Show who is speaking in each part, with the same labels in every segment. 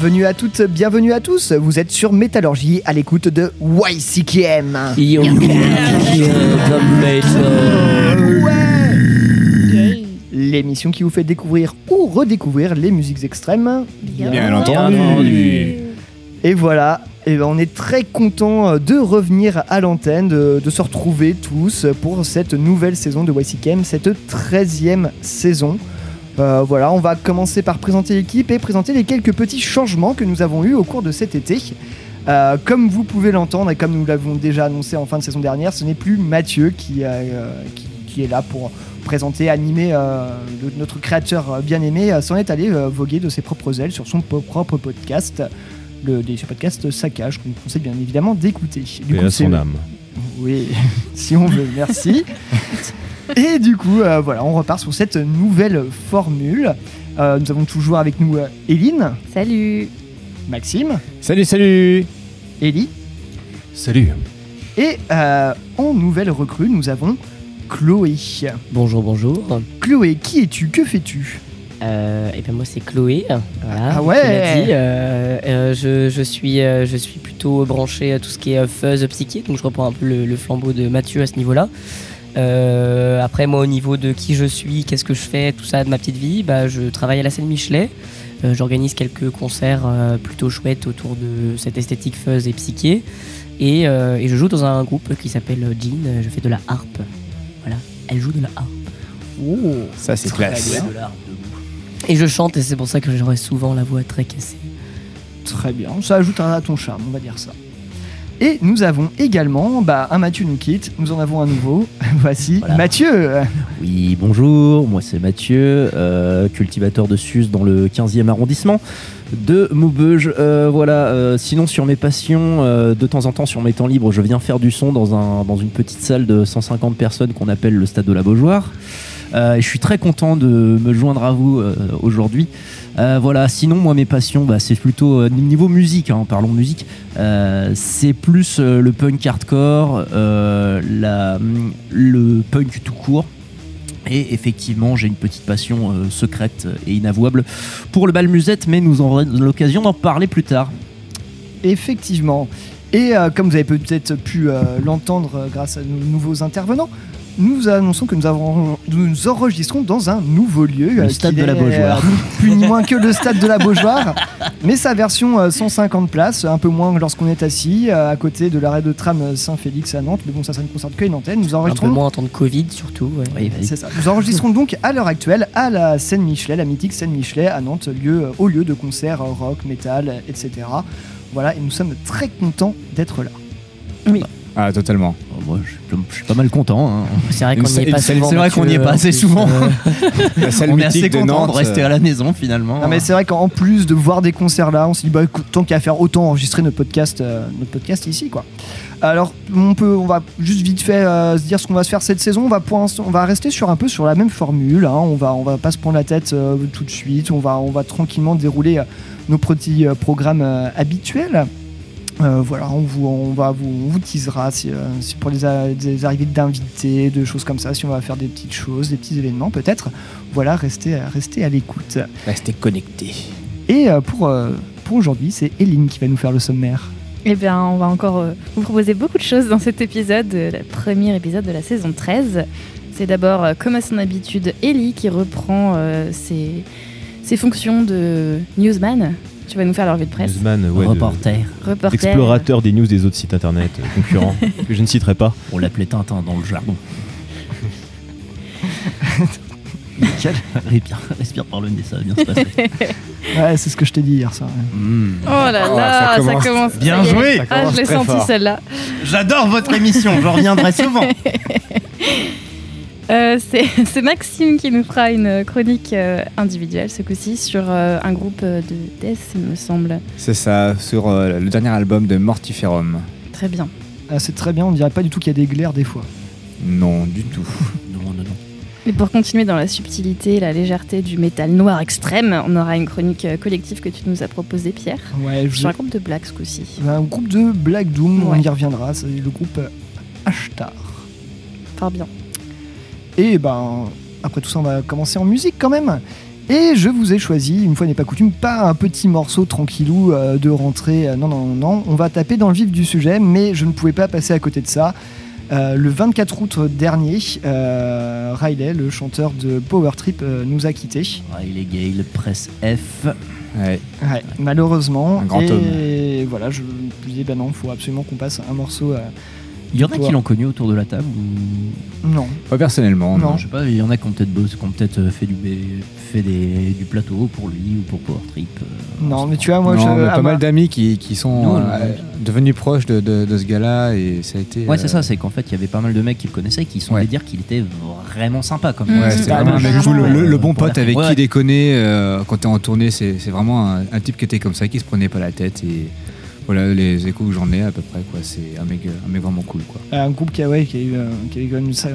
Speaker 1: Bienvenue à toutes, bienvenue à tous. Vous êtes sur Métallurgie à l'écoute de YCKM.
Speaker 2: Yo,
Speaker 1: L'émission qui vous fait découvrir ou redécouvrir les musiques extrêmes.
Speaker 3: Bien entendu.
Speaker 1: Et voilà, et ben, on est très content de revenir à l'antenne, de, de se retrouver tous pour cette nouvelle saison de YCKM, cette 13e saison. Euh, voilà, on va commencer par présenter l'équipe et présenter les quelques petits changements que nous avons eus au cours de cet été. Euh, comme vous pouvez l'entendre et comme nous l'avons déjà annoncé en fin de saison dernière, ce n'est plus Mathieu qui, euh, qui, qui est là pour présenter, animer euh, le- notre créateur bien aimé, euh, s'en est allé voguer de ses propres ailes sur son propre podcast, le délicieux podcast Saccage, qu'on vous conseille bien évidemment d'écouter. Du
Speaker 4: Et à
Speaker 1: c'est-
Speaker 4: son âme.
Speaker 1: oui, si on veut, merci. Et du coup, euh, voilà, on repart sur cette nouvelle formule. Euh, nous avons toujours avec nous euh, Éline,
Speaker 5: Salut
Speaker 1: Maxime,
Speaker 3: Salut, salut
Speaker 1: Ellie,
Speaker 4: Salut.
Speaker 1: et euh, en nouvelle recrue, nous avons Chloé.
Speaker 2: Bonjour, bonjour.
Speaker 1: Chloé, qui es-tu? Que fais-tu?
Speaker 2: Euh, et ben moi c'est Chloé. Voilà.
Speaker 1: Ah ouais.
Speaker 2: dit. Euh, euh, je, je suis euh, je suis plutôt branché à tout ce qui est fuzz psyché, donc je reprends un peu le, le flambeau de Mathieu à ce niveau-là. Euh, après moi au niveau de qui je suis, qu'est-ce que je fais, tout ça de ma petite vie, bah je travaille à la scène Michelet. Euh, J'organise quelques concerts euh, plutôt chouettes autour de cette esthétique fuzz et psyché. Et, et je joue dans un groupe qui s'appelle Jean. Je fais de la harpe. Voilà. Elle joue de la harpe.
Speaker 1: Oh,
Speaker 3: Ça, c'est classe.
Speaker 1: bien.
Speaker 2: Et je chante et c'est pour ça que j'aurais souvent la voix très cassée.
Speaker 1: Très bien, ça ajoute à ton charme, on va dire ça. Et nous avons également, bah, un Mathieu nous quitte, nous en avons un nouveau. Voici
Speaker 6: Voilà.
Speaker 1: Mathieu.
Speaker 6: Oui, bonjour, moi c'est Mathieu, euh, cultivateur de Sus dans le 15e arrondissement de Maubeuge. Euh, voilà, euh, sinon sur mes passions, de temps en temps sur mes temps libres, je viens faire du son dans, un, dans une petite salle de 150 personnes qu'on appelle le Stade de la Beaujoire. Et je suis très content de me joindre à vous aujourd'hui. Euh, voilà, sinon moi mes passions, bah, c'est plutôt euh, niveau musique, hein, parlons musique. Euh, c'est plus le punk hardcore, le punk tout court. Et effectivement, j'ai une petite passion secrète et inavouable pour le bal musette, mais nous aurons l'occasion d'en parler plus tard.
Speaker 1: Effectivement. Et comme vous avez peut-être pu l'entendre grâce à nos nouveaux intervenants, nous annonçons que nous, avons, nous nous enregistrons dans un nouveau lieu.
Speaker 6: Le
Speaker 1: euh,
Speaker 6: stade de la Beaujoire.
Speaker 1: euh, plus ni moins que le stade de la Beaujoire, mais sa version euh, 150 places, un peu moins lorsqu'on est assis, euh, à côté de l'arrêt de tram Saint-Félix à Nantes. Mais bon, ça, ça ne concerne que une antenne. Nous
Speaker 2: Un peu
Speaker 1: enregistrons
Speaker 2: moins en temps de Covid surtout. ouais.
Speaker 6: Oui, vas-y.
Speaker 1: c'est ça. Nous enregistrons donc à l'heure actuelle à la scène Michelet, la mythique scène Michelet à Nantes, lieu, euh, au lieu de concerts euh, rock, métal, etc. Voilà, et nous sommes très contents d'être là.
Speaker 3: Ah, totalement.
Speaker 6: Moi, je, suis- je suis pas mal content. hein.
Speaker 2: C'est vrai qu'on n'y est pas
Speaker 3: une salle-
Speaker 2: souvent.
Speaker 6: c'est vrai qu'on n'y est
Speaker 2: Mathieu,
Speaker 6: pas
Speaker 2: en
Speaker 6: assez souvent.
Speaker 2: euh,
Speaker 3: La salle
Speaker 6: On est assez
Speaker 3: de
Speaker 6: content
Speaker 3: Nantes.
Speaker 6: de rester
Speaker 3: euh,
Speaker 6: à la maison finalement.
Speaker 1: Non, mais c'est vrai qu'en plus de voir des concerts là, on se dit bah écoute, tant qu'à faire autant enregistrer notre podcast, euh, notre podcast ici quoi. Alors on peut, on va juste vite fait euh, se dire ce qu'on va se faire cette saison. On va pour on va rester sur un peu sur la même formule. hein. On va, on va pas se prendre la tête euh, tout de suite. On va, on va tranquillement dérouler euh, nos petits euh, programmes euh, habituels. Euh, voilà, on vous, on va vous, on vous teasera si, euh, si pour les, a- des arrivées d'invités, de choses comme ça, si on va faire des petites choses, des petits événements peut-être. Voilà, restez, restez à l'écoute.
Speaker 3: Restez connectés.
Speaker 1: Et euh, pour, euh, pour aujourd'hui, c'est Eline qui va nous faire le sommaire.
Speaker 5: Eh bien, on va encore euh, vous proposer beaucoup de choses dans cet épisode, euh, le premier épisode de la saison 13. C'est d'abord, euh, comme à son habitude, Ellie qui reprend euh, ses, ses fonctions de newsman. Tu vas nous faire la revue de presse.
Speaker 4: Newsman, ouais, de-
Speaker 6: Reporter,
Speaker 4: explorateur des news des autres sites internet euh, concurrents que je ne citerai pas.
Speaker 6: on l'appelait Tintin dans le jargon.
Speaker 1: Nickel.
Speaker 6: Respire, respire par le nez, ça va bien se passer.
Speaker 1: Ouais, c'est ce que je t'ai dit hier soir.
Speaker 6: Mm.
Speaker 5: Oh là
Speaker 3: Oh,
Speaker 5: là,
Speaker 3: ça
Speaker 5: ça
Speaker 3: commence
Speaker 5: commence.
Speaker 6: bien joué. Ça
Speaker 5: Ah, je l'ai senti celle-là.
Speaker 6: J'adore votre émission, je reviendrai souvent.
Speaker 5: Euh, c'est Maxime qui nous fera une chronique euh, individuelle ce coup-ci sur euh, un groupe de death, il me semble.
Speaker 3: C'est ça, sur euh, le dernier album de Mortiferum.
Speaker 5: Très bien.
Speaker 1: Ah, c'est très bien, on dirait pas du tout qu'il y a des glaires des fois.
Speaker 3: Non, du tout.
Speaker 6: Non, non, non.
Speaker 5: Et pour continuer dans la subtilité et la légèreté du métal noir extrême, on aura une chronique collective que tu nous as proposée, Pierre,
Speaker 1: Ouais, je...
Speaker 5: sur un groupe de black ce coup-ci.
Speaker 1: un groupe de Black Doom, on y reviendra, c'est le groupe Ashtar.
Speaker 5: Fort bien.
Speaker 1: Et ben, après tout ça, on va commencer en musique quand même. Et je vous ai choisi, une fois n'est pas coutume, pas un petit morceau tranquillou euh, de rentrée. euh, non, non, non, non. On va taper dans le vif du sujet, mais je ne pouvais pas passer à côté de ça. Euh, le 24 août dernier, euh, Riley, le chanteur de Power Trip, euh, nous a quittés.
Speaker 6: Riley Gale, presse F.
Speaker 3: Ouais.
Speaker 1: Ouais, malheureusement.
Speaker 3: Un grand
Speaker 1: et voilà, je me disais, bah non, il faut absolument qu'on passe un morceau.
Speaker 6: Il y en a qui l'ont connu autour de la table ou...
Speaker 1: Non.
Speaker 3: Pas personnellement.
Speaker 1: Non.
Speaker 3: non.
Speaker 6: Je sais pas, il y en a qui ont peut-être bossé- qui ont peut-être euh, fait, du, fait des, du plateau pour lui ou pour Power Trip. euh,
Speaker 1: Non,
Speaker 6: on
Speaker 1: mais tu vois, moi,
Speaker 3: Non,
Speaker 1: je.
Speaker 3: mais pas mal d'amis qui, qui sont euh, devenus proches de, de- de ce gars-là et ça a été.
Speaker 6: Ouais, c'est ça, c'est qu'en fait, il y avait pas mal de mecs qui le connaissaient qui sont
Speaker 3: Ouais.
Speaker 6: allés dire qu'il était vraiment sympa comme
Speaker 5: Mmh.
Speaker 3: Ouais, c'était
Speaker 1: Ah,
Speaker 3: vraiment un mec cool. Le, le bon pote avec
Speaker 6: ouais.
Speaker 3: qui déconner euh, quand t'es en tournée, c'est c'est vraiment un, un type qui était comme ça, qui se prenait pas la tête et voilà les échos que j'en ai à peu près quoi. C'est un mec, un mec vraiment cool quoi.
Speaker 1: un groupe qui a, ouais, qui a eu, euh, qui a eu quand même une sa-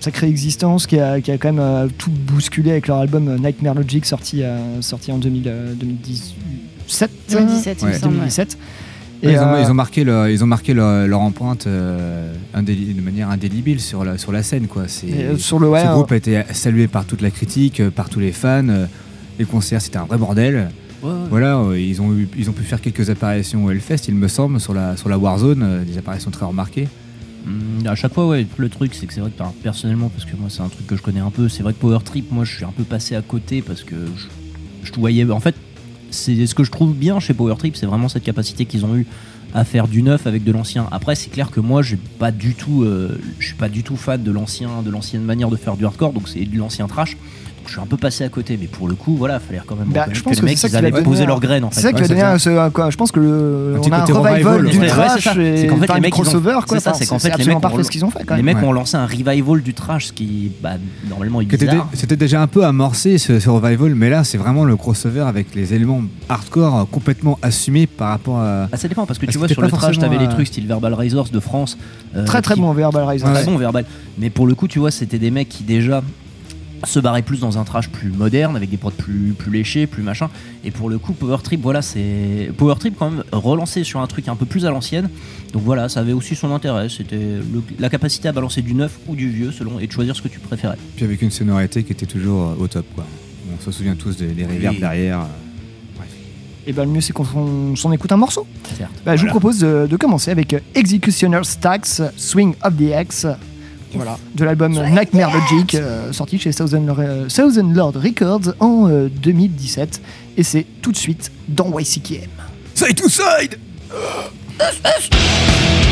Speaker 1: sacrée existence, qui a, qui a quand même euh, tout bousculé avec leur album euh, Nightmare Logic sorti, euh, sorti en 2000, euh, 2017.
Speaker 5: 2017, il me
Speaker 3: Ouais.
Speaker 5: semble. ouais.
Speaker 1: 2017.
Speaker 3: Ouais, ils, ont,
Speaker 1: euh,
Speaker 3: ils ont marqué leur, ils ont marqué leur, leur empreinte euh, indéli- de manière indélébile sur la, sur la scène quoi.
Speaker 1: Euh, sur le ouais,
Speaker 3: ce
Speaker 1: euh,
Speaker 3: groupe a été salué par toute la critique, euh, par tous les fans. euh, Les concerts, c'était un vrai bordel.
Speaker 6: Ouais, ouais.
Speaker 3: Voilà, euh, ils ont, eu- ils ont pu faire quelques apparitions au Hellfest, il me semble, sur la, sur la Warzone, euh, des apparitions très remarquées.
Speaker 6: Hum, à chaque fois, ouais, le truc, c'est que c'est vrai que personnellement, parce que moi, c'est un truc que je connais un peu, c'est vrai que Power Trip, moi, je suis un peu passé à côté parce que je, je voyais. En fait, c'est ce que je trouve bien chez Power Trip, c'est vraiment cette capacité qu'ils ont eu à faire du neuf avec de l'ancien. Après, c'est clair que moi, j'ai pas du tout, euh, je suis pas du tout fan de l'ancien, de l'ancienne manière de faire du hardcore, donc c'est de l'ancien trash. Donc je suis un peu passé à côté, mais pour le coup, voilà, fallait quand même
Speaker 1: Bah, je pense
Speaker 6: que
Speaker 1: que
Speaker 6: les mecs,
Speaker 1: ça
Speaker 6: ils
Speaker 1: qui
Speaker 6: avaient
Speaker 1: va
Speaker 6: posé
Speaker 1: donner
Speaker 6: leur
Speaker 1: un-
Speaker 6: graine en fait.
Speaker 1: C'est ça qui
Speaker 3: Ouais,
Speaker 1: va donner ce- quoi, je pense que le,
Speaker 3: Un
Speaker 1: on
Speaker 3: petit
Speaker 1: a un
Speaker 3: côté
Speaker 1: revival, du
Speaker 6: ouais,
Speaker 1: trash et
Speaker 6: C'est qu'en fait,
Speaker 1: enfin,
Speaker 6: les mecs,
Speaker 1: crossover quoi.
Speaker 6: c'est ça,
Speaker 1: Enfin,
Speaker 6: c'est qu'en fait, les mecs
Speaker 1: parfait
Speaker 6: ont-
Speaker 1: ce qu'ils ont fait
Speaker 6: Les mecs
Speaker 3: Ouais.
Speaker 6: ont lancé un revival du trash, ce qui, bah, normalement,
Speaker 3: C'était déjà un peu amorcé ce, revival, mais là c'est vraiment le crossover avec les éléments hardcore complètement assumés par rapport à.
Speaker 6: Ah, ça dépend parce que tu vois sur le trash t'avais les
Speaker 3: euh,
Speaker 6: trucs style Verbal Razors de France euh,
Speaker 1: Très très bon Verbal Rise.
Speaker 6: très
Speaker 3: Ouais.
Speaker 6: bon Verbal mais pour le coup tu vois c'était des mecs qui déjà se barraient plus dans un trash plus moderne avec des prods plus plus léchés plus machin et pour le coup Power Trip voilà c'est Power Trip quand même relancé sur un truc un peu plus à l'ancienne donc voilà ça avait aussi son intérêt c'était le- la capacité à balancer du neuf ou du vieux selon et de choisir ce que tu préférais
Speaker 3: Puis avec une sonorité qui était toujours euh, au top quoi. On se souvient tous des, des reverbs
Speaker 6: Oui.
Speaker 3: derrière. euh.
Speaker 1: Et ben le mieux c'est qu'on s'en- écoute un morceau.
Speaker 6: certes
Speaker 1: Bah, Je vous propose de, de commencer avec euh, Executioner Stacks, Swing of the X. Voilà, de l'album Nightmare Logic, euh, sorti chez Thousand, euh, Thousand Lord Records en euh, 2017. Et c'est tout de suite dans YCKM.
Speaker 3: Side to side
Speaker 7: Side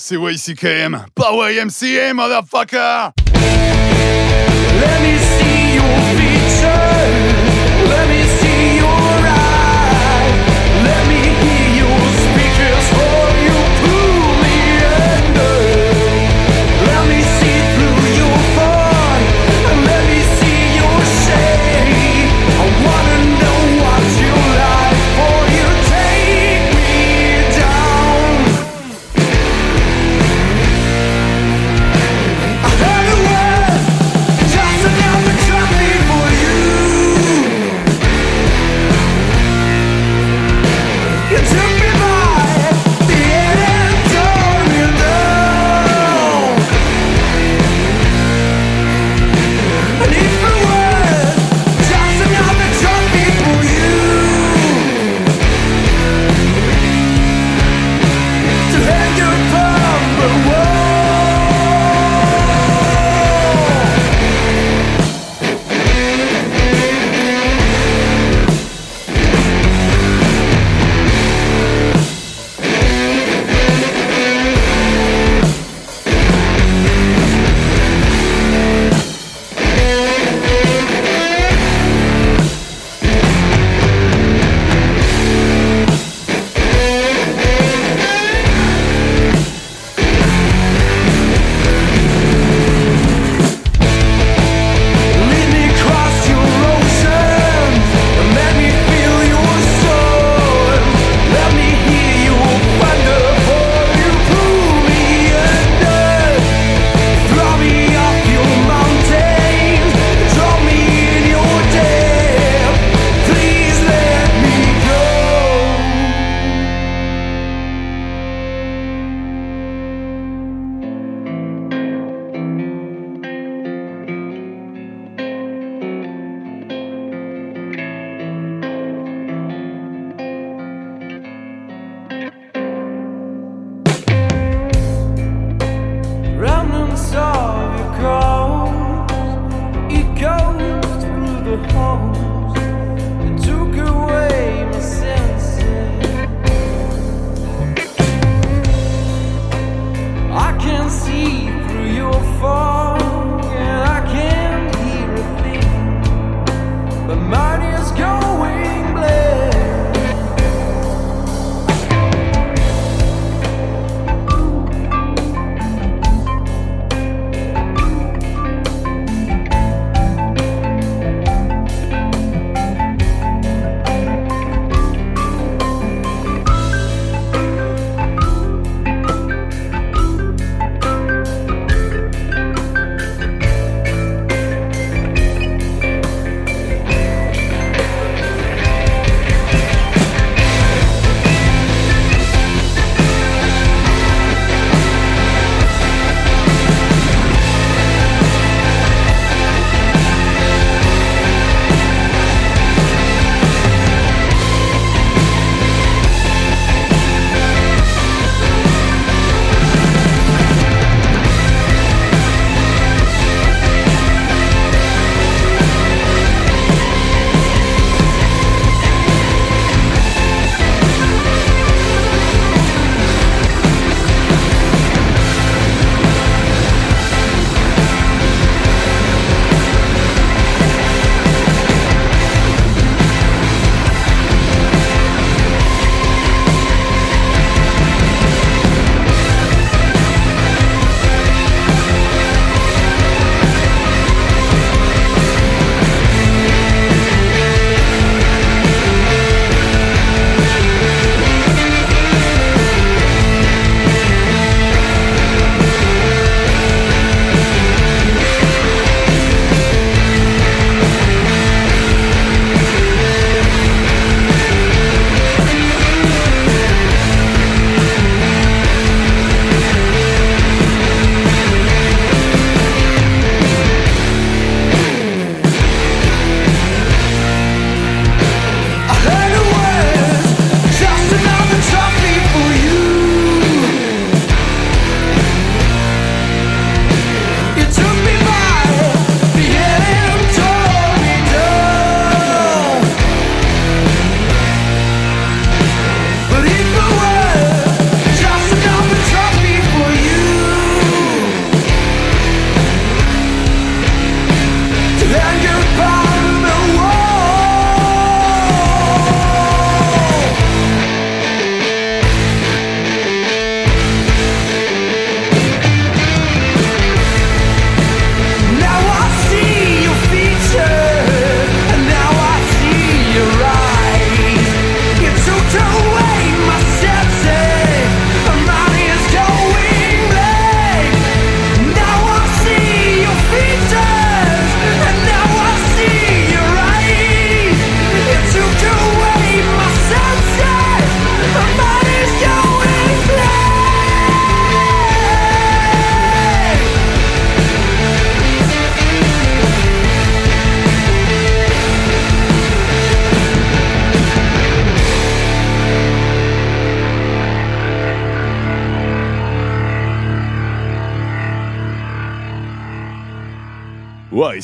Speaker 8: C'est YCKM, pas YMCA, motherfucker!
Speaker 7: Let me see your features.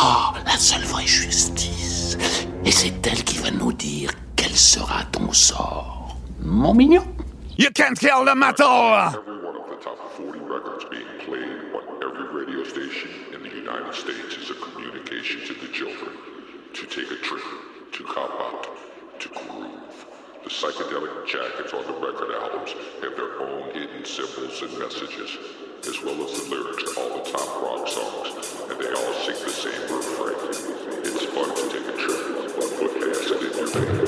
Speaker 9: Oh, la seule vraie justice. Et c'est elle qui va nous dire quel sera ton sort. Mon mignon.
Speaker 7: You can't kill the metal!
Speaker 10: Every one of the top 40 records being played on every radio station in the United States is a communication to the children to take a trip, to cop out, to groove. The psychedelic jackets on the record albums have their own hidden symbols and messages, as well as the lyrics to all the top rock songs, and they all sing the same refrain. It's fun to take a trip, but put acid in your veins.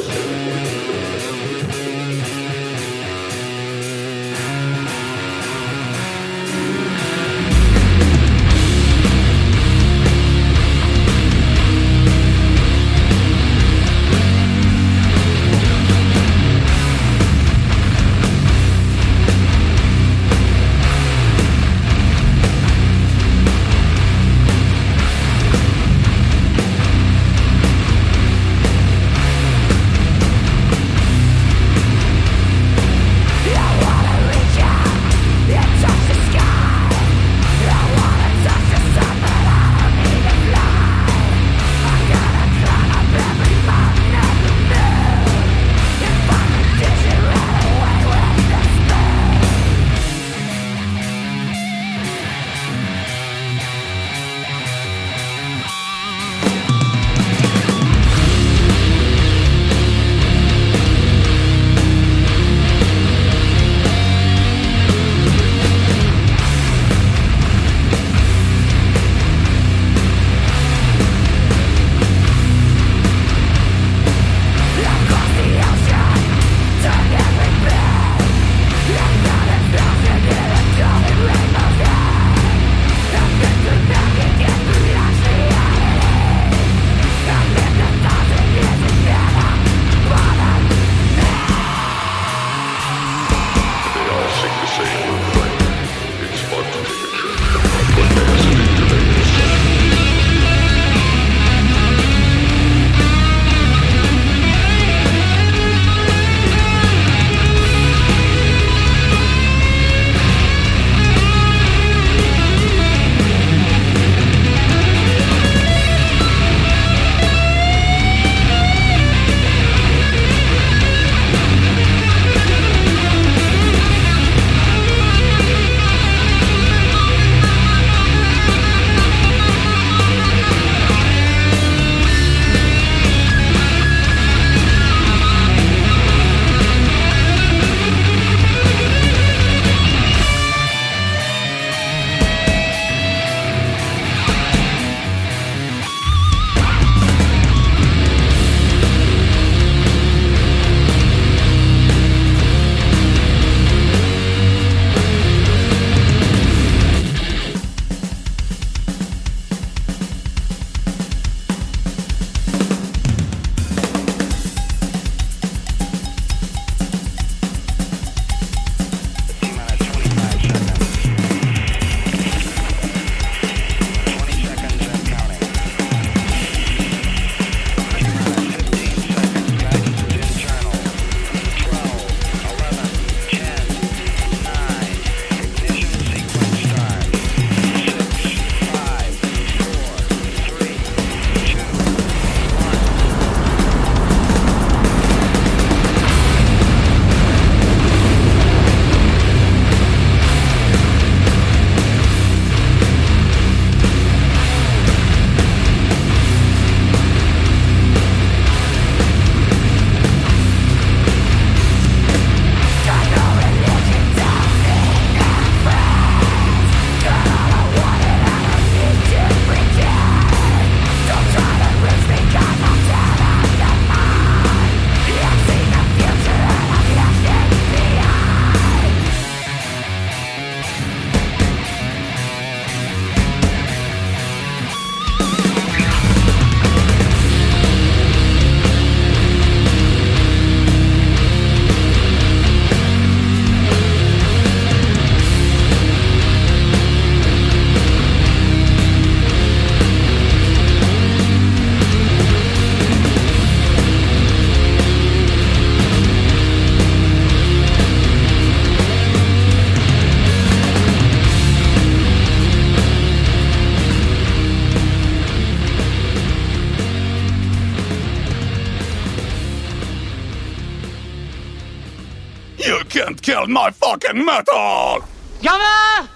Speaker 7: My fucking metal!
Speaker 11: Gamin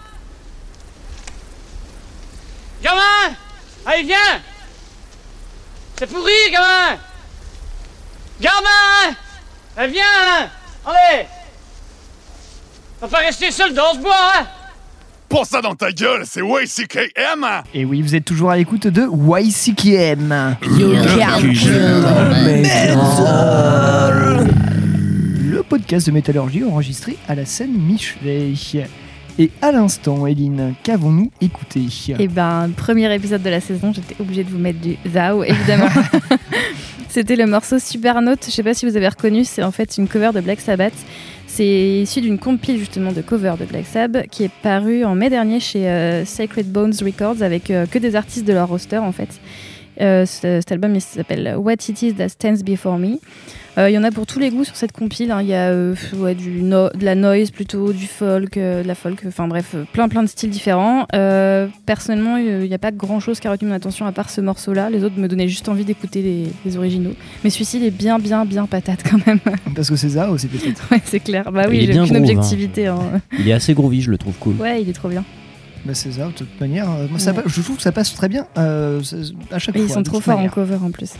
Speaker 11: Gamin Allez, viens C'est pourri, gamin Gamin Allez, viens Allez On va pas rester seul dans ce bois, hein
Speaker 7: Pour ça dans ta gueule, c'est YCKM!
Speaker 1: Et oui, vous êtes toujours à l'écoute de YCKM. Le podcast de métallurgie enregistré à la scène Michelet. Et à l'instant, Eline, qu'avons-nous écouté
Speaker 5: Et ben, premier épisode de la saison, j'étais obligée de vous mettre du Zao, évidemment. C'était le morceau Supernote. Je sais pas si vous avez reconnu, c'est en fait une cover de Black Sabbath. C'est issu d'une compile justement de cover de Black Sabbath qui est parue en mai dernier chez euh, Sacred Bones Records avec euh, que des artistes de leur roster en fait. Euh, ce- cet album il s'appelle What It Is That Stands Before Me. Euh, Il y en a pour tous les goûts sur cette compile. hein. Il y a euh, ouais, du no- de la noise plutôt, du folk, euh, de la folk, enfin bref, euh, plein plein de styles différents. Euh, personnellement, il n'y a pas grand chose qui a retenu mon attention à part ce morceau-là. Les autres me donnaient juste envie d'écouter les, les originaux. Mais celui-ci, il est bien, bien, bien patate quand même.
Speaker 1: Parce que c'est ça aussi peut-être.
Speaker 5: ouais, c'est clair. Bah
Speaker 6: Il
Speaker 5: oui, j'ai aucune
Speaker 6: hein.
Speaker 5: objectivité. hein.
Speaker 6: Il est assez groovy, je le trouve cool.
Speaker 5: Ouais, il est trop bien.
Speaker 1: Bah c'est ça, de toute manière. euh, Moi, ça
Speaker 5: Ouais.
Speaker 1: je trouve que ça passe très bien euh, à chaque
Speaker 5: Et
Speaker 1: fois.
Speaker 5: ils sont trop forts en cover en plus.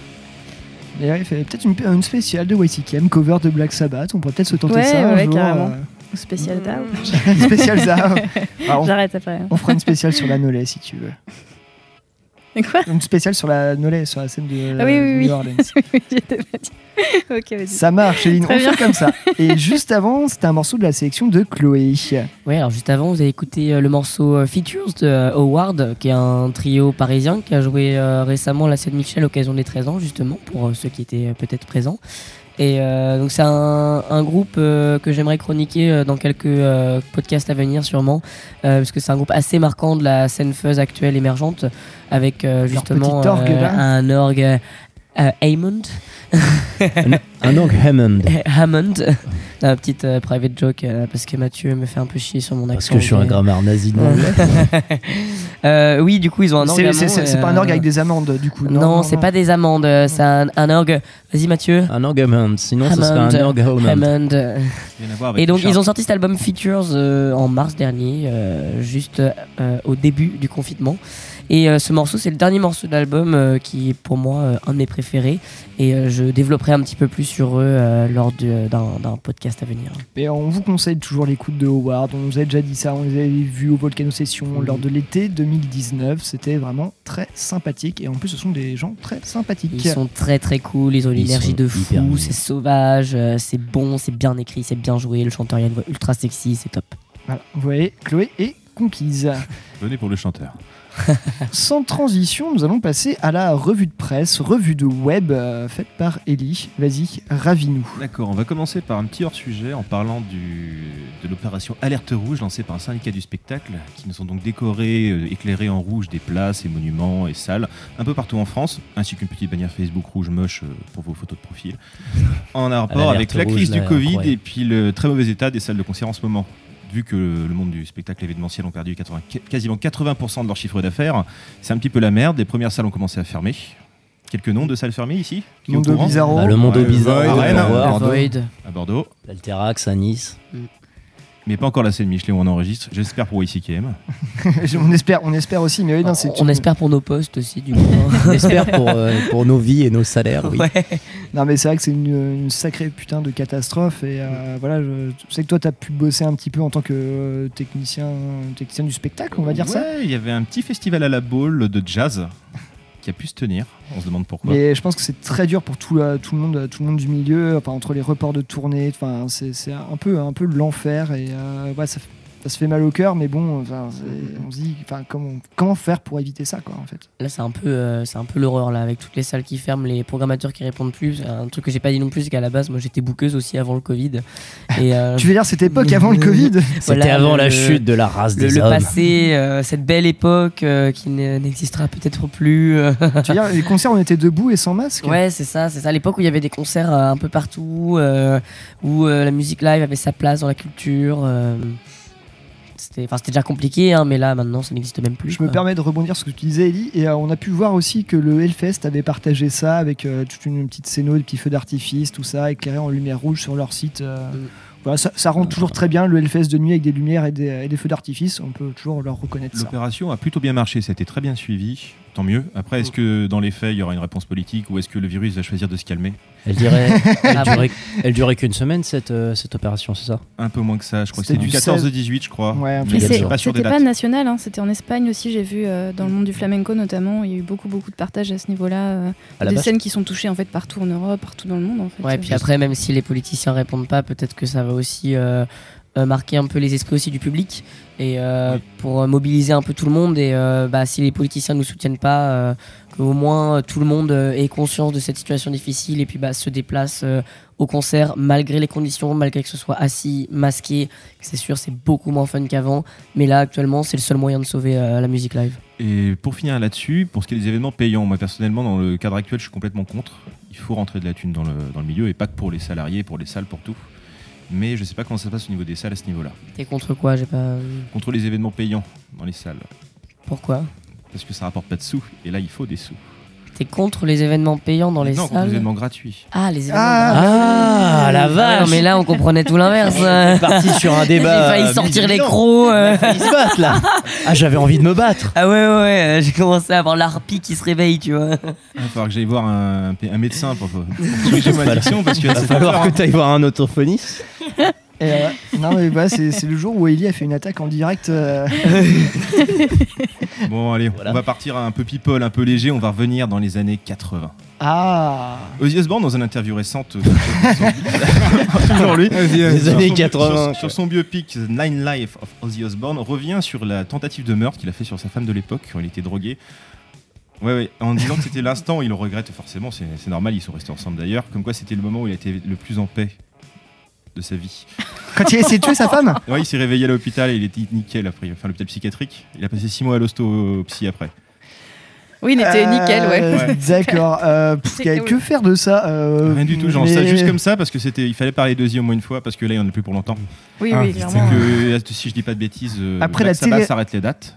Speaker 1: D'ailleurs, il fait peut-être une, une spéciale de YCKM, cover de Black Sabbath. On pourrait peut-être se tenter
Speaker 5: Ouais,
Speaker 1: ça un
Speaker 5: ouais,
Speaker 1: jour,
Speaker 5: carrément.
Speaker 1: euh,
Speaker 5: Spécial
Speaker 1: spéciale Zao. Ah, on-
Speaker 5: J'arrête après.
Speaker 1: On fera une spéciale sur la Nolay si tu veux.
Speaker 5: Quoi?
Speaker 1: Une spéciale sur la Nolay, sur la scène de
Speaker 5: Ah oui, oui.
Speaker 1: New Orleans.
Speaker 5: Oui, j'étais pas dit.
Speaker 1: Ça marche, Eline, on fait comme ça. Et juste avant, c'était un morceau de la sélection de Chloé.
Speaker 2: Ouais, alors juste avant, vous avez écouté euh, le morceau euh, Features de euh, Howard, qui est un trio parisien qui a joué récemment la scène Michel à l'occasion des 13 ans, justement, pour ceux qui étaient peut-être présents. Et euh, donc c'est un, un groupe euh, que j'aimerais chroniquer euh, dans quelques euh, podcasts à venir sûrement, euh, parce que c'est un groupe assez marquant de la scène fuzz actuelle émergente, avec euh, justement
Speaker 1: orgue,
Speaker 2: euh, un orgue euh, Hammond.
Speaker 6: Un, un orgue Hammond.
Speaker 2: Hammond. Un petite euh, private joke euh, parce que Mathieu me fait un peu chier sur mon accent.
Speaker 6: Parce que je suis un grammaire nazi de l'anglais.
Speaker 2: Euh, oui, du coup, ils ont un orgue.
Speaker 1: C'est- pas un
Speaker 2: euh,
Speaker 1: orgue avec des amandes, du coup.
Speaker 2: Non, c'est pas des amandes, euh, c'est un, un orgue. Vas-y, Mathieu.
Speaker 6: Un orgue Hammond. Sinon, ce serait un orgue Hammond.
Speaker 2: Hammond. Et donc, ils ont sorti cet album Features euh, en mars dernier, euh, juste euh, au début du confinement. Et euh, ce morceau, c'est le dernier morceau de l'album euh, qui est pour moi euh, un de mes préférés. Et euh, je développerai un petit peu plus sur eux euh, lors d'un podcast à venir.
Speaker 1: Et on vous conseille toujours l'écoute de Howard. On nous a déjà dit ça, on les avait vus au Volcano Session lors de l'été 2019. C'était vraiment très sympathique. Et en plus, ce sont des gens très sympathiques.
Speaker 2: Ils sont très très cool, ils ont une
Speaker 6: Ils
Speaker 2: énergie de fou, c'est sauvage, euh, c'est bon, c'est bien écrit, c'est bien joué. Le chanteur, il a une voix ultra sexy, c'est top.
Speaker 1: Voilà, vous voyez, Chloé est conquise.
Speaker 4: Venez pour le chanteur.
Speaker 1: Sans transition, nous allons passer à la revue de presse, revue de web euh, faite par Ellie. Vas-y, ravis-nous.
Speaker 4: D'accord, on va commencer par un petit hors-sujet en parlant du, de l'opération Alerte Rouge lancée par un syndicat du spectacle qui nous ont donc décoré, euh, éclairé en rouge des places et monuments et salles un peu partout en France, ainsi qu'une petite bannière Facebook rouge moche euh, pour vos photos de profil, en rapport avec la
Speaker 6: rouge,
Speaker 4: crise
Speaker 6: là,
Speaker 4: du Covid
Speaker 6: incroyable.
Speaker 4: et puis le très mauvais état des salles de concert en ce moment. Vu que le monde du spectacle événementiel ont perdu 80 quasiment 80% de leur chiffre d'affaires, c'est un petit peu la merde. Les premières salles ont commencé à fermer. Quelques noms de salles fermées ici
Speaker 1: Mondo Bizarro.
Speaker 6: Bah, le Mondo
Speaker 4: Ouais,
Speaker 6: Bizarro,
Speaker 4: Rennes,
Speaker 2: Void.
Speaker 4: à Bordeaux.
Speaker 6: L'Alterax à Nice.
Speaker 4: Mais pas encore la scène Michelin où on enregistre, j'espère pour YCKM.
Speaker 1: on, espère, on espère aussi, mais oui, non, c'est
Speaker 2: On
Speaker 1: une-
Speaker 2: espère pour nos postes aussi, du coup.
Speaker 6: On espère pour, euh, pour nos vies et nos salaires, oui.
Speaker 2: Ouais.
Speaker 1: Non, mais c'est vrai que c'est une, une sacrée putain de catastrophe. Et euh, voilà, je, je sais que toi, tu as pu bosser un petit peu en tant que euh, technicien, technicien du spectacle, on va dire ça.
Speaker 4: Ouais, il y avait un petit festival à la boule de jazz qui a pu se tenir. On se demande pourquoi.
Speaker 1: Mais je pense que c'est très dur pour tout, le monde, du milieu, enfin, entre les reports de tournée, enfin, c'est un peu, un peu l'enfer. Et euh, ça, ça se fait mal au cœur, mais bon, enfin, c'est- on se dit enfin, comment, comment faire pour éviter ça, quoi, en fait.
Speaker 2: Là, c'est un peu, euh, c'est un peu l'horreur là, avec toutes les salles qui ferment, les programmateurs qui répondent plus. Un truc que j'ai pas dit non plus, c'est qu'à la base, moi, j'étais bouqueuse aussi avant le Covid. Et euh,
Speaker 1: Tu veux dire cette époque avant le Covid?
Speaker 6: C'était
Speaker 2: Voilà,
Speaker 6: avant la
Speaker 2: le-
Speaker 6: chute de la race
Speaker 2: le,
Speaker 6: des
Speaker 2: le
Speaker 6: hommes.
Speaker 2: passé, euh, cette belle époque euh, qui ne- n'existera peut-être plus.
Speaker 1: Tu veux dire, les concerts, on était debout et sans masque?
Speaker 2: Ouais, c'est ça, c'est ça. L'époque où il y avait des concerts euh, un peu partout, euh, où euh, la musique live avait sa place dans la culture. C'était, enfin, c'était déjà compliqué, hein, mais là, maintenant, ça n'existe même plus.
Speaker 1: Je me permets de rebondir sur ce que tu disais, Ellie, et euh, on a pu voir aussi que le Hellfest avait partagé ça avec euh, toute une petite scéno, des petits feux d'artifice, tout ça, éclairé en lumière rouge sur leur site euh, voilà, ça, ça rend toujours très bien le Hellfest de nuit avec des lumières et des, et des feux d'artifice. On peut toujours leur reconnaître ça.
Speaker 4: L'opération a plutôt bien marché, ça a été très bien suivi, tant mieux. Après, est-ce que dans les faits, il y aura une réponse politique ou est-ce que le virus va choisir de se calmer
Speaker 6: Elle dirait, elle durait, elle durait qu'une semaine cette, euh, cette opération, c'est ça?
Speaker 4: Un peu moins que ça, je crois que
Speaker 1: C'était
Speaker 4: c'est du
Speaker 1: du
Speaker 4: 14
Speaker 1: 16.
Speaker 4: au 18, je crois.
Speaker 1: Ouais, un
Speaker 5: Et
Speaker 4: pas des
Speaker 5: C'était pas national, hein, c'était en Espagne aussi, j'ai vu euh, dans le monde du flamenco notamment, il y a eu beaucoup beaucoup de partages à ce niveau-là, euh, des
Speaker 6: base
Speaker 5: scènes qui sont touchées en fait partout en Europe, partout dans le monde en fait.
Speaker 2: Ouais, puis après, même si les politiciens répondent pas, peut-être que ça va aussi euh, euh, marquer un peu les esprits aussi du public et euh, pour euh, mobiliser un peu tout le monde. Et euh, bah, si les politiciens ne nous soutiennent pas, euh, qu'au moins tout le monde ait conscience de cette situation difficile et puis bah, se déplace au concert malgré les conditions, malgré que ce soit assis, masqué. C'est sûr, c'est beaucoup moins fun qu'avant, mais là actuellement, c'est le seul moyen de sauver la musique live.
Speaker 4: Et pour finir là-dessus, pour ce qui est des événements payants, moi personnellement, dans le cadre actuel, je suis complètement contre. Il faut rentrer de la thune dans le, dans le milieu et pas que pour les salariés, pour les salles, pour tout. Mais je sais pas comment ça se passe au niveau des salles à ce niveau-là.
Speaker 2: T'es contre quoi J'ai pas.
Speaker 4: Contre les événements payants dans les salles.
Speaker 2: Pourquoi
Speaker 4: Parce que ça rapporte pas de sous. Et là, il faut des sous.
Speaker 2: T'es contre les événements payants dans les
Speaker 4: non, contre
Speaker 2: salles
Speaker 4: les événements gratuits.
Speaker 2: Ah, les événements
Speaker 6: Ah, la vache.
Speaker 2: Non, mais là, on comprenait tout l'inverse.
Speaker 6: On est parti sur un débat,
Speaker 2: J'ai failli
Speaker 6: euh,
Speaker 2: sortir les crocs. euh.
Speaker 6: Ils se battent là. Ah, j'avais envie de me battre.
Speaker 2: Ah ouais, ouais, ouais, j'ai commencé à avoir l'harpie qui se réveille, tu vois.
Speaker 4: Il va falloir que j'aille voir un, un médecin pour, pour corriger ma addiction parce que
Speaker 6: Il va falloir que
Speaker 4: hein.
Speaker 6: tu ailles voir un orthophoniste.
Speaker 1: Et, euh, non, mais bah, c'est c'est le jour où Ellie a fait une attaque en direct. euh,
Speaker 4: Bon, allez,
Speaker 6: Voilà.
Speaker 4: on va partir un peu people, un peu léger. On va revenir dans les années 80.
Speaker 1: Ah
Speaker 4: Ozzy Osbourne, dans une interview récente, euh, toujours lui,
Speaker 6: Les
Speaker 4: sur
Speaker 6: années
Speaker 4: son-
Speaker 6: 80,
Speaker 4: sur, sur son biopic The Nine Life of Ozzy Osbourne, revient sur la tentative de meurtre qu'il a fait sur sa femme de l'époque quand il était drogué. Ouais, ouais, en disant que c'était l'instant où il le regrette forcément, c'est c'est normal, ils sont restés ensemble d'ailleurs. Comme quoi, c'était le moment où il a été le plus en paix de sa vie.
Speaker 1: Quand il a essayé de tuer sa femme
Speaker 4: Ouais, il s'est réveillé à l'hôpital et il était nickel après, enfin l'hôpital psychiatrique. Il a passé 6 mois à l'hosto psy après.
Speaker 5: Oui, il était nickel, ouais.
Speaker 1: Euh, D'accord. Euh, que faire de ça euh,
Speaker 4: Rien du tout, genre
Speaker 1: mais-
Speaker 4: ça juste comme ça parce que c'était, il fallait parler d'Ozzy au moins une fois parce que là il en a plus pour longtemps.
Speaker 5: Oui,
Speaker 1: Ah,
Speaker 5: oui, clairement.
Speaker 4: que si je dis pas de bêtises, euh,
Speaker 1: Après la télé-
Speaker 4: s'arrête les dates.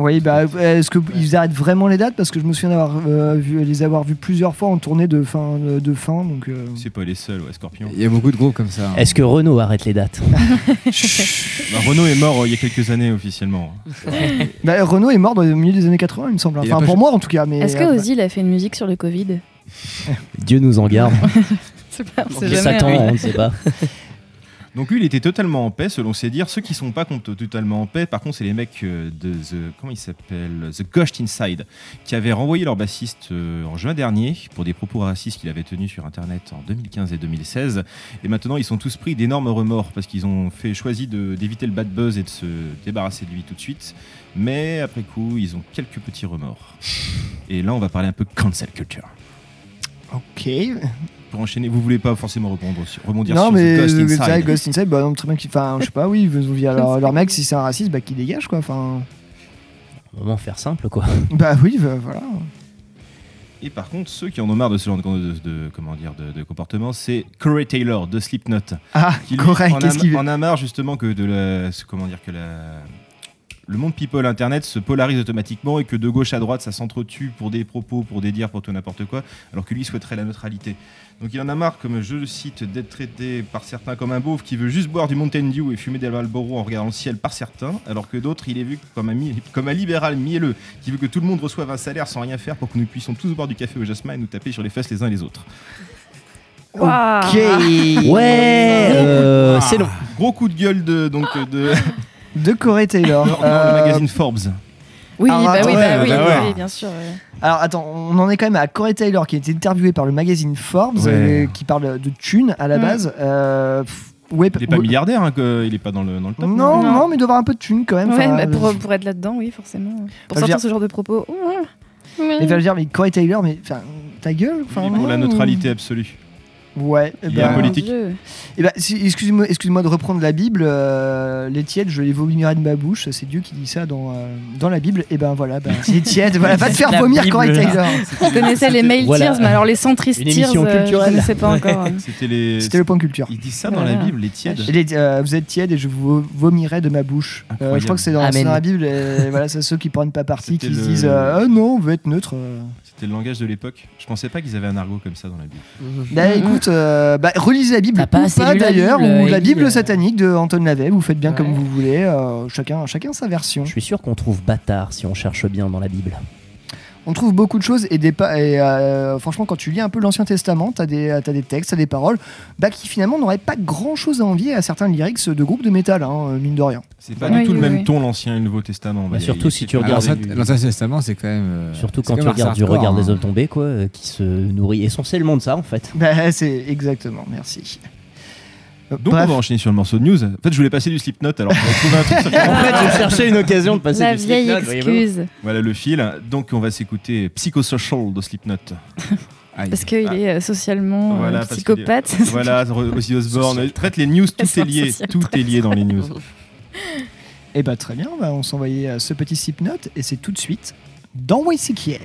Speaker 1: Oui, bah, est-ce qu'ils arrêtent vraiment les dates? Parce que je me souviens d'avoir euh, vu, les avoir vus plusieurs fois en tournée de fin. De, de fin donc, euh,
Speaker 4: C'est pas les seuls, ouais, Scorpion.
Speaker 3: Il y a beaucoup de groupes comme ça. hein.
Speaker 6: Est-ce que Renault arrête les dates?
Speaker 4: Bah, Renault est mort euh, il y a quelques années officiellement.
Speaker 1: bah, Renault est mort dans le milieu des années 80, il me semble. Enfin, pour moi en tout cas. mais
Speaker 5: Est-ce que
Speaker 1: euh,
Speaker 5: Ozzy il a fait une musique sur le Covid?
Speaker 6: Dieu nous en garde.
Speaker 5: C'est pas, on sait
Speaker 6: Et
Speaker 5: jamais,
Speaker 6: Satan,
Speaker 5: hein.
Speaker 6: on ne sait pas.
Speaker 4: Donc lui il était totalement en paix selon ses dires. Ceux qui sont pas totalement en paix, par contre c'est les mecs euh, de The comment il s'appelle The Ghost Inside qui avaient renvoyé leur bassiste euh, en juin dernier pour des propos racistes qu'il avait tenus sur internet en 2015 et 2016. Et maintenant ils sont tous pris d'énormes remords parce qu'ils ont fait choisi d'éviter le bad buzz et de se débarrasser de lui tout de suite. Mais après coup ils ont quelques petits remords. Et là on va parler un peu cancel culture.
Speaker 1: Ok.
Speaker 4: Pour enchaîner, vous voulez pas forcément rebondir sur, rebondir
Speaker 1: Non,
Speaker 4: sur
Speaker 1: mais
Speaker 4: The Ghost Inside.
Speaker 1: c'est vrai, Ghost Inside, bah, non, très bien Enfin, je sais pas, oui, ils veulent dire leur, leur mec, si c'est un raciste, bah, qu'il dégage quoi. Enfin,
Speaker 6: Moment faire simple quoi.
Speaker 1: bah oui, bah, voilà.
Speaker 4: Et par contre, ceux qui en ont marre de ce genre de, de- de- comment dire, de, de comportement, c'est Corey Taylor de Slipknot.
Speaker 1: Ah,
Speaker 4: qui lui,
Speaker 1: correct,
Speaker 4: en, a,
Speaker 1: qu'est-ce qu'il veut
Speaker 4: en a marre justement que de la, comment dire que la, le monde people internet se polarise automatiquement et que de gauche à droite ça s'entretue pour des propos, pour des dires, pour tout n'importe quoi, alors que lui souhaiterait la neutralité. Donc il en a marre, comme je le cite, d'être traité par certains comme un beauf qui veut juste boire du Mountain Dew et fumer des Marlboro en regardant le ciel par certains, alors que d'autres il est vu comme un, mi- comme un libéral mielleux qui veut que tout le monde reçoive un salaire sans rien faire pour que nous puissions tous boire du café au jasmin et nous taper sur les fesses les uns les autres.
Speaker 1: Ok.
Speaker 6: Ouais, euh, c'est long.
Speaker 4: Gros coup de gueule de donc de
Speaker 1: De Corey Taylor.
Speaker 4: dans, dans
Speaker 1: Euh,
Speaker 4: le magazine Forbes.
Speaker 5: Oui,
Speaker 1: Ah,
Speaker 5: bah oui,
Speaker 1: attends,
Speaker 5: bah
Speaker 1: ouais,
Speaker 5: oui,
Speaker 1: bah
Speaker 5: oui,
Speaker 1: ouais.
Speaker 5: oui, bien sûr. ouais.
Speaker 1: Alors attends, on en est quand même à Corey Taylor qui a été interviewé par le magazine Forbes,
Speaker 4: Ouais.
Speaker 1: euh, qui parle de thunes à la
Speaker 5: Mm.
Speaker 1: base. Euh, pff, ouais,
Speaker 4: Il est pas
Speaker 1: ouais.
Speaker 4: milliardaire, hein, que- il est pas dans le, dans le top.
Speaker 1: Non, non,
Speaker 5: Non.
Speaker 1: mais il doit avoir un peu de thunes quand même.
Speaker 5: Ouais,
Speaker 1: Enfin,
Speaker 5: bah, pour,
Speaker 1: euh,
Speaker 5: pour être là-dedans, oui, forcément. Pour
Speaker 1: Enfin, je veux
Speaker 5: sortir
Speaker 1: dire-
Speaker 5: ce genre de propos.
Speaker 1: Mais va dire, mais Corey Taylor, mais enfin, ta gueule.
Speaker 4: Il
Speaker 1: Enfin,
Speaker 4: est pour la
Speaker 1: non.
Speaker 4: neutralité absolue.
Speaker 1: Ouais. eh
Speaker 4: Il
Speaker 1: ben,
Speaker 4: est
Speaker 5: Mon
Speaker 4: politique.
Speaker 5: Dieu.
Speaker 1: eh ben, si- excusez-moi, excusez-moi de reprendre la Bible. euh, les tièdes, je les vomirai de ma bouche. C'est Dieu qui dit ça dans, euh, dans la Bible. Et ben voilà, ben, c'est tiède. voilà, va te faire vomir,
Speaker 2: Bible.
Speaker 1: Corey Taylor.
Speaker 5: Je connaissais les mail
Speaker 6: Voilà.
Speaker 5: tears, mais alors les centristes tears, euh, je
Speaker 6: culturelle.
Speaker 5: connaissais pas encore.
Speaker 4: C'était les.
Speaker 1: C'était le point culture.
Speaker 4: Ils disent ça dans
Speaker 5: Voilà.
Speaker 4: la Bible, les tièdes.
Speaker 1: Et les- euh, vous êtes tiède et je vous vomirai de ma bouche. Euh, je crois que c'est dans,
Speaker 2: Amen.
Speaker 1: c'est dans la Bible. Et voilà, c'est ceux qui prennent pas parti, qui se disent euh, Ah non, on veut être neutre. Euh.
Speaker 4: C'était le langage de l'époque. Je pensais pas qu'ils avaient un argot comme ça dans la Bible.
Speaker 1: Bah
Speaker 5: Mm,
Speaker 1: écoute, euh, bah, relisez la Bible
Speaker 2: pas la
Speaker 1: d'ailleurs, ou la
Speaker 2: Émile.
Speaker 1: Bible satanique de Anton Lavey. Vous faites bien
Speaker 2: Ouais.
Speaker 1: comme vous voulez. euh, chacun, chacun sa version.
Speaker 6: Je suis sûr qu'on trouve bâtard si on cherche bien dans la Bible.
Speaker 1: On trouve beaucoup de choses et, des pa- et euh, franchement, quand tu lis un peu l'Ancien Testament, t'as des, t'as des textes, t'as des paroles bah, qui finalement n'auraient pas grand chose à envier à certains lyrics de groupes de métal, hein, mine de rien.
Speaker 4: C'est pas du tout le
Speaker 5: oui,
Speaker 4: même
Speaker 5: oui.
Speaker 4: ton, l'Ancien et le Nouveau Testament.
Speaker 6: Bah, surtout si tu regardes-
Speaker 3: L'Ancien Testament, c'est quand même. euh,
Speaker 6: Surtout quand
Speaker 3: quand
Speaker 6: tu regardes du regard des
Speaker 3: hein.
Speaker 6: hommes tombés, quoi, euh, qui se nourrit essentiellement de ça en fait.
Speaker 1: Bah, c'est exactement, merci. Euh,
Speaker 4: Donc
Speaker 1: bref.
Speaker 4: on va enchaîner sur le morceau de news. En fait, je voulais passer du Slipknot, alors on va trouver un truc. sur-
Speaker 6: en fait, je cherchais une occasion de passer
Speaker 5: La
Speaker 6: du
Speaker 5: vieille
Speaker 6: Slipknot,
Speaker 5: excuse.
Speaker 4: Voilà le fil. Donc on va s'écouter Psychosocial de Slipknot.
Speaker 3: Aïe.
Speaker 5: Parce qu'il est euh, socialement euh,
Speaker 4: Voilà, parce qu'il
Speaker 5: psychopathe.
Speaker 4: Voilà, Ozzy Osbourne. Traite les news, tout est lié. Tout est lié dans les news.
Speaker 1: Et bah très bien, on s'envoyait à ce petit Slipknot et c'est tout de suite dans YCKM.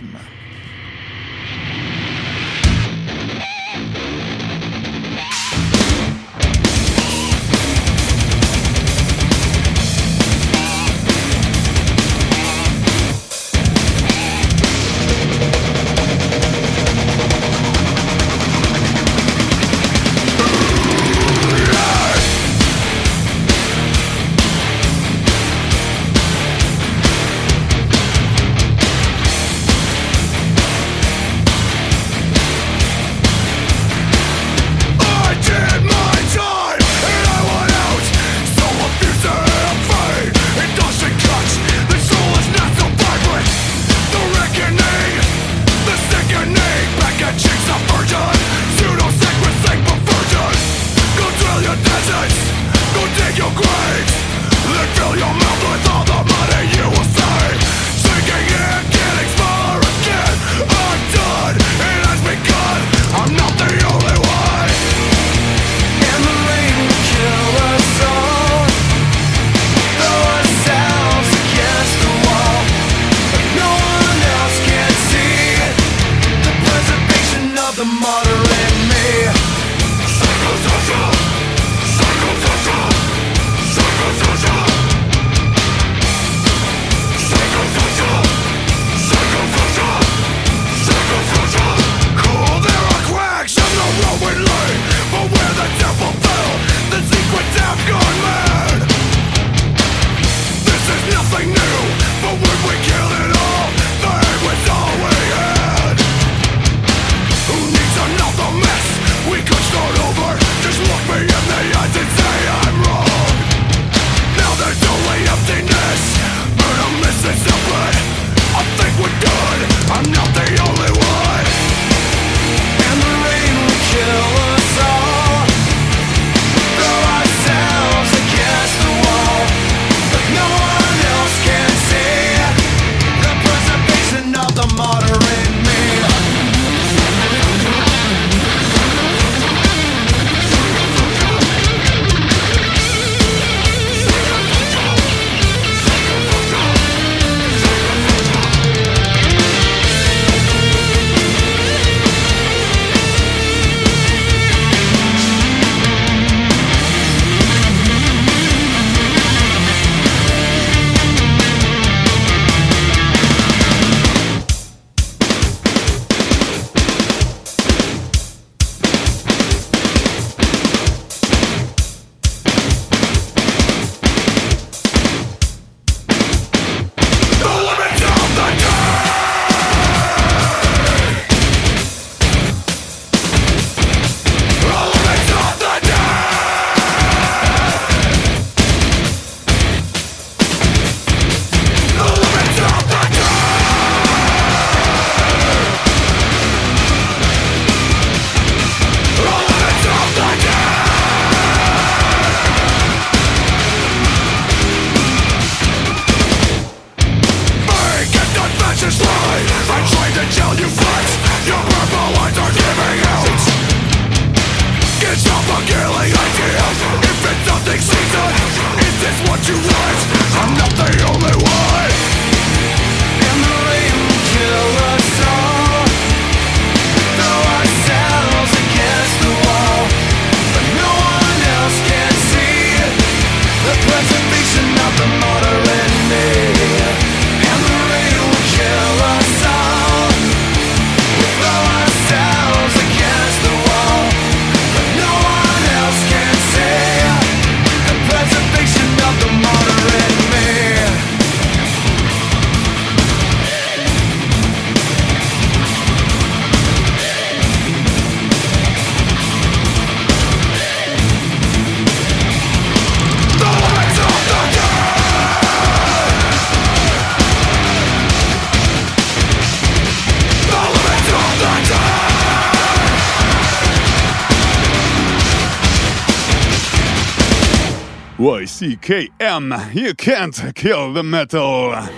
Speaker 8: YCKM, you can't kill the metal.
Speaker 12: Arrêtez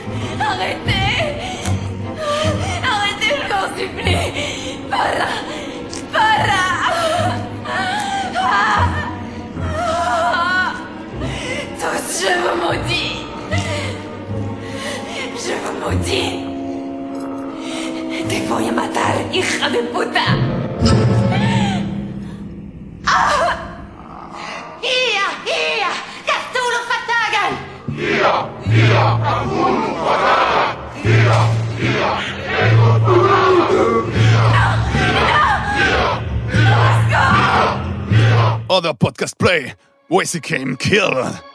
Speaker 12: Arrêtez, je vous Ah. Ah. Je vous Je vous Te voy a matar, hija de puta
Speaker 8: Other podcast play, YCKM kill.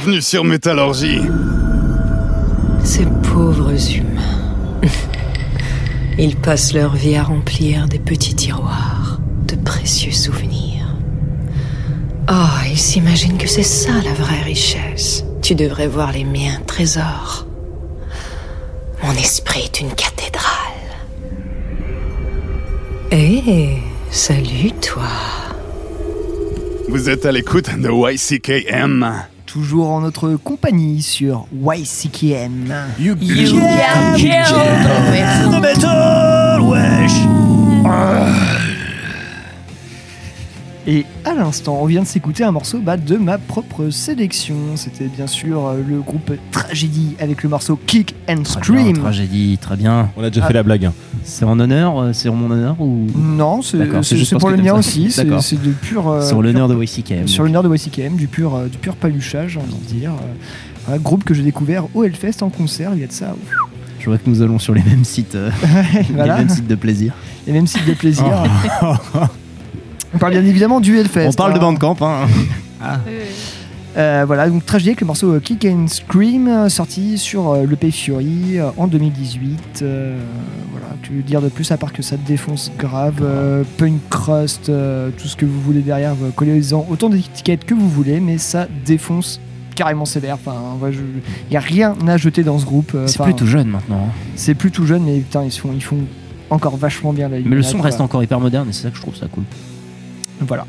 Speaker 7: Bienvenue sur Métallurgie.
Speaker 13: Ces pauvres humains. Ils passent leur vie à remplir des petits tiroirs de précieux souvenirs. Oh, ils s'imaginent que c'est ça la vraie richesse. Tu devrais voir les miens trésors. Mon esprit est une cathédrale. Eh, salut toi.
Speaker 7: Vous êtes à l'écoute de YCKM.
Speaker 1: Toujours en notre compagnie sur YCKM.
Speaker 7: You,
Speaker 1: can Et à l'instant, on vient de s'écouter un morceau bah, de ma propre sélection. C'était bien sûr euh, le groupe Tragédie avec le morceau Kick and
Speaker 6: Très bien,
Speaker 1: Scream.
Speaker 6: tragédie, très bien.
Speaker 14: On a déjà
Speaker 1: Ah.
Speaker 14: fait la blague. hein.
Speaker 6: C'est en honneur, euh, c'est en mon honneur ou?
Speaker 1: Non, c'est
Speaker 6: D'accord,
Speaker 1: c'est-
Speaker 6: juste
Speaker 1: c'est
Speaker 6: parce
Speaker 1: pour
Speaker 6: que
Speaker 1: le
Speaker 6: t'aimes
Speaker 1: mien
Speaker 6: ça.
Speaker 1: aussi. C'est
Speaker 6: D'accord.
Speaker 1: c'est de pur. euh,
Speaker 6: Sur l'honneur de YCKM.
Speaker 1: Sur l'honneur de YCKM, du pur, euh, du pur paluchage, j'ai envie de dire. Euh, Un groupe que j'ai découvert au Hellfest en concert, il y a de ça. ouf.
Speaker 6: Je vois que nous allons sur les mêmes sites, euh,
Speaker 1: Voilà.
Speaker 6: les mêmes sites de plaisir.
Speaker 1: Les mêmes sites de plaisir. On parle bien évidemment du Hellfest.
Speaker 6: On parle de
Speaker 1: hein.
Speaker 6: Bandcamp, hein.
Speaker 1: Euh, voilà, donc Tragédie avec le morceau euh, Kick and Scream, euh, sorti sur euh, l'EP Fury euh, en 2018. euh, voilà, que dire de plus à part que ça défonce grave, euh, punk crust, euh, tout ce que vous voulez derrière, collez-en autant d'étiquettes que vous voulez, mais ça défonce carrément sévère. Enfin, il n'y a rien à jeter dans ce groupe. euh,
Speaker 6: C'est
Speaker 1: enfin,
Speaker 6: plutôt jeune maintenant. hein.
Speaker 1: C'est plus tout jeune, mais putain, ils font, ils font encore vachement bien la
Speaker 6: Mais le son reste encore hyper moderne et c'est ça que je trouve ça cool.
Speaker 1: Voilà.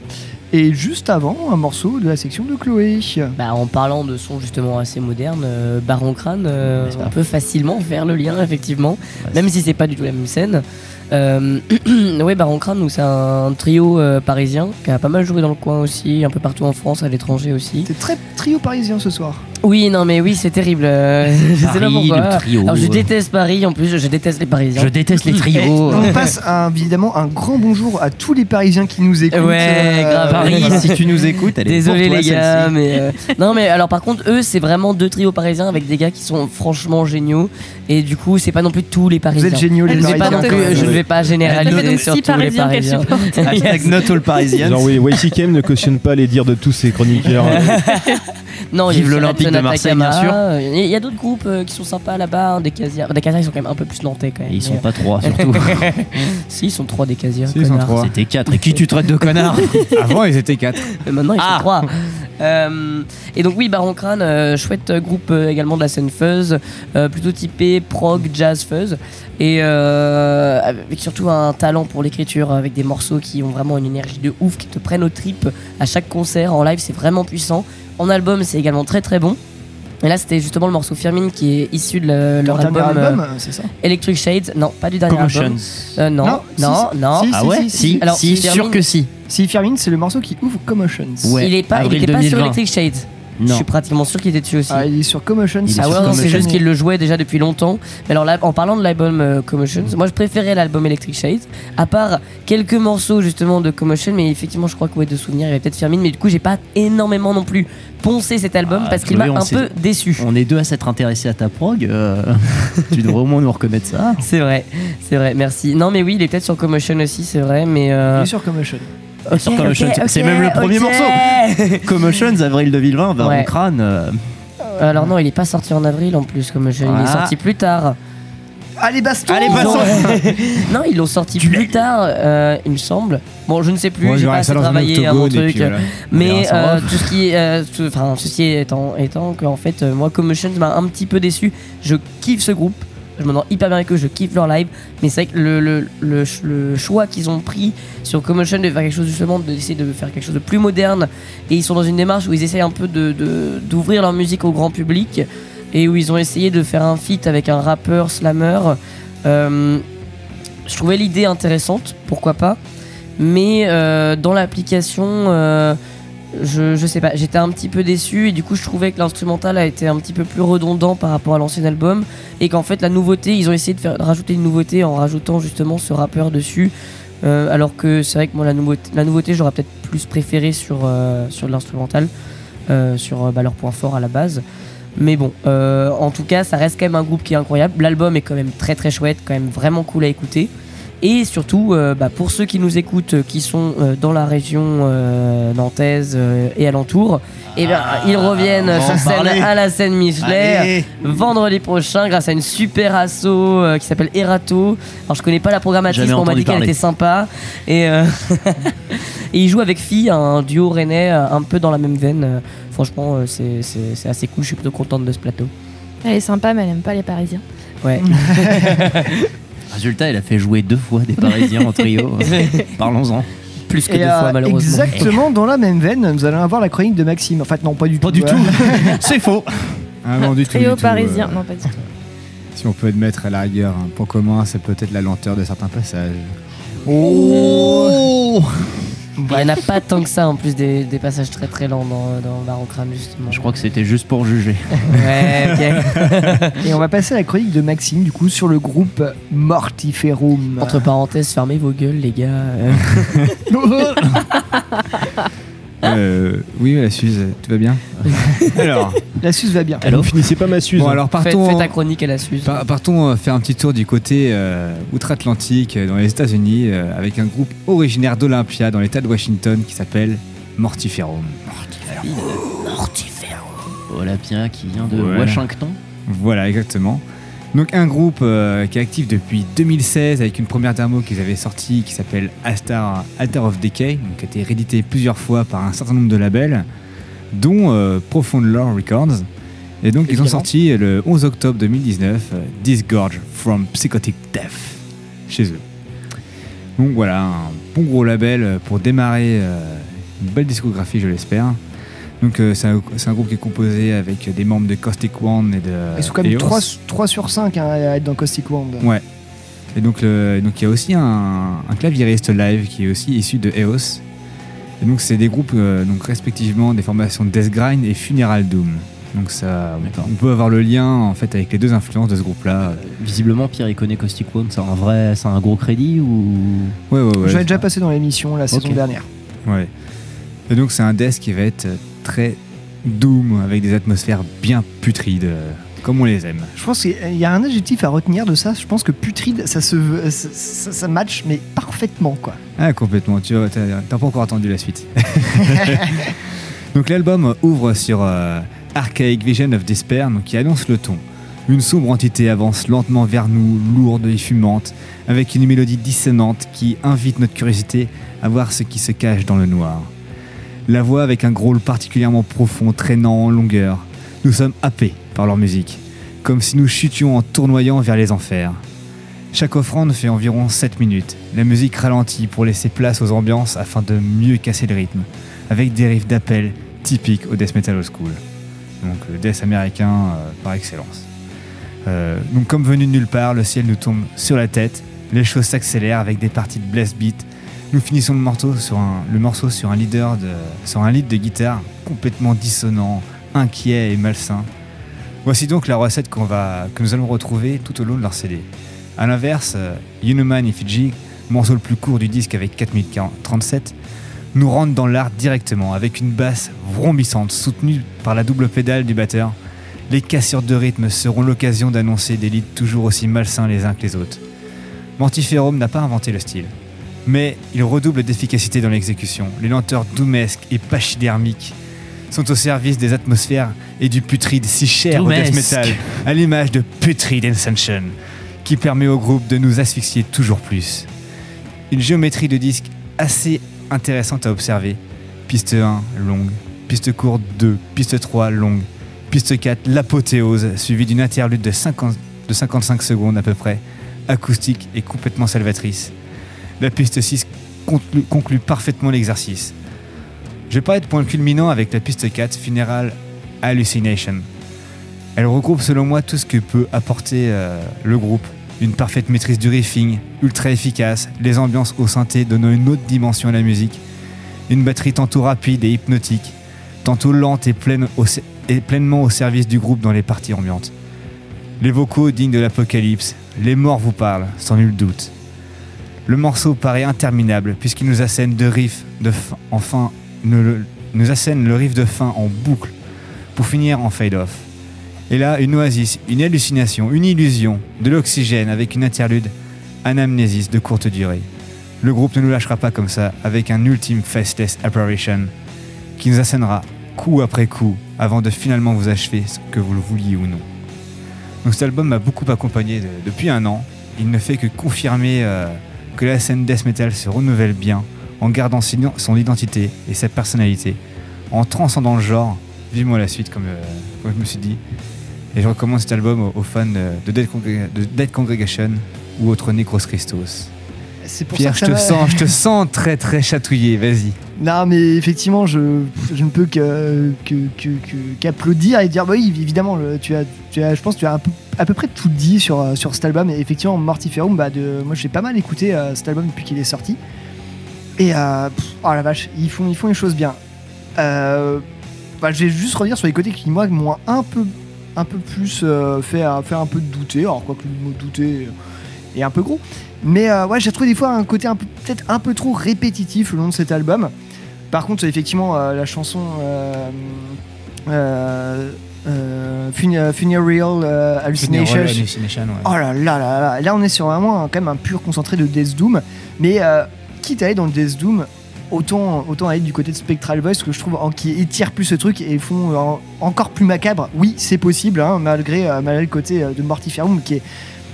Speaker 1: Et juste avant, un morceau de la section de Chloé.
Speaker 2: Bah, en parlant de sons justement assez modernes, euh, Baron Crâne, euh, on peut facilement faire le lien effectivement, même si c'est pas du tout la même scène. Euh, ouais, Baron Crâne, nous, c'est un trio euh, parisien qui a pas mal joué dans le coin aussi, un peu partout en France, à l'étranger aussi.
Speaker 1: C'est très trio parisien ce soir.
Speaker 2: Oui, non, mais oui, c'est terrible. euh, je sais pas
Speaker 6: Paris,
Speaker 2: pourquoi.
Speaker 6: le trio.
Speaker 2: Alors, je déteste Paris en plus, je déteste les Parisiens.
Speaker 6: Je déteste les trios.
Speaker 1: On passe un- évidemment un grand bonjour à tous les Parisiens qui nous écoutent.
Speaker 2: Ouais,
Speaker 1: Euh,
Speaker 2: grave.
Speaker 6: Paris, si tu nous écoutes, elle est
Speaker 2: Désolé
Speaker 6: pour toi,
Speaker 2: les gars, mais euh, non mais alors par contre eux c'est vraiment deux trios parisiens avec des gars qui sont franchement géniaux et du coup c'est pas non plus tous les
Speaker 1: Vous
Speaker 2: parisiens.
Speaker 1: êtes géniaux les
Speaker 2: pas non
Speaker 1: Parisiens.
Speaker 2: plus, je ne vais pas généraliser
Speaker 5: donc
Speaker 2: sur tous les
Speaker 5: Parisiens.
Speaker 6: Hashtag not all Parisians.
Speaker 14: Genre oui, YCKM ne cautionne pas les dires de tous ses chroniqueurs.
Speaker 2: Non, il y a
Speaker 6: Vive l'Olympique de Marseille, bien sûr.
Speaker 2: Il y a d'autres groupes euh, qui sont sympas là-bas, hein, des casiers. Des casiers ils sont quand même un peu plus nantais quand même.
Speaker 6: Et ils sont pas trois,
Speaker 2: euh,
Speaker 6: surtout.
Speaker 2: si ils sont trois des casiers.
Speaker 3: Si, ils sont
Speaker 2: connards.
Speaker 3: trois.
Speaker 6: C'était quatre. Et qui tu traites de connard?
Speaker 3: Avant, ils étaient quatre.
Speaker 2: Mais maintenant ils
Speaker 6: Ah.
Speaker 2: sont trois. Euh, et donc oui, Baron Crâne, euh, chouette groupe euh, également de la scène fuzz, euh, plutôt typé prog jazz fuzz, et euh, avec surtout un talent pour l'écriture, avec des morceaux qui ont vraiment une énergie de ouf, qui te prennent aux tripes à chaque concert. En live, c'est vraiment puissant. En album, c'est également très très bon. Et là, c'était justement le morceau Firmine qui est issu de le- leur album,
Speaker 1: album,
Speaker 2: euh,
Speaker 1: c'est ça
Speaker 2: Electric Shades. Non, pas du dernier album. Euh, non, non,
Speaker 1: si,
Speaker 2: non,
Speaker 1: si,
Speaker 2: non.
Speaker 1: si,
Speaker 6: Ah
Speaker 1: si,
Speaker 6: ouais
Speaker 1: si.
Speaker 2: Alors,
Speaker 6: si,
Speaker 2: Firmine-
Speaker 6: sûr que si.
Speaker 1: Si Firmine, c'est le morceau qui ouvre Commotions.
Speaker 6: Ouais.
Speaker 2: il est pas, il
Speaker 6: avril
Speaker 2: était pas sur
Speaker 6: 2020.
Speaker 2: Electric Shades. Je suis pratiquement sûr qu'il était dessus aussi.
Speaker 1: Ah, il est sur Commotions.
Speaker 6: Il est
Speaker 2: Ah
Speaker 6: sur
Speaker 2: ouais, non, c'est
Speaker 6: Commotion.
Speaker 2: juste qu'il le jouait déjà depuis longtemps. Mais alors là, en parlant de l'album euh, Commotions, moi je préférais l'album Electric Shades, à part quelques morceaux justement de Commotion, mais effectivement je crois que ouais, de souvenir, il y avait peut-être Firmine, mais du coup j'ai pas énormément non plus poncé cet album
Speaker 6: Ah,
Speaker 2: parce qu'il m'a
Speaker 6: Chloé, on
Speaker 2: un
Speaker 6: s'est-
Speaker 2: peu déçu.
Speaker 6: On est deux à s'être intéressés à ta prog. euh, tu devrais au moins nous reconnaître ça.
Speaker 2: C'est vrai, c'est vrai, merci. Non mais oui, il est peut-être sur Commotion aussi, c'est vrai, mais... euh,
Speaker 1: Il est sur Commotion.
Speaker 6: Sur
Speaker 2: ok,
Speaker 6: c'est même le premier morceau. Commotions, avril 2020, Baron
Speaker 2: Ouais.
Speaker 6: Crâne. euh,
Speaker 2: Alors non, il est pas sorti en avril en plus, Commotion, il est
Speaker 6: Ah.
Speaker 2: sorti plus tard.
Speaker 1: Allez, baston
Speaker 6: Allez, baston
Speaker 2: non, ils l'ont sorti plus tard, euh, il me semble. Bon, je ne sais plus,
Speaker 3: Bon,
Speaker 2: j'ai pas
Speaker 3: auraient
Speaker 2: assez
Speaker 3: ça dans un
Speaker 2: travaillé à mon
Speaker 3: octogone et
Speaker 2: truc.
Speaker 3: puis voilà. On
Speaker 2: Mais
Speaker 3: verra ça en
Speaker 2: euh, tout ce qui est, euh, tout- enfin, ceci étant, étant que en fait, euh, moi, Commotion m'a un petit peu déçu. Je kiffe ce groupe, je m'entends hyper bien avec eux, je kiffe leur live. Mais c'est vrai que le, le, le, ch- le choix qu'ils ont pris sur Commotion de faire quelque chose justement, d'essayer de faire quelque chose de plus moderne, et ils sont dans une démarche où ils essayent un peu d'ouvrir leur musique au grand public et où ils ont essayé de faire un feat avec un rappeur slammer. Euh, je trouvais l'idée intéressante, pourquoi pas. Mais euh, dans l'application, euh, je, sais pas, j'étais un petit peu déçu et du coup je trouvais que l'instrumental a été un petit peu plus redondant par rapport à l'ancien album et qu'en fait la nouveauté, ils ont essayé de, faire, rajouter une nouveauté en rajoutant justement ce rappeur dessus. Euh, alors que c'est vrai que moi la nouveauté, la nouveauté j'aurais peut-être plus préféré sur, euh, sur l'instrumental, euh, sur leur point fort à la base. Mais bon, en tout cas, ça reste quand même un groupe qui est incroyable. L'album est quand même très très chouette, quand même vraiment cool à écouter. Et surtout, euh, bah, pour ceux qui nous écoutent, euh, qui sont euh, dans la région euh, nantaise euh, et alentour, eh ben, ils reviennent sur scène
Speaker 6: parler.
Speaker 2: à la scène Michelet
Speaker 6: Allez.
Speaker 2: vendredi prochain grâce à une super asso euh, qui s'appelle Erato. Alors je connais pas la programmatrice, mais on m'a dit qu'elle était sympa. Et, euh, et il joue avec Fille, un duo rennais un peu dans la même veine. Franchement, c'est assez cool. Je suis plutôt contente de ce plateau.
Speaker 5: Elle est sympa, mais elle aime pas les Parisiens.
Speaker 2: Ouais.
Speaker 6: Résultat, elle a fait jouer deux fois des Parisiens en trio. Parlons-en.
Speaker 2: Plus que
Speaker 1: Et
Speaker 2: deux
Speaker 1: euh,
Speaker 2: fois, malheureusement.
Speaker 1: exactement dans la même veine, nous allons avoir la chronique de Maxime. En fait, non, pas du tout.
Speaker 6: Pas du tout. C'est faux.
Speaker 3: Ah, non, du tout,
Speaker 5: Trio
Speaker 3: tout,
Speaker 5: parisien,
Speaker 3: euh,
Speaker 5: non pas du tout.
Speaker 3: Si on peut admettre à la rigueur un point commun, c'est peut-être la lenteur de certains passages.
Speaker 6: Oh
Speaker 2: Il y en a pas tant que ça en plus des, des passages très très lents dans, dans Baron Crâne justement.
Speaker 6: Je crois que c'était juste pour juger.
Speaker 2: Ouais, ok.
Speaker 1: Et on va passer à la chronique de Maxime, du coup, sur le groupe Mortiferum.
Speaker 2: Entre parenthèses, fermez vos gueules les gars. Euh,
Speaker 3: oui, la Suze, tout va bien Alors,
Speaker 1: La Suze va bien.
Speaker 14: Vous finissez pas ma Suze.
Speaker 3: bon, alors
Speaker 2: fais,
Speaker 3: partons,
Speaker 2: fais ta chronique à la Suze.
Speaker 3: par- partons euh, faire un petit tour du côté euh, outre-Atlantique, dans les États-Unis, euh, avec un groupe originaire d'Olympia, dans l'État de Washington, qui s'appelle Mortiferum.
Speaker 6: Olympia qui vient de. Washington.
Speaker 3: Voilà, exactement. Donc un groupe euh, qui est actif depuis 2016 avec une première démo qu'ils avaient sortie qui s'appelle Altar of Decay, donc qui a été réédité plusieurs fois par un certain nombre de labels, dont euh, Profound Lore Records. Et donc ils ont sorti le 11 octobre 2019 euh, Disgorge from Psychotic Death chez eux. Donc voilà, un bon gros label pour démarrer une belle discographie, je l'espère. Donc euh, c'est un, c'est un groupe qui est composé avec des membres de Caustic One et de.
Speaker 1: Ils sont quand même
Speaker 3: Eos.
Speaker 1: 3, 3 sur 5 hein, à être dans Caustic Wand.
Speaker 3: Ouais. Et donc, il y a aussi un, un claviériste live qui est aussi issu de EOS. Et donc c'est des groupes euh, donc respectivement des formations Death Grind et Funeral Doom. Donc ça, on peut avoir le lien en fait avec les deux influences de ce groupe-là.
Speaker 6: Visiblement, Pierre, il connaît Caustic One. C'est un vrai, c'est un gros crédit ou?
Speaker 3: Ouais, ouais, ouais.
Speaker 1: J'avais déjà passé dans l'émission la saison dernière.
Speaker 3: Ouais. Et donc c'est un death qui va être très doom avec des atmosphères bien putrides, euh, comme on les aime.
Speaker 1: Je pense qu'il y a un adjectif à retenir de ça. Je pense que putride, ça se veut- ça, ça- ça match, mais parfaitement quoi.
Speaker 3: Ah complètement, tu vois, t'as t'as pas encore attendu la suite. donc l'album ouvre sur euh, Archaic Vision of Despair, donc qui annonce le ton. Une sombre entité avance lentement vers nous, lourde et fumante, avec une mélodie dissonante qui invite notre curiosité à voir ce qui se cache dans le noir. La voix avec un growl particulièrement profond, traînant en longueur. Nous sommes happés par leur musique, comme si nous chutions en tournoyant vers les enfers. Chaque offrande fait environ 7 minutes. La musique ralentit pour laisser place aux ambiances afin de mieux casser le rythme, avec des riffs d'appel typiques au death metal old school. Donc le death américain euh, par excellence. Euh, donc comme venu de nulle part, le ciel nous tombe sur la tête, les choses s'accélèrent avec des parties de blast beat. Nous finissons le morceau sur un, le morceau sur un leader de, sur un lead de guitare complètement dissonant, inquiet et malsain. Voici donc la recette que nous allons retrouver tout au long de leur CD. A l'inverse, euh, Human Effigy, morceau le plus court du disque avec 4 minutes 40 37, nous rentre dans l'art directement avec une basse vrombissante soutenue par la double pédale du batteur. Les cassures de rythme seront l'occasion d'annoncer des leads toujours aussi malsains les uns que les autres. Mortiferum n'a pas inventé le style, mais il redouble d'efficacité dans l'exécution. Les lenteurs doumesques et pachydermiques sont au service des atmosphères et du putride si cher au death
Speaker 6: Doumesque.
Speaker 3: metal, à l'image de Putrid Ascension, qui permet au groupe de nous asphyxier toujours plus. Une géométrie de disque assez intéressante à observer. Piste 1, longue. Piste courte 2. Piste 3, longue. Piste 4, l'apothéose, suivie d'une interlude de, 50 de 55 secondes à peu près, acoustique et complètement salvatrice. La piste 6 conclut, parfaitement l'exercice. Je vais parler de point culminant avec la piste 4, Funeral Hallucination. Elle regroupe selon moi tout ce que peut apporter euh, le groupe. Une parfaite maîtrise du riffing, ultra efficace, les ambiances au synthé donnant une autre dimension à la musique, une batterie tantôt rapide et hypnotique, tantôt lente et pleinement au service du groupe dans les parties ambiantes. Les vocaux dignes de l'apocalypse, les morts vous parlent, sans nul doute. Le morceau paraît interminable puisqu'il nous assène de riffs de fin, enfin nous, nous assène le riff de fin en boucle pour finir en fade-off. Et là, une oasis, une hallucination, une illusion, de l'oxygène avec une interlude, anamnésis de courte durée. Le groupe ne nous lâchera pas comme ça avec un ultime faceless apparition qui nous assènera coup après coup avant de finalement vous achever que vous le vouliez ou non. Donc cet album m'a beaucoup accompagné de- depuis un an. Il ne fait que confirmer euh, que la scène death metal se renouvelle bien en gardant son identité et sa personnalité, en transcendant le genre. Vivement la suite, comme, euh, je me suis dit. Et je recommande cet album aux, fans de, de Dead Congrega- de Dead Congregation ou autres Necros Christos.
Speaker 1: C'est pour
Speaker 3: Pierre,
Speaker 1: ça
Speaker 3: je
Speaker 1: que
Speaker 3: te sens, je te sens très très chatouillé. Vas-y.
Speaker 1: Non, mais effectivement, je, je ne peux que- que- que- qu'applaudir et dire bah oui, évidemment, tu as, tu as, je pense que tu as un peu- à peu près tout dit sur, euh, sur cet album. Et effectivement, Mortiferum, bah de, moi j'ai pas mal écouté euh, cet album depuis qu'il est sorti. Et euh, pff, oh la vache, ils font, ils font les choses bien. Euh, bah, je vais juste revenir sur les côtés qui, moi, m'ont un peu, un peu plus fait, fait un peu douter. Alors, quoi que le mot douter est un peu gros. Mais euh, ouais, j'ai trouvé des fois un côté peut-être un peu trop répétitif le long de cet album. Par contre, effectivement, euh, la chanson euh, euh, Fun- Funereal Hallucination.
Speaker 3: Funeral Hallucination, ouais.
Speaker 1: Oh là là là là, là on est sur vraiment quand même un pur concentré de Death Doom. Mais quitte à aller dans le Death Doom, autant, autant aller du côté de Spectral Voice que je trouve en- qui étire plus ce truc et font encore plus macabre. Oui, c'est possible, hein, malgré, malgré le côté de Mortiferum qui est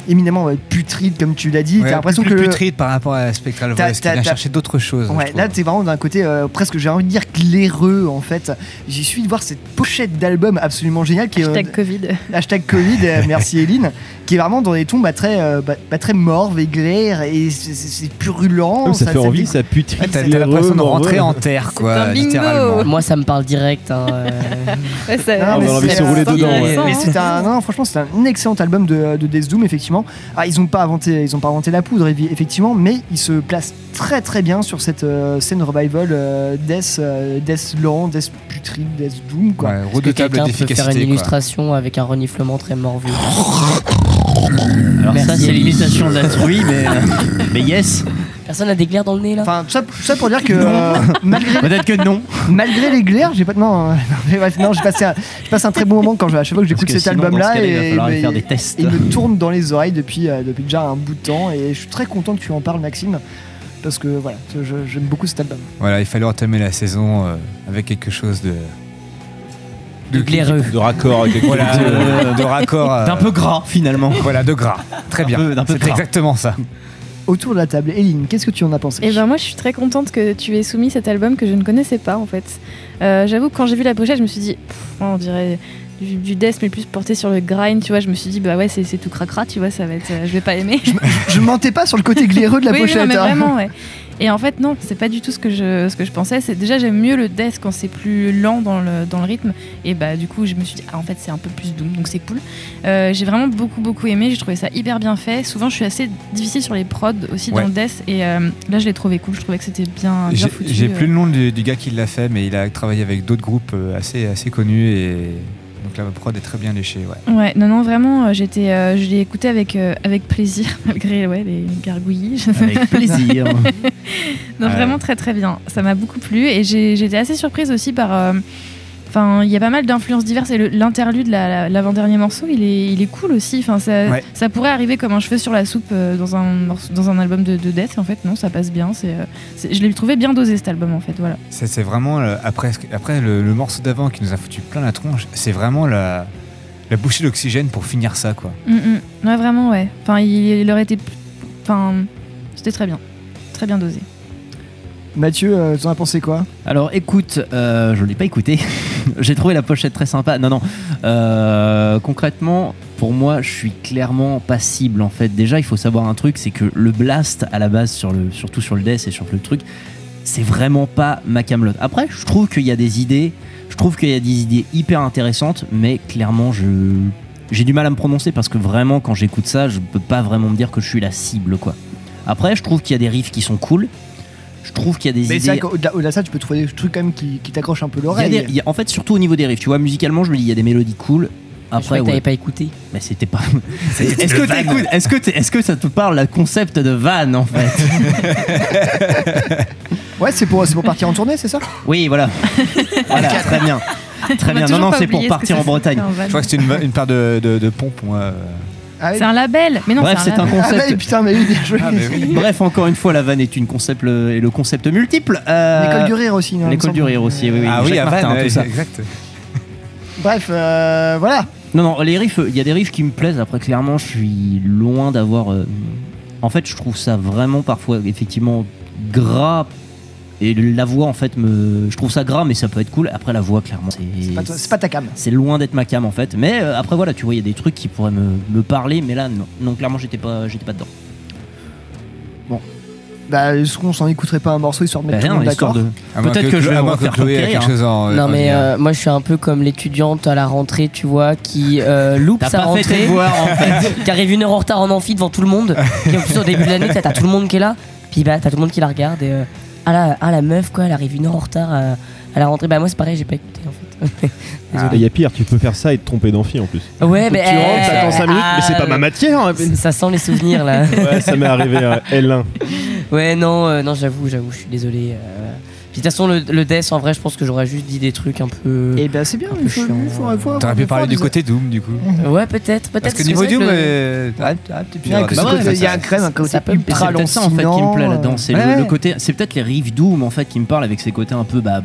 Speaker 1: éminemment putride, comme tu l'as dit.
Speaker 3: Ouais,
Speaker 1: t'as l'impression
Speaker 3: plus
Speaker 1: que. le-
Speaker 3: putride par rapport à Spectral
Speaker 1: T'as-
Speaker 3: Voice, qui
Speaker 1: t'as-
Speaker 3: vient chercher d'autres choses.
Speaker 1: Ouais, là t'es vraiment d'un côté euh, presque, j'ai envie de dire glaireux en fait. J'ai suivi de voir cette pochette d'album absolument géniale qui est.
Speaker 5: Hashtag Covid.
Speaker 1: Hashtag Covid, euh, merci Eline, qui est vraiment dans des tons bah, très, euh, bah, bah, très morves et glaires et c'est- c'est c'est purulent.
Speaker 14: Oh, ça fait envie, ça putrid.
Speaker 3: Ouais, t'as- t'as l'impression de rentrer en terre, quoi,
Speaker 5: un bingo.
Speaker 3: littéralement.
Speaker 2: Moi, ça me parle direct. hein, euh.
Speaker 5: Ouais, ça-
Speaker 1: Non,
Speaker 14: on a envie de se rouler
Speaker 1: euh,
Speaker 14: dedans, ouais.
Speaker 1: Mais c'est un, non, franchement, c'est un excellent album de, de Death Doom, effectivement. Ah, ils ont pas inventé, ils ont pas inventé la poudre, effectivement, mais ils se placent très très bien sur cette euh, scène revival euh, Death, euh, Death lent, Death putride, Death Doom, quoi.
Speaker 3: Ouais, redoutable
Speaker 2: quelqu'un peut faire
Speaker 3: d'efficacité.
Speaker 2: une
Speaker 3: quoi.
Speaker 2: illustration avec un reniflement très morveux
Speaker 6: Alors ça c'est l'imitation d'intrui, mais, mais yes.
Speaker 2: Personne n'a des glaires dans le nez là
Speaker 1: Enfin, tout ça, tout ça pour dire que euh, malgré,
Speaker 6: Peut-être que non.
Speaker 1: malgré les glaires, j'ai pas non, euh, non, mais bref, non, j'ai passé, un, j'ai passé un très bon moment quand je, à chaque fois que j'écoute cet album là
Speaker 6: il
Speaker 1: et,
Speaker 6: falloir aller
Speaker 1: et-
Speaker 6: faire des tests.
Speaker 1: il me tourne dans les oreilles depuis euh, depuis déjà un bout de temps et je suis très content que tu en parles Maxime parce que voilà, je- j'aime beaucoup cet album.
Speaker 3: Voilà, il fallait entamer la saison euh, avec quelque chose de.
Speaker 2: De glaireux.
Speaker 14: De raccord avec
Speaker 3: Voilà, de, de raccord. euh,
Speaker 6: D'un peu gras finalement.
Speaker 3: Voilà, de gras. Très bien.
Speaker 6: peu- d'un peu
Speaker 3: C'est
Speaker 6: gras.
Speaker 3: exactement ça.
Speaker 1: Autour de la table, Eline, qu'est-ce que tu en as pensé?
Speaker 5: Et ben moi je suis très contente que tu aies soumis cet album que je ne connaissais pas en fait. Euh, J'avoue que quand j'ai vu la pochette je me suis dit pff, on dirait du, du death mais plus porté sur le grind tu vois je me suis dit bah ouais c'est tout cracra tu vois ça va être euh, je vais pas aimer.
Speaker 1: Je mentais pas sur le côté glaireux de la
Speaker 5: oui,
Speaker 1: pochette.
Speaker 5: non, mais
Speaker 1: hein.
Speaker 5: vraiment ouais. Et en fait non c'est pas du tout ce que je ce que je pensais c'est déjà j'aime mieux le death quand c'est plus lent dans le dans le rythme et bah du coup je me suis dit ah en fait c'est un peu plus doom donc c'est cool. Euh, j'ai vraiment beaucoup beaucoup aimé j'ai trouvé ça hyper bien fait souvent je suis assez difficile sur les prods aussi
Speaker 3: Ouais.
Speaker 5: dans le death et euh, là je l'ai trouvé cool je trouvais que c'était bien foutu.
Speaker 3: j'ai
Speaker 5: euh.
Speaker 3: plus le nom du, du gars qui l'a fait, mais il a travaillé avec d'autres groupes euh, assez, assez connus et donc la prod est très bien léchée. Ouais.
Speaker 5: Ouais, non, non, vraiment, euh, j'étais, euh, je l'ai écouté avec, euh, avec plaisir, malgré ouais, les gargouillis.
Speaker 6: Avec plaisir.
Speaker 5: non,
Speaker 3: Ouais.
Speaker 5: vraiment très très bien. Ça m'a beaucoup plu et j'ai- j'étais assez surprise aussi par. Enfin, il y a pas mal d'influences diverses et l'interlude, la- la- l'avant-dernier morceau, il est, il est cool aussi. Enfin, ça,
Speaker 3: Ouais.
Speaker 5: ça pourrait arriver comme un cheveu sur la soupe euh, dans, un, morceau- dans un album de, de Death. En fait, non, ça passe bien. C'est, euh, je l'ai trouvé bien dosé cet album, en fait. Voilà.
Speaker 3: C'est vraiment, euh, après, après le, le morceau d'avant qui nous a foutu plein la tronche, c'est vraiment la, la bouchée d'oxygène pour finir ça. quoi.
Speaker 5: Mm, mm. Ouais, vraiment, ouais. Enfin, il, il aurait été. Enfin, c'était très bien. Très bien dosé.
Speaker 1: Mathieu, euh, tu en as pensé quoi?
Speaker 6: Alors écoute, euh, je l'ai pas écouté. J'ai trouvé la pochette très sympa. Non, non. Euh, concrètement, pour moi, je suis clairement pas cible en fait. Déjà, il faut savoir un truc, c'est que le blast à la base, surtout sur le death et sur le truc, c'est vraiment pas ma camelote. Après, je trouve qu'il y a des idées. Je trouve qu'il y a des idées hyper intéressantes, mais clairement, je j'ai du mal à me prononcer parce que vraiment, quand j'écoute ça, je peux pas vraiment me dire que je suis la cible, quoi. Après, je trouve qu'il y a des riffs qui sont cool. Je trouve qu'il y a des
Speaker 1: Mais c'est
Speaker 6: idées.
Speaker 1: vrai qu'au-delà au-delà de ça, tu peux trouver des trucs quand même qui, qui t'accrochent un peu
Speaker 6: Il y a
Speaker 1: l'oreille.
Speaker 6: des- il y a- en fait, surtout au niveau des riffs, tu vois, musicalement, je me dis, il y a des mélodies cool. Après, ouais.
Speaker 2: t'avais pas écouté.
Speaker 6: Mais c'était pas. Est-ce que t'écoutes Est-ce que, que ça te parle, le concept de van, en fait?
Speaker 1: Ouais, c'est pour, c'est pour partir en tournée, c'est ça?
Speaker 6: Oui, voilà. voilà, très bien. Très
Speaker 5: On a
Speaker 6: bien. Non, non, c'est pour partir en Bretagne.
Speaker 3: Je crois que c'était une, une paire de, de, de pompes. moi.
Speaker 5: C'est un label. Mais non,
Speaker 6: Bref,
Speaker 5: c'est
Speaker 6: un
Speaker 5: label.
Speaker 1: Ah
Speaker 6: concept.
Speaker 1: ouais, putain, mais oui, bien joué.
Speaker 3: Ah, mais oui.
Speaker 6: Bref, encore une fois, la vanne est une concept le- et le concept multiple. Euh,
Speaker 1: L'école du rire aussi.
Speaker 6: L'école du rire aussi, oui, oui.
Speaker 3: ah oui,
Speaker 6: Martin,
Speaker 3: Vannes,
Speaker 6: tout ça.
Speaker 3: exact.
Speaker 1: Bref, euh, voilà.
Speaker 6: Non, non, les riffs, il y a des riffs qui me plaisent. Après, clairement, je suis loin d'avoir. euh, En fait, je trouve ça vraiment parfois, effectivement, gras. Et la voix, en fait, me. Je trouve ça gras, mais ça peut être cool. Après, la voix, clairement,
Speaker 1: C'est pas, pas ta cam.
Speaker 6: C'est loin d'être ma cam en fait, mais euh, après voilà, tu vois, il y a des trucs qui pourraient me, me parler, mais là non, non clairement j'étais pas, j'étais pas dedans.
Speaker 1: Bah, est-ce qu'on s'en écouterait pas un morceau histoire de mettre
Speaker 6: Bah, non, histoire
Speaker 1: d'accord
Speaker 6: de. Peut-être que je vais me
Speaker 3: que
Speaker 6: refaire
Speaker 3: Chloé a quelque chose en.
Speaker 2: non
Speaker 3: en
Speaker 2: mais euh, moi je suis un peu comme l'étudiante à la rentrée, tu vois, qui euh, loupe sa
Speaker 6: pas fait
Speaker 2: rentrée,
Speaker 6: tes devoirs en fait.
Speaker 2: qui arrive une heure en retard en amphi devant tout le monde. Puis en plus au début de l'année, t'as t'as tout le monde qui est là. Puis bah t'as tout le monde qui la regarde et euh, ah la ah la meuf quoi, elle arrive une heure en retard à, à la rentrée. Bah moi c'est pareil, j'ai pas écouté en fait.
Speaker 14: Et Il y a pire, tu peux faire ça et te tromper d'amphi en plus.
Speaker 2: Ouais mais
Speaker 14: tu rentres,
Speaker 2: euh,
Speaker 14: t'attends 5 minutes, mais c'est pas
Speaker 2: ah,
Speaker 14: ma matière. hein.
Speaker 2: Ça sent les souvenirs là.
Speaker 14: Ouais, ça m'est arrivé à L1.
Speaker 2: Ouais, non, euh, non, j'avoue, j'avoue, je suis désolé. euh. Puis de toute façon, le, le death, en vrai, je pense que j'aurais juste dit des trucs un peu.
Speaker 1: Et ben, c'est bien.
Speaker 2: Un peu
Speaker 1: Il faut,
Speaker 2: chiant.
Speaker 1: il faut, il faut
Speaker 3: T'aurais pu parler du côté Doom du coup.
Speaker 2: Ouais, peut-être, peut-être.
Speaker 3: Parce que
Speaker 2: c'est
Speaker 3: niveau Doom,
Speaker 1: Il y a quand même un côté
Speaker 2: peut-
Speaker 1: ultra
Speaker 6: c'est peut-être ça en fait qui me plaît là-dedans. C'est le-
Speaker 3: Ouais.
Speaker 6: le, côté, c'est peut-être les riffs doom en fait qui me parlent avec ces côtés un peu bah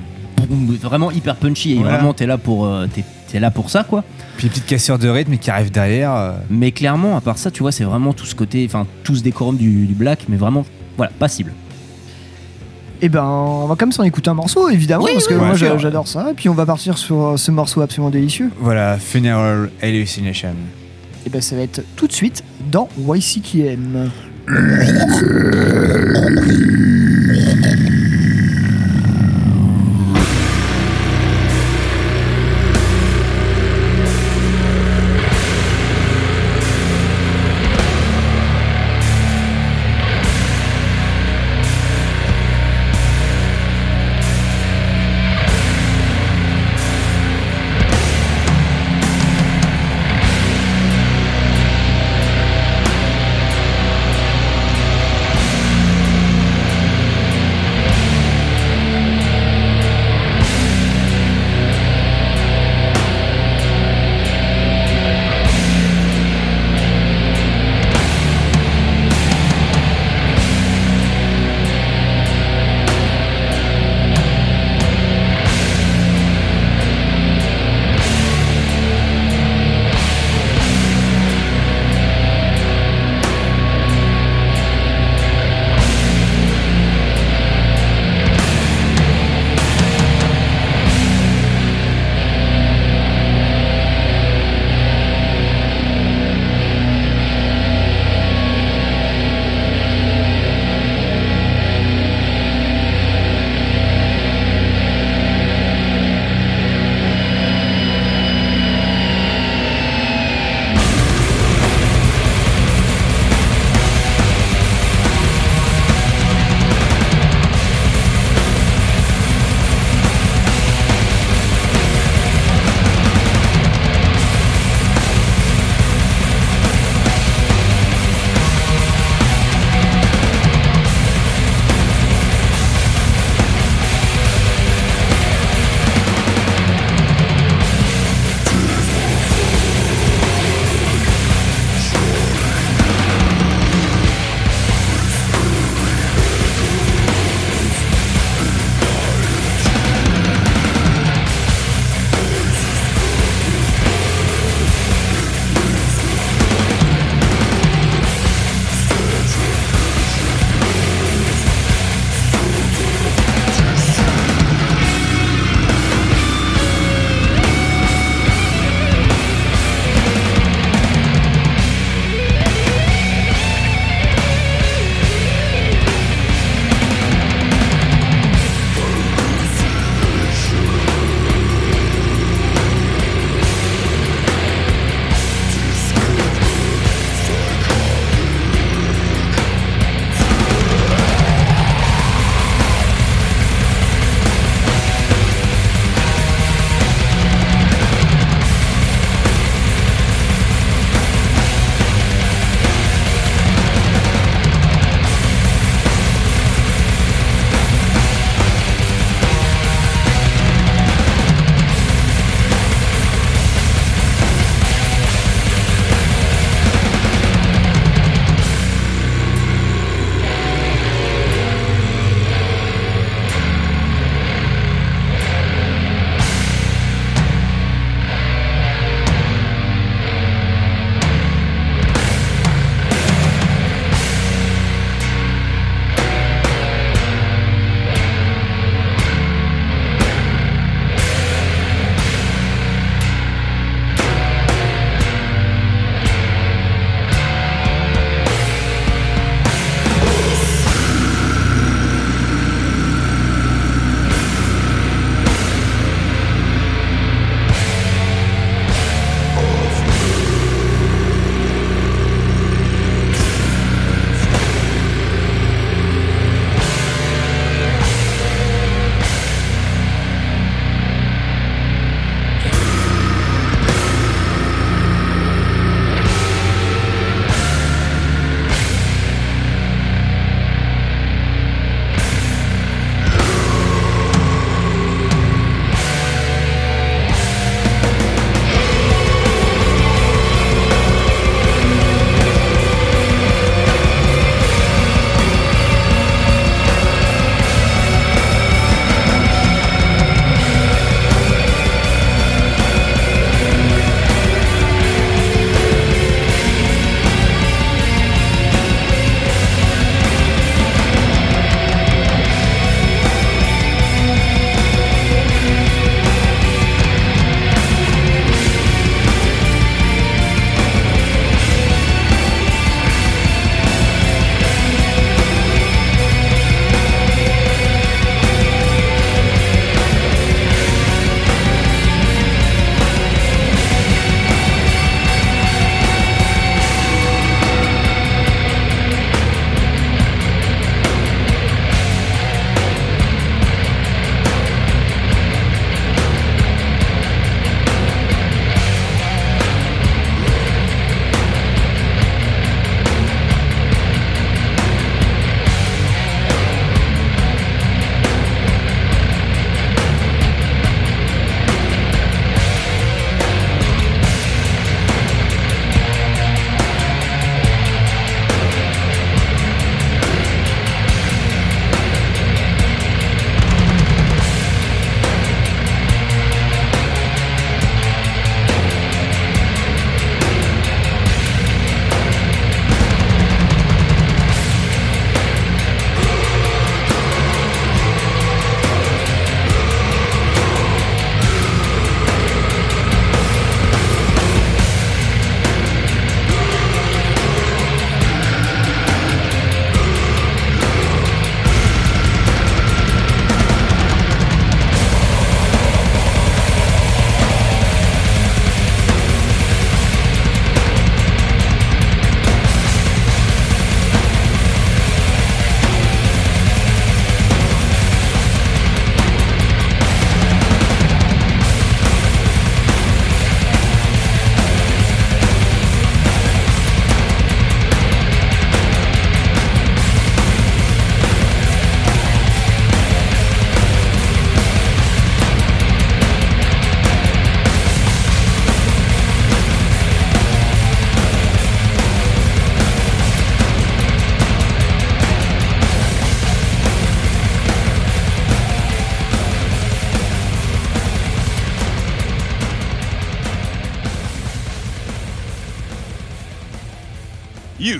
Speaker 6: boum, vraiment hyper punchy et
Speaker 3: Voilà.
Speaker 6: vraiment t'es là pour euh, t'es t'es là pour ça, quoi.
Speaker 3: Puis les petites cassures de rythme qui arrivent derrière. euh,
Speaker 6: Mais clairement, à part ça, tu vois, c'est vraiment tout ce côté, enfin, tout ce décorum du, du black, mais vraiment, voilà, passible.
Speaker 1: Et ben, on va comme ça en écouter un morceau, évidemment,
Speaker 3: Oui,
Speaker 1: parce que
Speaker 3: oui,
Speaker 1: moi j'adore ça. Et puis on va partir sur euh, ce morceau absolument délicieux.
Speaker 3: Voilà, Funeral Hallucination.
Speaker 1: Et ben, ça va être tout de suite dans YCKM.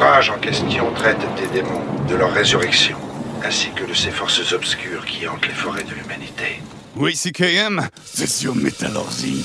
Speaker 15: L'ouvrage en question traite des démons, de leur résurrection, ainsi que de ces forces obscures qui hantent les forêts de l'humanité.
Speaker 7: Oui, CKM, c'est sur Métallurgie.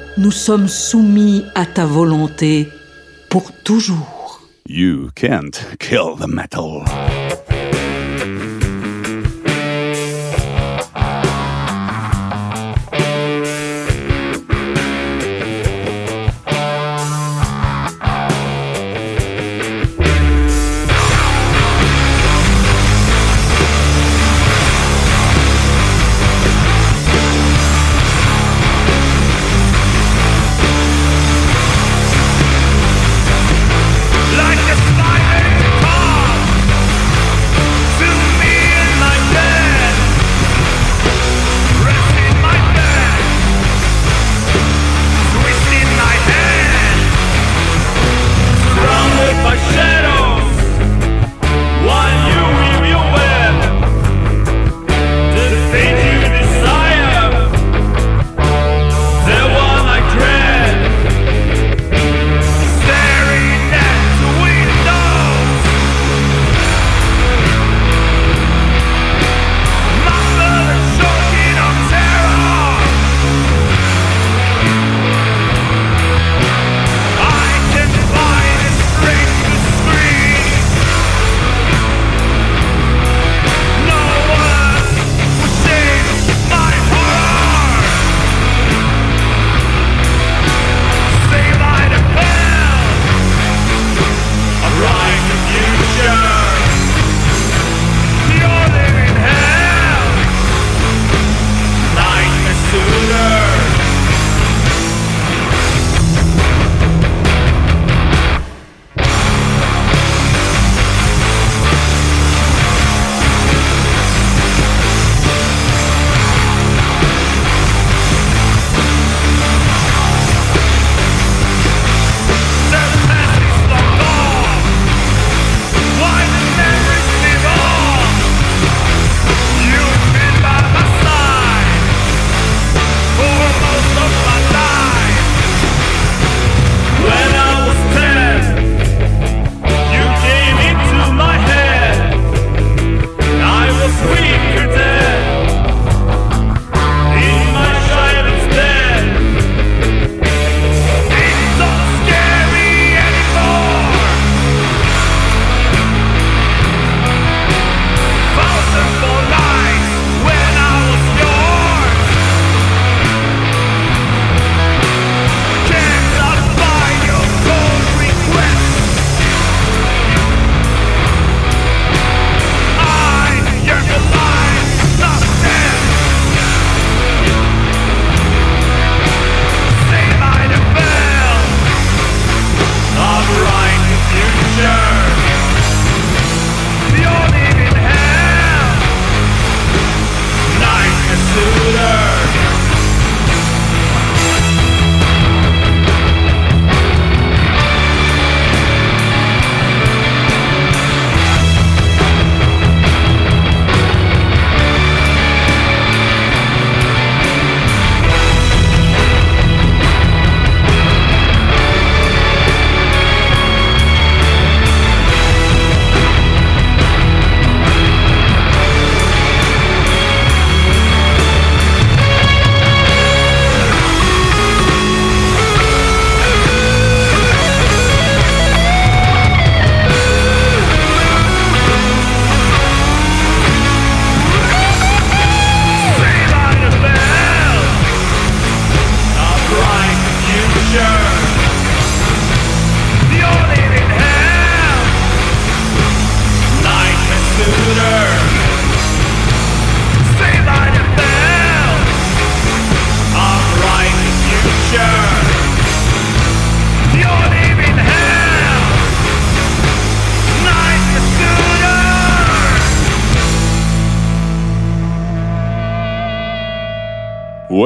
Speaker 16: nous sommes soumis à ta volonté pour toujours.
Speaker 7: You can't kill the metal.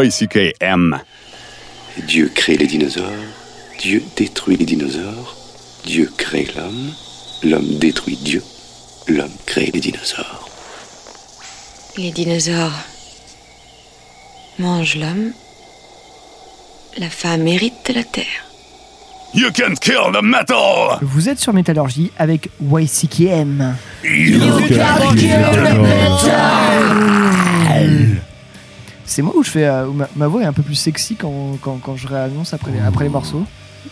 Speaker 17: YCKM.
Speaker 9: Dieu crée les dinosaures, Dieu détruit les dinosaures, Dieu crée l'homme, l'homme détruit Dieu, l'homme crée les dinosaures.
Speaker 13: Les dinosaures mangent l'homme. La femme hérite de la terre.
Speaker 7: You can kill the metal!
Speaker 1: Vous êtes sur Métallurgie avec YCKM. C'est moi où je fais euh, où ma, ma voix est un peu plus sexy quand, quand, quand je réannonce après les, après les morceaux.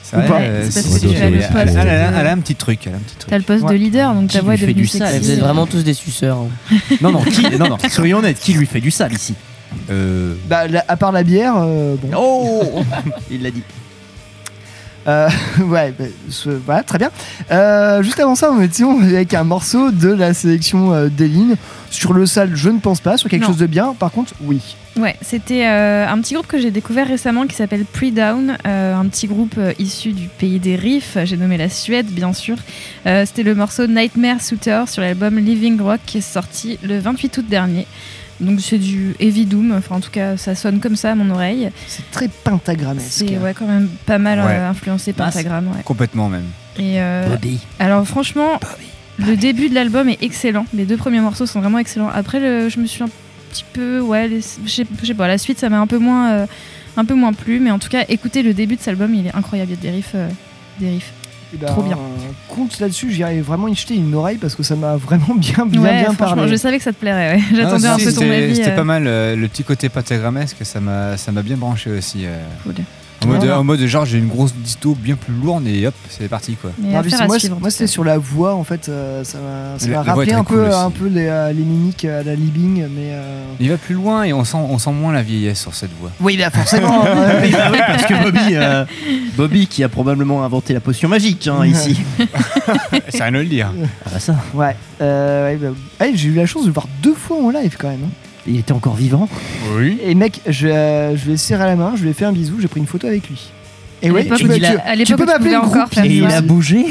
Speaker 3: C'est
Speaker 1: Ou
Speaker 3: vrai,
Speaker 1: pas
Speaker 3: euh,
Speaker 5: C'est
Speaker 3: si,
Speaker 5: parce que
Speaker 3: si,
Speaker 5: tu as le
Speaker 3: elle,
Speaker 5: poste
Speaker 3: elle a-
Speaker 5: de-
Speaker 3: elle a un petit truc. Elle a un petit truc.
Speaker 5: T'as le poste
Speaker 1: Ouais.
Speaker 5: de leader, donc ta voix est devenue
Speaker 6: du sale,
Speaker 5: sexy.
Speaker 2: Vous êtes vraiment tous des suceurs. hein.
Speaker 6: Non, non, qui, non, non, soyons honnêtes, qui lui fait du sale ici?
Speaker 3: Euh,
Speaker 1: Bah, la- à part la bière, euh, bon.
Speaker 6: Oh Il l'a dit.
Speaker 1: Euh, ouais, bah, voilà, très bien. Euh, juste avant ça, on était avec un morceau de la sélection euh. Sur le sale, je ne pense pas. Sur quelque
Speaker 5: Non.
Speaker 1: chose de bien, par contre, oui.
Speaker 5: Ouais, c'était euh, un petit groupe que j'ai découvert récemment qui s'appelle Pre-Down, un petit groupe issu du pays des riffs, j'ai nommé la Suède bien sûr. C'était le morceau Nightmare Suitor sur l'album Living Rock qui est sorti le 28 août dernier. Donc c'est du heavy doom, enfin en tout cas ça sonne comme ça à mon oreille.
Speaker 1: C'est très pentagramesque.
Speaker 5: C'est ouais, quand même pas mal
Speaker 3: Ouais.
Speaker 5: euh, influencé
Speaker 6: Ah,
Speaker 5: pentagramme. Ouais.
Speaker 3: complètement même.
Speaker 5: Et euh,
Speaker 6: Bobby.
Speaker 5: alors franchement, le début de l'album est excellent. Les deux premiers morceaux sont vraiment excellents. Après, le- je me suis un petit peu, ouais, les- je sais je sais pas, la suite ça m'a un peu moins, euh, un peu moins plu. Mais en tout cas, écoutez le début de cet album, il est incroyable. Il y a des riffs, euh, des riffs.
Speaker 1: Ben,
Speaker 5: Trop bien.
Speaker 1: Compte là-dessus, j'irai vraiment y jeter une oreille parce que ça m'a vraiment bien, bien,
Speaker 5: ouais,
Speaker 1: bien
Speaker 5: franchement,
Speaker 1: parlé.
Speaker 5: je savais que ça te plairait. ouais. J'attendais un
Speaker 3: si,
Speaker 5: peu ton
Speaker 3: c'était-
Speaker 5: avis.
Speaker 3: C'était
Speaker 5: euh.
Speaker 3: pas mal. euh, le petit côté ça m'a ça m'a bien branché aussi. euh.
Speaker 5: Cool.
Speaker 3: En mode,
Speaker 1: Voilà.
Speaker 3: en mode genre j'ai une grosse disto bien plus lourde et hop c'est parti quoi.
Speaker 5: Mais
Speaker 1: Ah, moi,
Speaker 5: suivre,
Speaker 1: c'était sur la voix en fait, euh, ça m'a ça rappelé
Speaker 3: très
Speaker 1: un peu,
Speaker 3: aussi.
Speaker 1: un peu les, euh, les mimiques à la Libing, mais. euh,
Speaker 3: Il va plus loin et on sent, on sent moins la vieillesse sur cette voix.
Speaker 1: Oui, là forcément.
Speaker 6: Oui, bah oui, parce que Bobby, euh, Bobby qui a probablement inventé la potion magique hein, ici.
Speaker 3: C'est rien de le dire.
Speaker 6: Ah bah ça,
Speaker 1: Ouais, euh, ouais, bah, ouais, j'ai eu la chance de le voir deux fois en live quand même. hein.
Speaker 6: Il était encore vivant.
Speaker 3: Oui.
Speaker 1: Et mec, je, euh, je lui ai serré la main, je lui ai fait un bisou, j'ai pris une photo avec lui. Et
Speaker 5: À
Speaker 1: ouais, tu peux,
Speaker 5: il
Speaker 1: tu-
Speaker 5: a- à
Speaker 1: tu
Speaker 5: l'époque
Speaker 1: peux
Speaker 5: tu
Speaker 1: m'appeler
Speaker 5: pouvais
Speaker 1: une
Speaker 5: encore faire
Speaker 6: Et il a bougé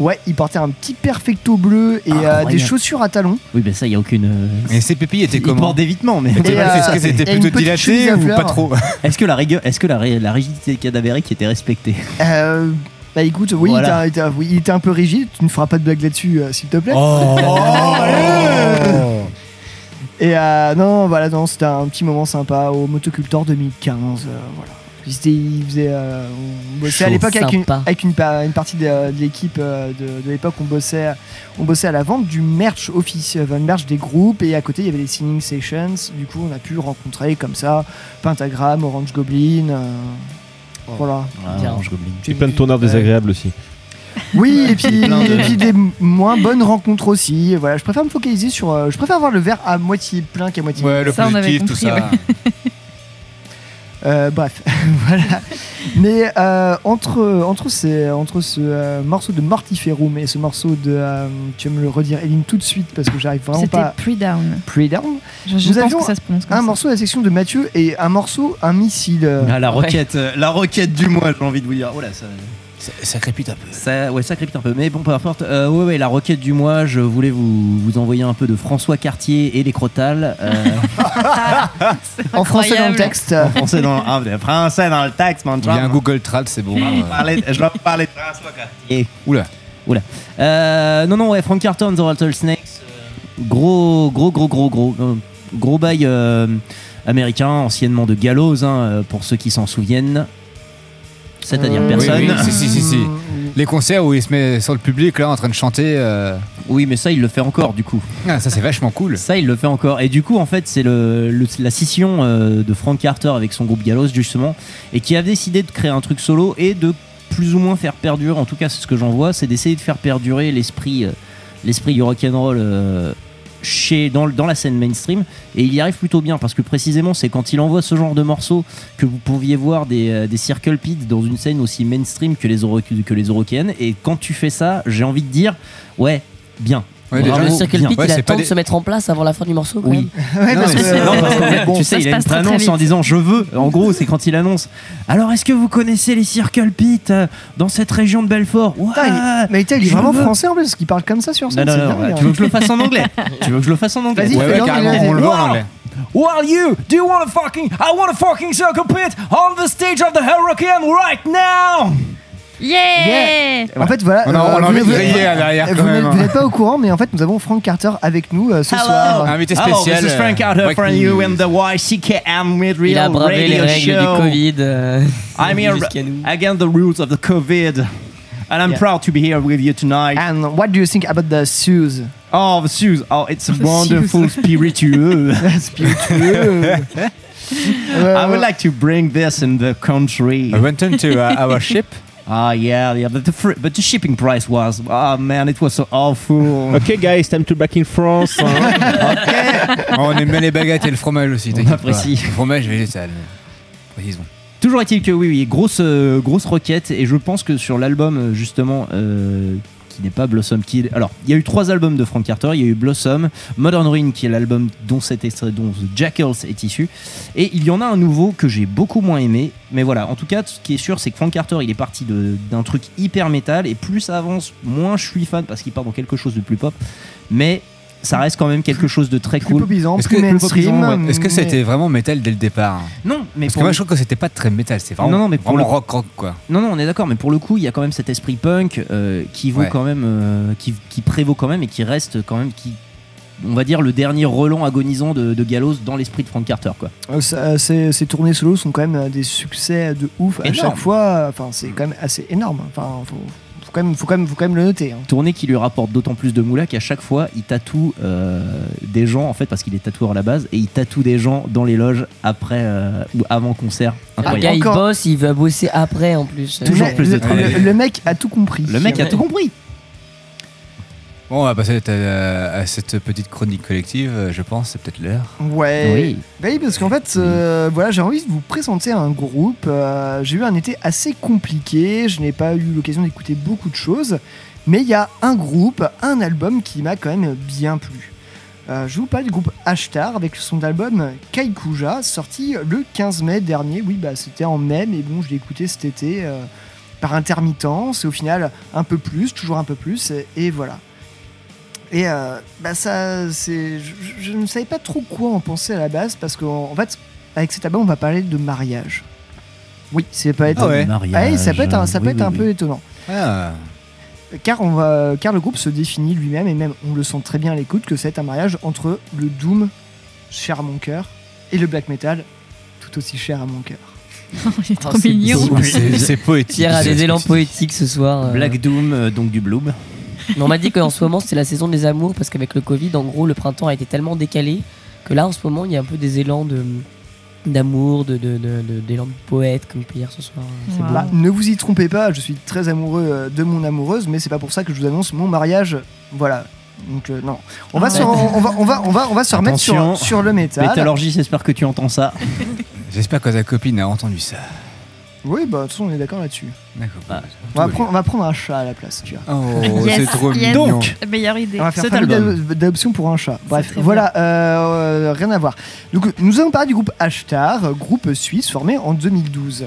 Speaker 1: Ouais, il portait un petit perfecto bleu et euh,
Speaker 6: Incroyable.
Speaker 1: des chaussures à talons.
Speaker 6: Oui, mais ça, il n'y a aucune. euh,
Speaker 3: Et ses pépilles étaient
Speaker 6: Il
Speaker 3: comment
Speaker 6: porte d'évitement, mais.
Speaker 1: Et, euh,
Speaker 3: Est-ce que c'était
Speaker 1: et une
Speaker 3: plutôt
Speaker 1: petite chemise
Speaker 3: dilaté
Speaker 1: à
Speaker 3: ou
Speaker 1: fleurs.
Speaker 3: pas trop?
Speaker 6: Est-ce que la rigueur, est-ce que la, ré- la rigidité cadavérique était respectée?
Speaker 1: Euh, bah écoute, oui,
Speaker 6: Voilà.
Speaker 1: il, était, il était- oui, il était un peu rigide, tu ne feras pas de blague là-dessus euh, s'il te plaît.
Speaker 6: Oh
Speaker 1: Et euh, non, voilà, non, c'était un petit moment sympa au Motocultor 2015. euh, voilà. C'était- il faisait, euh, on bossait à l'époque avec, une, avec une, pa- une partie de, de l'équipe euh, de, de l'époque. On bossait, on bossait à la vente du merch officiel, enfin, le merch des groupes. Et à côté, il y avait les singing sessions. Du coup, on a pu rencontrer comme ça Pentagram, Orange Goblin. euh, Voilà.
Speaker 6: Orange Goblin.
Speaker 14: Et plein de tourneurs désagréables aussi.
Speaker 1: Oui, et puis,
Speaker 6: plein de-
Speaker 1: et puis des moins bonnes rencontres aussi. Voilà, je préfère me focaliser sur. euh, je préfère avoir le verre à moitié plein qu'à moitié
Speaker 3: Ouais, le
Speaker 5: Ça, on avait
Speaker 3: positif, tout
Speaker 5: compris,
Speaker 3: ça.
Speaker 1: Euh, bref, voilà. Mais euh, entre, entre, ces, entre ce euh, morceau de Mortiferum et ce morceau de. euh, tu vas me le redire, Eline, tout de suite, parce que j'arrive vraiment
Speaker 5: C'était
Speaker 1: pas.
Speaker 5: Pre-Down.
Speaker 1: Pre-down.
Speaker 5: Je, je
Speaker 1: Nous
Speaker 5: pense
Speaker 1: avions
Speaker 5: que ça se prononce comme
Speaker 1: Un
Speaker 5: ça.
Speaker 1: morceau de la section de Mathieu et un morceau, un missile.
Speaker 6: Ah, la roquette, euh, la roquette du mois, j'ai envie de vous dire. Oh là, ça,
Speaker 3: Ça, ça crépite un peu.
Speaker 6: ça, ouais, ça crépite un peu. Mais bon, peu importe. Euh, ouais, ouais, la roquette du mois, je voulais vous, vous envoyer un peu de François Cartier et les crotales. euh,
Speaker 1: en français dans le texte.
Speaker 6: en français dans, ah, français dans le texte, mon
Speaker 3: Il y a un Google Trad, c'est bon.
Speaker 6: Je
Speaker 3: euh.
Speaker 6: leur parlais de François Cartier.
Speaker 3: Oula.
Speaker 6: Oula. Euh, non, non, ouais, Frank Carton, The Rattlesnakes. euh, Gros, gros, gros, gros, gros. euh, gros bail euh, américain, anciennement de Gallows, hein, euh, pour ceux qui s'en souviennent. C'est-à-dire
Speaker 1: Euh,
Speaker 6: personne.
Speaker 3: Oui, oui, si, si, si, si. Les concerts où il se met sur le public là en train de chanter. euh,
Speaker 6: Oui, mais ça, il le fait encore, du coup.
Speaker 3: Ah, ça c'est vachement cool.
Speaker 6: Ça, il le fait encore. Et du coup, en fait, c'est le, le- la scission euh, de Frank Carter avec son groupe Gallows, justement, et qui a décidé de créer un truc solo et de plus ou moins faire perdurer, en tout cas, c'est ce que j'en vois, c'est d'essayer de faire perdurer l'esprit euh, l'esprit du rock'n'roll euh, chez dans, dans la scène mainstream. Et il y arrive plutôt bien, parce que précisément, c'est quand il envoie ce genre de morceaux que vous pouviez voir des, euh, des Circle Pits dans une scène aussi mainstream que les, que les Eurokéennes. Et quand tu fais ça, j'ai envie de dire, ouais, bien.
Speaker 3: Ouais,
Speaker 2: Alors,
Speaker 3: déjà,
Speaker 2: le Circle. Pit,
Speaker 3: Ouais,
Speaker 2: il a temps
Speaker 3: pas
Speaker 2: de
Speaker 3: des-
Speaker 2: se mettre en place avant la fin du morceau. Quand
Speaker 6: Oui.
Speaker 2: même.
Speaker 1: Ouais,
Speaker 3: Non,
Speaker 1: parce que-
Speaker 3: c'est-
Speaker 6: Non, parce qu'en fait,
Speaker 1: bon,
Speaker 6: tu sais, il a une annonce en disant je veux. En gros, c'est quand il annonce. Alors, est-ce que vous connaissez les Circle Pit euh, dans cette région de Belfort? Ouais.
Speaker 1: Putain, il- Mais il est vraiment
Speaker 6: veux.
Speaker 1: français en plus, parce qu'il parle comme ça sur scène.
Speaker 6: non,
Speaker 1: hein.
Speaker 6: tu veux que je le fasse en anglais? Tu veux que je le fasse en anglais?
Speaker 1: Vas-y,
Speaker 3: Ouais, carrément, on le voit en anglais.
Speaker 6: Well, you, do you want to fucking, I want fucking circle pit on the stage of the Hurricane right now!
Speaker 5: Yeah,
Speaker 1: En fait, voilà.
Speaker 3: On a- on a
Speaker 1: vous-
Speaker 3: envie de
Speaker 1: vous-
Speaker 3: griller à l'arrière,
Speaker 1: vous
Speaker 3: quand
Speaker 1: n'êtes- pas au courant, mais en fait, nous avons Frank Carter avec nous euh, ce soir.
Speaker 3: Invité
Speaker 6: Hello,
Speaker 3: spécial.
Speaker 6: this is Frank
Speaker 3: euh,
Speaker 6: Carter for
Speaker 3: breaking
Speaker 6: you
Speaker 3: news.
Speaker 6: in the YCKM with
Speaker 2: Il a
Speaker 6: Real
Speaker 2: bravé les
Speaker 6: Radio
Speaker 2: règles
Speaker 6: Show.
Speaker 2: du Covid. euh,
Speaker 6: I'm here
Speaker 2: jusqu'à nous.
Speaker 6: against the rules of the COVID. And I'm
Speaker 1: Yeah.
Speaker 6: proud to be here with you tonight.
Speaker 1: And what do you think about the shoes?
Speaker 6: Oh, the shoes. Oh, it's a wonderful. Spiritueux. I would like to bring this in the country.
Speaker 3: I went into uh, our ship.
Speaker 6: Ah, yeah, yeah, but the, fr- but the shipping price was, oh man, it was so awful.
Speaker 14: Ok, guys, time to back in France. hein.
Speaker 3: Oh, on aime bien les baguettes et le fromage aussi. t'inquiète pas.
Speaker 6: apprécie.
Speaker 3: Le fromage végétal. Précisons.
Speaker 6: Toujours est-il que oui, oui, grosse, euh, grosse requête. Et je pense que sur l'album, euh, justement, euh, qui n'est pas Blossom Kid. Alors, il y a eu trois albums de Frank Carter. Il y a eu Blossom, Modern Ruin, qui est l'album dont cet extrait, dont The Jackals est issu. Et il y en a un nouveau que j'ai beaucoup moins aimé. Mais voilà, en tout cas, ce qui est sûr, c'est que Frank Carter, il est parti d'un truc hyper métal. Et plus ça avance, moins je suis fan parce qu'il part dans quelque chose de plus pop. Mais ça reste quand même quelque chose de très
Speaker 1: Plus
Speaker 6: cool.
Speaker 3: Est-ce
Speaker 1: plus
Speaker 3: que, ouais. Est-ce que été vraiment métal dès le départ?
Speaker 6: Non, mais
Speaker 3: Parce que
Speaker 6: pour
Speaker 3: moi,
Speaker 6: le-
Speaker 3: je trouve que c'était pas très métal. C'est vraiment,
Speaker 6: Non, non, mais pour
Speaker 3: vraiment
Speaker 6: le-
Speaker 3: rock, rock, quoi.
Speaker 6: Non, non, on est d'accord, mais pour le coup, il y a quand même cet esprit punk euh, qui vaut
Speaker 3: Ouais.
Speaker 6: quand même, euh, qui, qui prévaut quand même et qui reste quand même, qui, on va dire, le dernier relent agonisant de, de Gallows dans l'esprit de Frank Carter, quoi.
Speaker 1: Euh, ça- Ces, ces tournées solo sont quand même des succès de ouf à
Speaker 6: Énorme.
Speaker 1: chaque fois. Enfin, c'est quand même assez énorme. Enfin, faut, faut quand même, faut quand même, faut quand même le noter. hein.
Speaker 6: Tournée qui lui rapporte d'autant plus de moula qu'à chaque fois, il tatoue euh, des gens, en fait, parce qu'il est tatoueur à la base, et il tatoue des gens dans les loges après euh, ou avant concert.
Speaker 2: Le gars, il bosse, il va bosser après en plus.
Speaker 6: Toujours
Speaker 1: le,
Speaker 6: plus de travail.
Speaker 1: le- le mec a tout compris.
Speaker 6: Le mec a tout compris.
Speaker 3: Bon, on va passer à, à cette petite chronique collective, euh, je pense. C'est peut-être l'heure.
Speaker 1: Ouais.
Speaker 6: Oui.
Speaker 1: Bah oui, parce qu'en fait, euh, voilà, j'ai envie de vous présenter un groupe. Euh, j'ai eu un été assez compliqué. Je n'ai pas eu l'occasion d'écouter beaucoup de choses. Mais il y a un groupe, un album qui m'a quand même bien plu. Euh, je vous parle du groupe Ashtar avec son album Kaikuja, sorti le 15 mai dernier. Oui, bah c'était en mai, mais bon, je l'ai écouté cet été euh, par intermittence. Et au final, un peu plus, toujours un peu plus. Et, et voilà. Et euh, bah ça, c'est, je, ne savais pas trop quoi en penser à la base parce qu'en en fait, avec cet album, on va parler de mariage. Oui, c'est pas être.
Speaker 3: Ah ouais.
Speaker 1: Ah oui, ça peut être un, ça peut
Speaker 6: Oui,
Speaker 1: être
Speaker 6: oui,
Speaker 1: un
Speaker 6: oui.
Speaker 1: peu étonnant.
Speaker 3: Ah,
Speaker 1: Car, on va, car le groupe se définit lui-même, et même on le sent très bien à l'écoute, que c'est un mariage entre le doom, cher à mon cœur, et le black metal, tout aussi cher à mon cœur.
Speaker 5: Il est trop
Speaker 2: Oh, c'est
Speaker 5: mignon.
Speaker 3: c'est c'est poétique.
Speaker 2: Pierre a des élans poétiques ce soir. euh.
Speaker 6: Black Doom, euh, donc du Bloom.
Speaker 2: Mais on m'a dit qu'en ce moment c'est la saison des amours parce qu'avec le Covid, en gros, le printemps a été tellement décalé que là en ce moment il y a un peu des élans de d'amour, de, de, de- de- d'élan de poète comme hier ce soir. C'est
Speaker 5: Wow.
Speaker 1: Bah, ne vous y trompez pas, je suis très amoureux euh, de mon amoureuse, mais c'est pas pour ça que je vous annonce mon mariage. Voilà. Donc euh, non, on va,
Speaker 2: Ah
Speaker 1: se,
Speaker 2: ouais.
Speaker 1: on, va, on, va, on, va, on va se remettre sur, sur le métal.
Speaker 6: Métallurgie, j'espère que tu entends ça.
Speaker 3: J'espère que ta copine a entendu ça.
Speaker 1: Oui, bah de toute façon, on est d'accord là-dessus.
Speaker 3: D'accord.
Speaker 6: Ah,
Speaker 1: On, va prendre- on va prendre un chat à la place, tu vois.
Speaker 3: Oh,
Speaker 5: Yes,
Speaker 3: c'est trop
Speaker 5: yes.
Speaker 3: mignon.
Speaker 6: Donc,
Speaker 5: Meilleure idée.
Speaker 1: On va faire
Speaker 6: Cet album.
Speaker 1: d'adoption pour un chat. Bref,
Speaker 5: très
Speaker 1: voilà, euh, euh, rien à voir. Donc, nous allons parler du groupe Ashtar, euh, groupe suisse formé en 2012.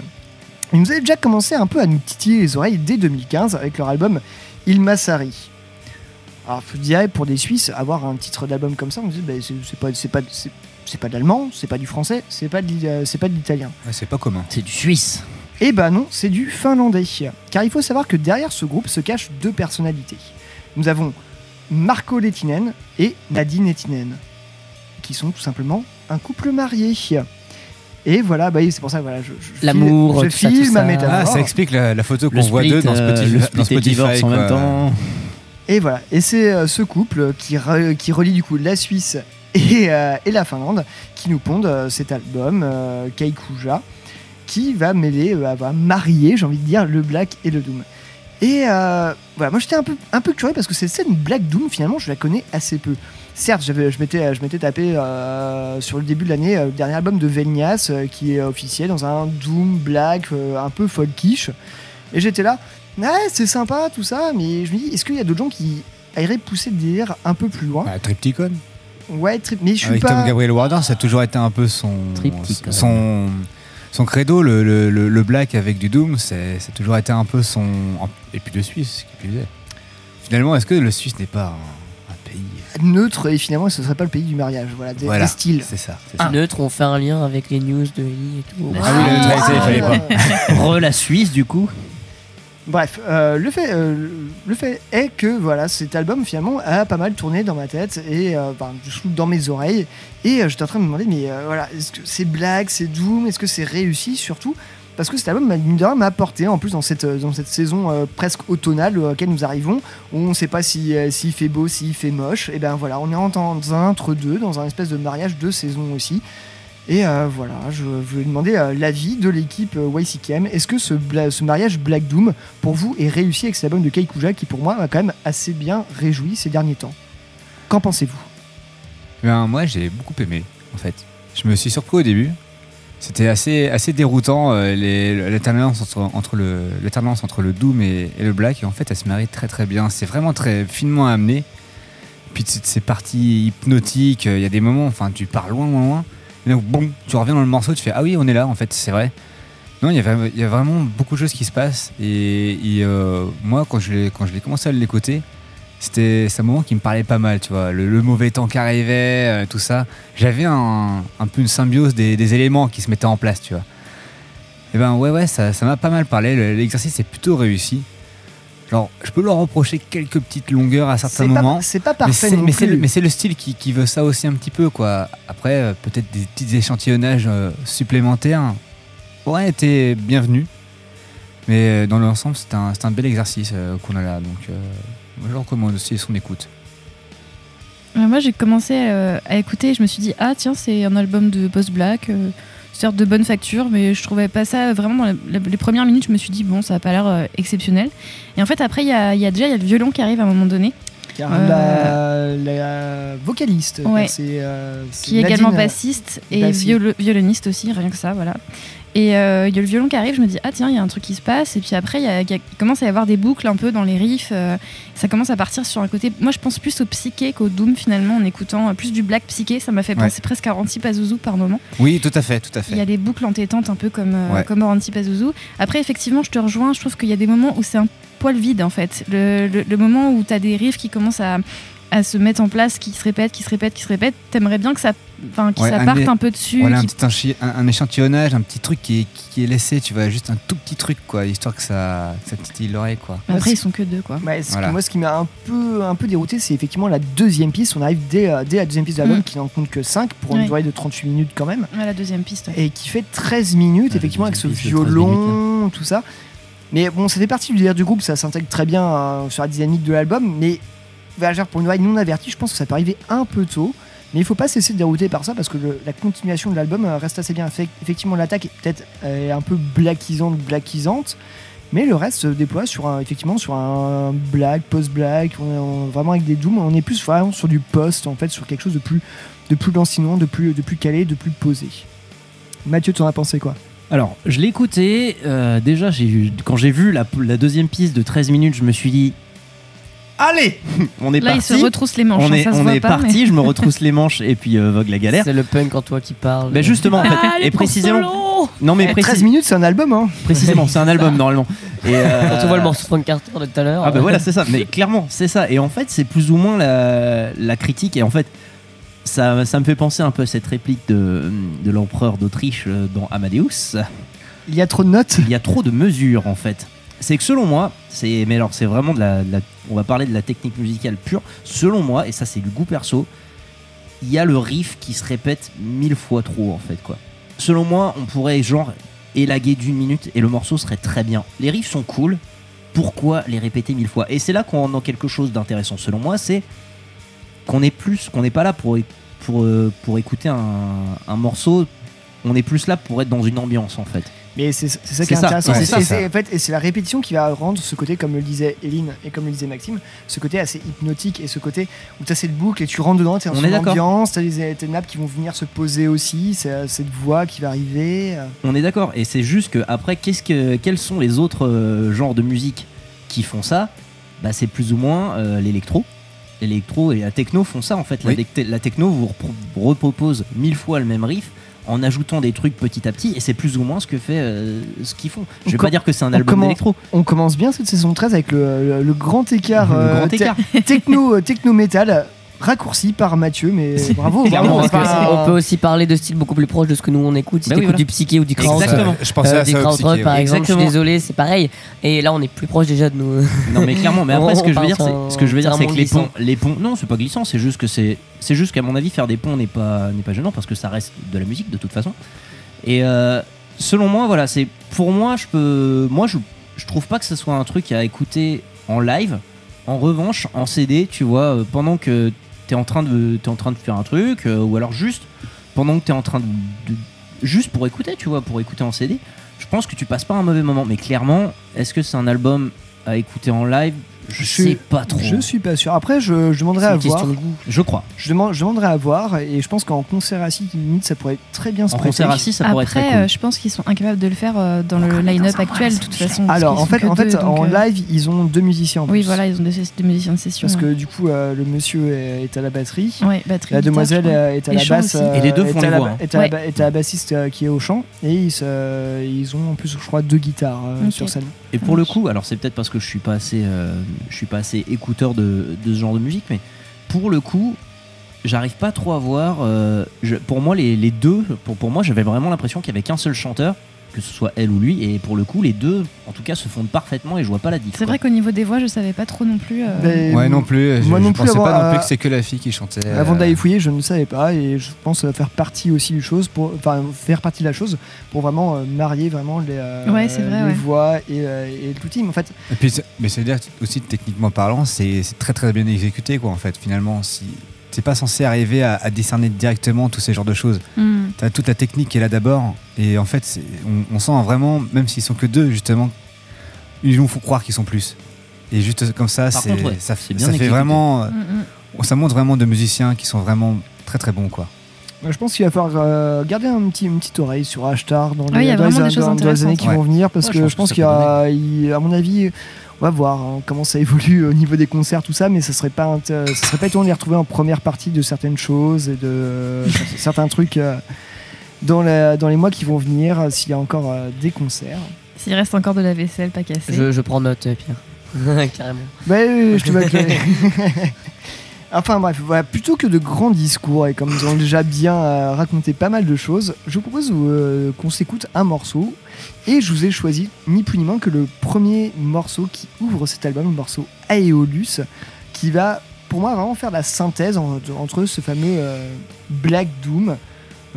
Speaker 1: Ils nous avaient déjà commencé un peu à nous titiller les oreilles dès 2015 avec leur album Il Massari. Alors, je dirais, pour des Suisses, avoir un titre d'album comme ça, on se dit, bah, c'est c'est pas, c'est pas, c'est- c'est pas de l'allemand, c'est pas du français, c'est pas de l'i- euh, c'est pas de l'italien.
Speaker 3: Ouais, c'est pas commun.
Speaker 6: c'est du Suisse.
Speaker 1: Eh ben non, c'est du finlandais. Car il faut savoir que derrière ce groupe se cachent deux personnalités. Nous avons Marco Lettinen et Nadine Lettinen, qui sont tout simplement un couple marié. Et voilà, bah c'est pour ça, voilà, je,
Speaker 2: L'amour, tout
Speaker 1: je
Speaker 2: ça, tout
Speaker 1: file ma métaphore.
Speaker 3: Ah, ça explique la, la photo qu'on voit d'eux dans
Speaker 6: euh,
Speaker 3: Spotify.
Speaker 6: le
Speaker 3: dans
Speaker 6: split et le divorce en même temps.
Speaker 1: Et voilà, et c'est euh, ce couple qui, re- qui relie du coup la Suisse et, euh, et la Finlande qui nous pondent euh, cet album, euh, Kaikuja, qui va mêler, euh, va marier, j'ai envie de dire, le black et le doom. Et euh, voilà, moi j'étais un peu, un peu curieux parce que cette scène black doom, finalement, je la connais assez peu. Certes, j'avais, je m'étais, je m'étais tapé euh, sur le début de l'année euh, le dernier album de Velnias euh, qui est officiel dans un doom black euh, un peu folkish. Et j'étais là, ouais, c'est sympa tout ça, mais je me dis, est-ce qu'il y a d'autres gens qui iraient pousser le délire un peu plus loin?
Speaker 3: Ah, Triptychon.
Speaker 1: Ouais, tri- mais je suis
Speaker 3: Avec
Speaker 1: pas.
Speaker 3: Tom Gabriel Warner, ça a toujours été un peu son
Speaker 6: Triptychon.
Speaker 3: son son credo, le, le, le- le black avec du doom, c'est ça a toujours été un peu son et puis le suisse qui plus est. Finalement, est-ce que le suisse n'est pas un, un
Speaker 1: neutre et finalement ce serait pas le pays du mariage. Voilà, des,
Speaker 3: Voilà,
Speaker 1: des styles.
Speaker 3: c'est ça.
Speaker 2: Ah. Neutre, on fait un lien avec les news de Lee et tout.
Speaker 3: Ah oui, le neutralité, il fallait pas.
Speaker 6: Re la Suisse, du coup.
Speaker 1: Bref, euh, le, fait, euh, le fait est que voilà, cet album finalement a pas mal tourné dans ma tête et euh, dans mes oreilles. Et j'étais en train de me demander, mais voilà, est-ce que c'est blague, c'est doom, est-ce que c'est réussi surtout? Parce que cet album, m'a- apporté en plus dans cette, saison presque automnale à laquelle nous arrivons, où on ne sait pas si, euh, s'il fait beau, s'il fait moche. Et ben voilà, on est en- dans un entre-deux, dans un espèce de mariage de saison aussi. Et euh, voilà, je, voulais demander l'avis de l'équipe euh, YCKM. Est-ce que ce, mariage Black Doom, pour vous, est réussi avec cet album de Keikuja qui, pour moi, m'a quand même assez bien réjoui ces derniers temps? Qu'en pensez-vous?
Speaker 3: Ben, moi, j'ai beaucoup aimé, en fait. Je me suis surpris au début. C'était assez, assez déroutant, euh, l'alternance entre, le, entre le Doom et, et le Black. Et en fait, elle se marie très très bien. C'est vraiment très finement amené. Puis c- ces parties hypnotiques, euh, il y a des moments, enfin, tu pars loin, loin, loin. Et donc, bon, tu reviens dans le morceau, tu fais Ah oui, on est là, en fait, c'est vrai. Non, il y, a, vraiment beaucoup de choses qui se passent. Et, euh, moi, quand je l'ai commencé à l'écouter, c'était un moment qui me parlait pas mal, tu vois. Le, mauvais temps qui arrivait, euh, tout ça. J'avais un, un peu une symbiose des, éléments qui se mettaient en place, tu vois. Et ben ouais, ouais, ça m'a pas mal parlé. Le- L'exercice est plutôt réussi. Genre, je peux leur reprocher quelques petites longueurs à certains moments.
Speaker 1: c'est pas
Speaker 3: mais
Speaker 1: parfait
Speaker 3: Mais c'est le, le style qui, qui veut ça aussi un petit peu, quoi. Après, euh, peut-être des petits échantillonnages euh, supplémentaires auraient été bienvenus. Mais euh, dans l'ensemble, c'est un, c'est un bel exercice euh, qu'on a là. Donc, euh, moi, je recommande aussi son écoute.
Speaker 5: Moi, j'ai commencé euh, à écouter et je me suis dit, ah tiens, c'est un album de post-black, euh, certes de bonne facture, mais je trouvais pas ça vraiment dans les, les premières minutes. Je me suis dit, bon, ça a pas l'air euh, exceptionnel. Et en fait, après, il y a, y a déjà il y a le violon qui arrive à un moment donné.
Speaker 1: Car
Speaker 5: Euh,
Speaker 1: la, la vocaliste,
Speaker 5: Ouais.
Speaker 1: c'est euh, c'est
Speaker 5: qui est
Speaker 1: Nadine,
Speaker 5: également
Speaker 1: euh,
Speaker 5: bassiste et violoniste aussi, rien que ça, voilà. Et euh, il y a le violon qui arrive, je me dis, ah tiens, il y a un truc qui se passe. Et puis après, il commence à y avoir des boucles un peu dans les riffs. euh, ça commence à partir sur un côté. Moi, je pense plus au psyché qu'au doom finalement, en écoutant euh, plus du black psyché. Ça m'a fait
Speaker 3: Ouais.
Speaker 5: penser presque à Ranti Pazuzu par moment.
Speaker 3: Oui, tout à fait, tout à
Speaker 5: Il y a
Speaker 3: fait.
Speaker 5: des boucles entêtantes un peu comme,
Speaker 3: Ouais.
Speaker 5: comme Ranti Pazuzu. Après, effectivement, je te rejoins. Je trouve qu'il y a des moments où c'est un poil vide en fait. Le, le- le moment où tu as des riffs qui commencent à, à se mettre en place, qui se répètent, qui se répètent, qui se répètent, t'aimerais bien que ça, enfin, que
Speaker 3: Ouais,
Speaker 5: ça
Speaker 3: un
Speaker 5: parte
Speaker 3: é-
Speaker 5: un peu dessus.
Speaker 3: Voilà, un,
Speaker 5: qui-
Speaker 3: petit un- un échantillonnage, un petit truc qui est, qui est laissé, tu vois, juste un tout petit truc, quoi, histoire que ça, que ça titille l'oreille, quoi.
Speaker 5: Mais Après, ils sont que deux, quoi.
Speaker 1: Ouais, que-. Moi, ce qui m'a un peu, un peu dérouté, c'est effectivement la deuxième piste. On arrive dès, euh, dès la deuxième piste de l'album,
Speaker 5: Mm.
Speaker 1: qui n'en compte que 5 pour une
Speaker 5: Ouais.
Speaker 1: durée de 38 minutes quand même.
Speaker 5: Ouais, la deuxième piste. ouais.
Speaker 1: Et qui fait 13 minutes, effectivement, avec ce
Speaker 6: piste de 13
Speaker 1: violon, tout ça. Mais bon, ça fait partie du délire du groupe, ça s'intègre très bien euh, sur la dynamique de l'album. Mais Voyageur pour une oreille non avertie, je pense que ça peut arriver un peu tôt. Mais il faut pas cesser de dérouter par ça parce que la continuation de l'album euh, reste assez bien. Effectivement, l'attaque est peut-être euh, un peu blackisante, blackisante. Mais le reste se déploie sur un, effectivement sur un black, post-black, vraiment avec des dooms. On est plus vraiment sur du post, en fait, sur quelque chose de plus, de plus lancinant, de plus, de plus calé, de plus posé. Mathieu, tu en as pensé quoi?
Speaker 6: Alors, je l'ai écouté. euh, déjà, j'ai quand j'ai vu la deuxième piste de 13 minutes, je me suis dit Allez On est
Speaker 5: Là, il
Speaker 6: parti.
Speaker 5: se retrousse les manches.
Speaker 6: on
Speaker 5: hein,
Speaker 6: est,
Speaker 5: ça se
Speaker 6: on
Speaker 5: voit
Speaker 6: est
Speaker 5: pas,
Speaker 6: parti,
Speaker 5: mais-
Speaker 6: je me retrousse les manches et puis euh, vogue la galère.
Speaker 2: C'est le punk en toi qui parle.
Speaker 6: Ben justement, en fait,
Speaker 2: Allez,
Speaker 6: et précisément. Non, mais
Speaker 1: Eh,
Speaker 6: précis-
Speaker 1: 13 minutes, c'est un album, hein
Speaker 6: précisément, c'est un album normalement. Et euh,
Speaker 2: Quand on voit le morceau de Frank Carter de tout à l'heure.
Speaker 6: Ah bah
Speaker 2: euh,
Speaker 6: voilà, c'est ça. Mais clairement, c'est ça. Et en fait, c'est plus ou moins la, la critique. Et en fait, ça, ça me fait penser un peu à cette réplique de, de l'empereur d'Autriche dans Amadeus.
Speaker 1: Il y a trop de notes
Speaker 6: Il y a trop de mesures en fait. C'est que selon moi, c'est mais alors c'est vraiment de la, on va parler de la technique musicale pure. Selon moi, et ça c'est du goût perso, il y a le riff qui se répète mille fois trop en fait quoi. Selon moi, on pourrait genre élaguer d'une minute et le morceau serait très bien. Les riffs sont cool. Pourquoi les répéter mille fois? Et c'est là qu'on a quelque chose d'intéressant selon moi, c'est qu'on est plus, qu'on n'est pas là pour euh, écouter un morceau. On est plus là pour être dans une ambiance en fait.
Speaker 1: Mais c'est c'est ça qui est
Speaker 6: ça,
Speaker 1: intéressant.
Speaker 6: ouais,
Speaker 1: C'est-
Speaker 6: c'est
Speaker 1: en fait, la répétition qui va rendre ce côté, comme le disait Eline et comme le disait Maxime, ce côté assez hypnotique et ce côté où tu as cette boucle et tu rentres dedans, tu es
Speaker 6: d'accord.
Speaker 1: ambiance, tu as des, des nappes qui vont venir se poser aussi, c'est cette voix qui va arriver. euh.
Speaker 6: On est d'accord. Et c'est juste que après, qu'est-ce que, quels sont les autres euh, genres de musique qui font ça? Bah, c'est plus ou moins euh, l'électro. L'électro et la techno font ça en fait. La,
Speaker 3: Oui.
Speaker 6: la techno vous repro- repropose mille fois le même riff en ajoutant des trucs petit à petit, et c'est plus ou moins ce que fait euh, ce qu'ils font. Je vais
Speaker 1: On
Speaker 6: pas dire que c'est un album d'électro.
Speaker 1: On commence bien cette saison 13 avec le, le- le grand écart,
Speaker 6: Le
Speaker 1: euh,
Speaker 6: grand
Speaker 1: te-
Speaker 6: écart.
Speaker 1: techno, techno metal raccourci par Mathieu, mais bravo.
Speaker 2: Parce que on peut aussi parler de style beaucoup plus proche de ce que nous on écoute. Si
Speaker 6: Bah oui,
Speaker 2: t'écoutes
Speaker 6: voilà.
Speaker 2: du psyché ou du krautrock,
Speaker 6: Exactement.
Speaker 3: Je pensais à
Speaker 2: du
Speaker 3: ça, psyché,
Speaker 2: par exemple, je suis
Speaker 6: Exactement.
Speaker 2: désolé, c'est pareil. Et là, on est plus proche déjà de nous.
Speaker 6: Non mais clairement, mais après
Speaker 2: On-
Speaker 6: ce que je veux dire, ce que je veux dire, c'est que les
Speaker 2: glissant.
Speaker 6: ponts, les ponts, non, c'est pas glissant, c'est juste que c'est, c'est juste qu'à mon avis faire des ponts n'est pas n'est pas gênant parce que ça reste de la musique de toute façon. Et euh, selon moi, voilà, c'est pour moi, je peux, moi je je trouve pas que ce soit un truc à écouter en live. En revanche, en CD, tu vois, euh, pendant que t'es en train de faire un truc, euh, ou alors juste pendant que t'es en train de- juste pour écouter, tu vois, pour écouter en CD, je pense que tu passes pas un mauvais moment. Mais clairement, est-ce que c'est un album à écouter en live Je sais pas trop.
Speaker 1: Je suis pas sûr. Après, je, je demanderai à voir.
Speaker 6: de goût. Je crois.
Speaker 1: Je, demande, je demanderai à voir et je pense qu'en concert assis, limite, ça pourrait très bien se
Speaker 6: En
Speaker 1: prêter.
Speaker 6: concert assis, ça pourrait être très
Speaker 5: Après,
Speaker 6: cool.
Speaker 5: euh, je pense qu'ils sont incapables de le faire euh, dans le line-up actuel, de toute façon.
Speaker 1: Alors, en fait, en, fait
Speaker 5: deux, donc,
Speaker 1: en
Speaker 5: euh,
Speaker 1: live, ils ont deux musiciens en
Speaker 5: Oui,
Speaker 1: plus.
Speaker 5: voilà, ils ont des, des musiciens de session.
Speaker 1: Parce que
Speaker 5: ouais.
Speaker 1: du coup, euh, le monsieur est, à la batterie.
Speaker 5: Ouais, batterie,
Speaker 1: La demoiselle
Speaker 5: je
Speaker 1: euh, est à
Speaker 5: Et
Speaker 1: la basse. euh,
Speaker 6: Et les deux font
Speaker 1: à la
Speaker 6: voix, hein.
Speaker 1: Est à, la à bassiste euh, qui est au chant. Et ils, ont en plus, je crois, deux guitares euh, sur scène.
Speaker 6: Et pour le coup, alors c'est peut-être parce que je suis pas assez, euh, je suis pas assez écouteur de, de ce genre de musique, mais pour le coup, j'arrive pas trop à voir. euh, je- pour moi, les, les deux, pour, pour moi, j'avais vraiment l'impression qu'il y avait qu'un seul chanteur, que ce soit elle ou lui, et pour le coup, les deux, en tout cas, se fondent parfaitement et je vois pas la diff.
Speaker 5: C'est vrai qu'au niveau des voix, je savais pas trop non plus. euh,
Speaker 1: Ben,
Speaker 3: Ouais, non plus. Je,
Speaker 1: Moi non
Speaker 3: je
Speaker 1: plus,
Speaker 3: pensais pas non
Speaker 1: euh,
Speaker 3: plus que c'est que la fille qui chantait.
Speaker 1: Avant
Speaker 3: euh,
Speaker 1: d'aller fouiller, je ne savais pas et je pense euh, faire partie aussi du chose pour, enfin, faire partie de la chose pour vraiment euh, marier vraiment les, euh,
Speaker 5: Ouais, c'est vrai,
Speaker 1: les
Speaker 5: ouais.
Speaker 1: voix et, euh, et tout team. En fait,
Speaker 3: Et puis, mais c'est dire aussi techniquement parlant, c'est c'est très très bien exécuté quoi en fait. Finalement, si t'es pas censé arriver à, à discerner directement tous ces genres de choses.
Speaker 5: Hmm.
Speaker 3: T'as toute la technique qui est là d'abord, et en fait, on, on sent vraiment, même s'ils sont que deux justement, ils nous font croire qu'ils sont plus. Et juste comme ça,
Speaker 6: Par
Speaker 3: c'est
Speaker 6: contre, ouais,
Speaker 3: ça,
Speaker 6: c'est bien
Speaker 3: ça fait vraiment, euh,
Speaker 5: Mm, mm.
Speaker 3: ça montre vraiment de musiciens qui sont vraiment très très bons quoi.
Speaker 1: moi, je pense qu'il va falloir euh, garder un petit, une petite oreille sur Ashtar dans les,
Speaker 5: Ouais, il y a
Speaker 1: dans les- dans- dans années qui vont venir parce
Speaker 3: Ouais,
Speaker 1: que
Speaker 3: je
Speaker 1: je
Speaker 3: pense
Speaker 1: pense
Speaker 3: que
Speaker 1: qu'il y a, il- à mon avis, on va voir hein, comment ça évolue au niveau des concerts, tout ça, mais ça serait pas, ça serait pas étonnant de les retrouver en première partie de certaines choses et de euh, certains trucs euh, dans, la- dans les mois qui vont venir euh, s'il y a encore euh, des concerts.
Speaker 5: S'il reste encore de la vaisselle pas cassée.
Speaker 2: Je, je prends note, Pierre. Carrément.
Speaker 1: Bah oui, je te vois clair. Enfin bref, voilà, plutôt que de grands discours et comme ils ont déjà bien euh, raconté pas mal de choses, je vous propose euh, qu'on s'écoute un morceau et je vous ai choisi ni plus ni moins que le premier morceau qui ouvre cet album, le morceau Aeolus, qui va pour moi vraiment faire la synthèse en- entre ce fameux euh, Black Doom.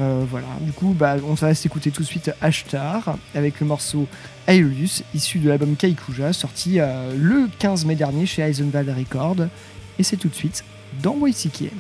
Speaker 1: Euh, voilà, du coup, bah, on va s'écouter tout de suite Ashtar avec le morceau Aeolus, issu de l'album Kaikuja, sorti euh, le 15 mai dernier chez Eisenwald Records. Et c'est tout de suite dans YCKM.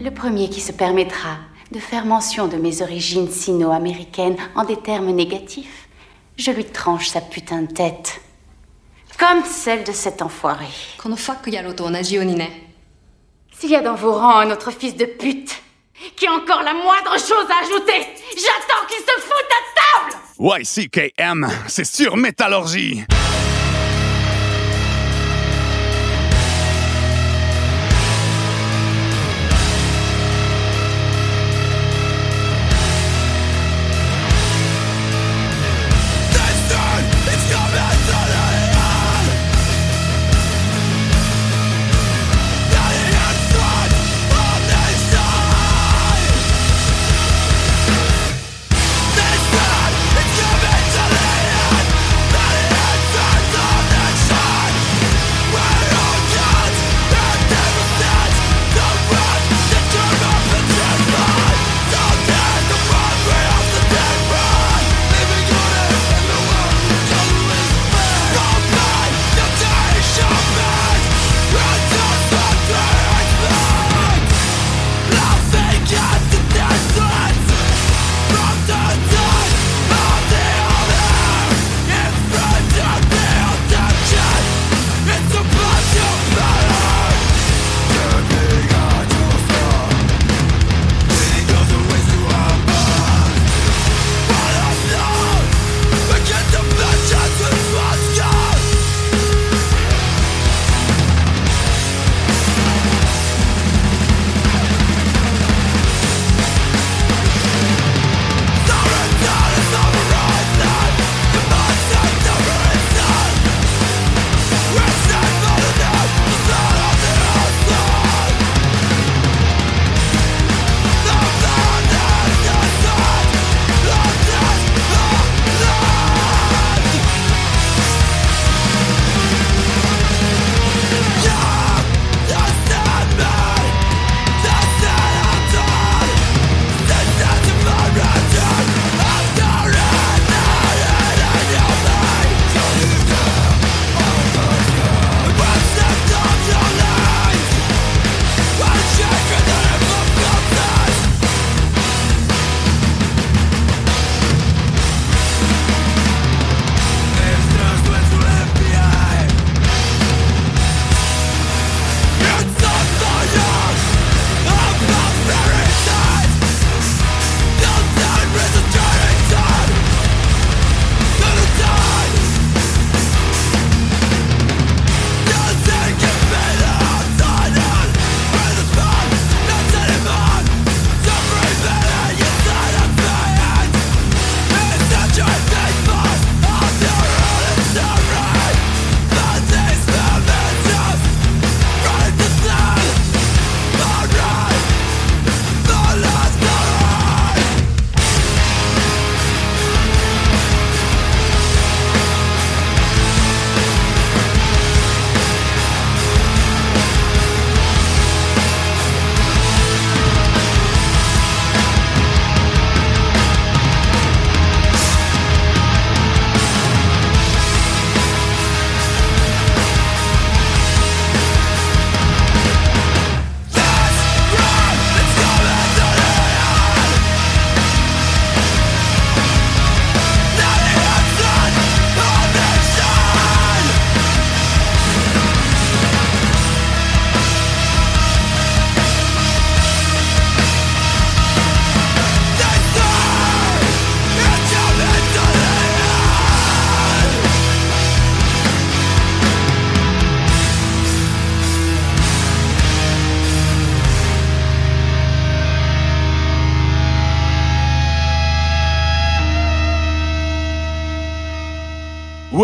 Speaker 18: Le premier qui se permettra de faire mention de mes origines sino-américaines en des termes négatifs, je lui tranche sa putain de tête. Comme celle de cet enfoiré. S'il y a dans vos rangs un autre fils de pute qui a encore la moindre chose à ajouter, j'attends qu'il se foute à table
Speaker 7: YCKM, c'est sur Métallurgie!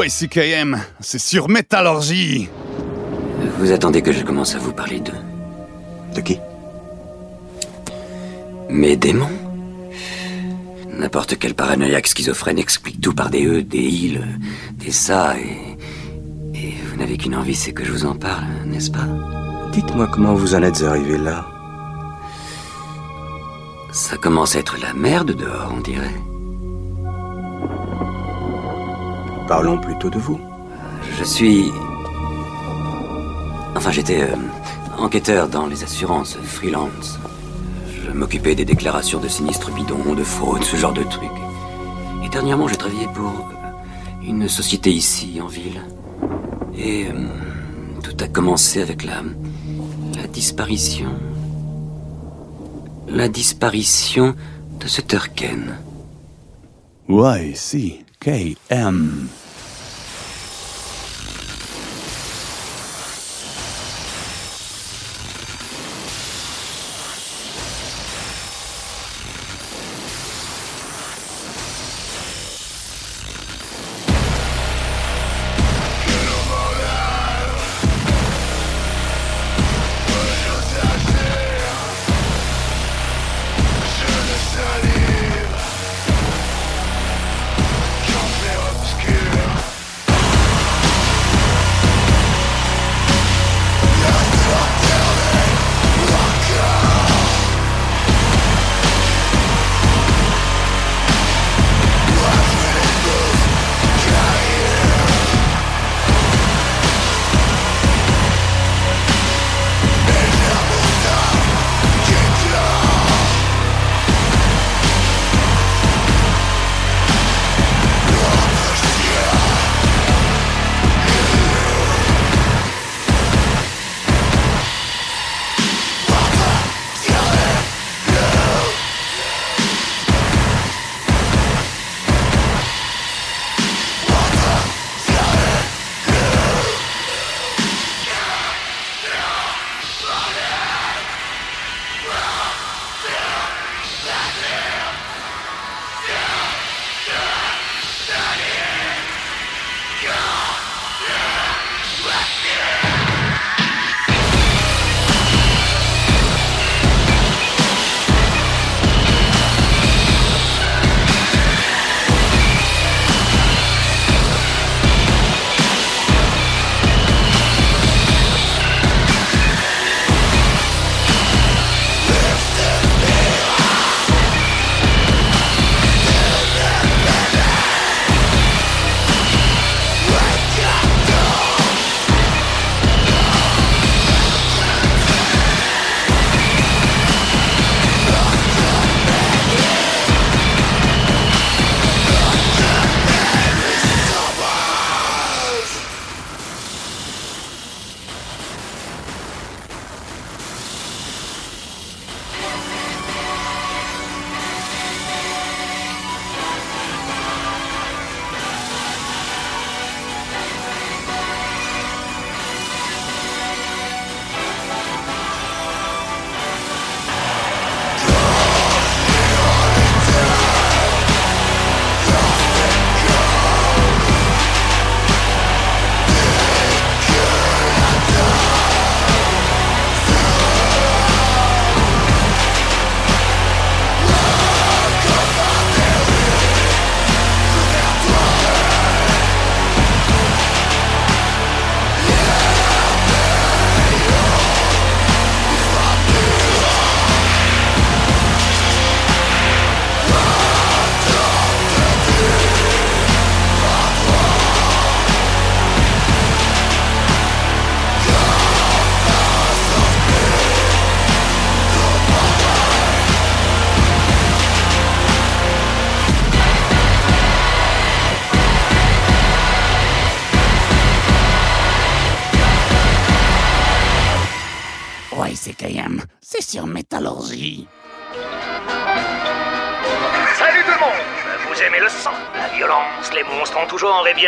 Speaker 7: C'est sur Métallurgie!
Speaker 17: Vous attendez que je commence à vous parler d'eux
Speaker 19: De qui?
Speaker 17: Mes démons N'importe quel paranoïaque schizophrène explique tout par des E, des il, des ça, et. Et vous n'avez qu'une envie, c'est que je vous en parle, n'est-ce pas?
Speaker 19: Dites-moi comment vous en êtes arrivé là.
Speaker 17: Ça commence à être la merde dehors, on dirait.
Speaker 19: Parlons plutôt de vous.
Speaker 17: Je suis. Enfin, j'étais. euh, enquêteur dans les assurances, freelance. Je m'occupais des déclarations de sinistres bidons, de fraude, ce genre de trucs. Et dernièrement, j'ai travaillé pour euh, une société ici, en ville. Et euh, tout a commencé avec la, la disparition. La disparition de ce Turken.
Speaker 8: Y-C-K-M.
Speaker 9: YCKM,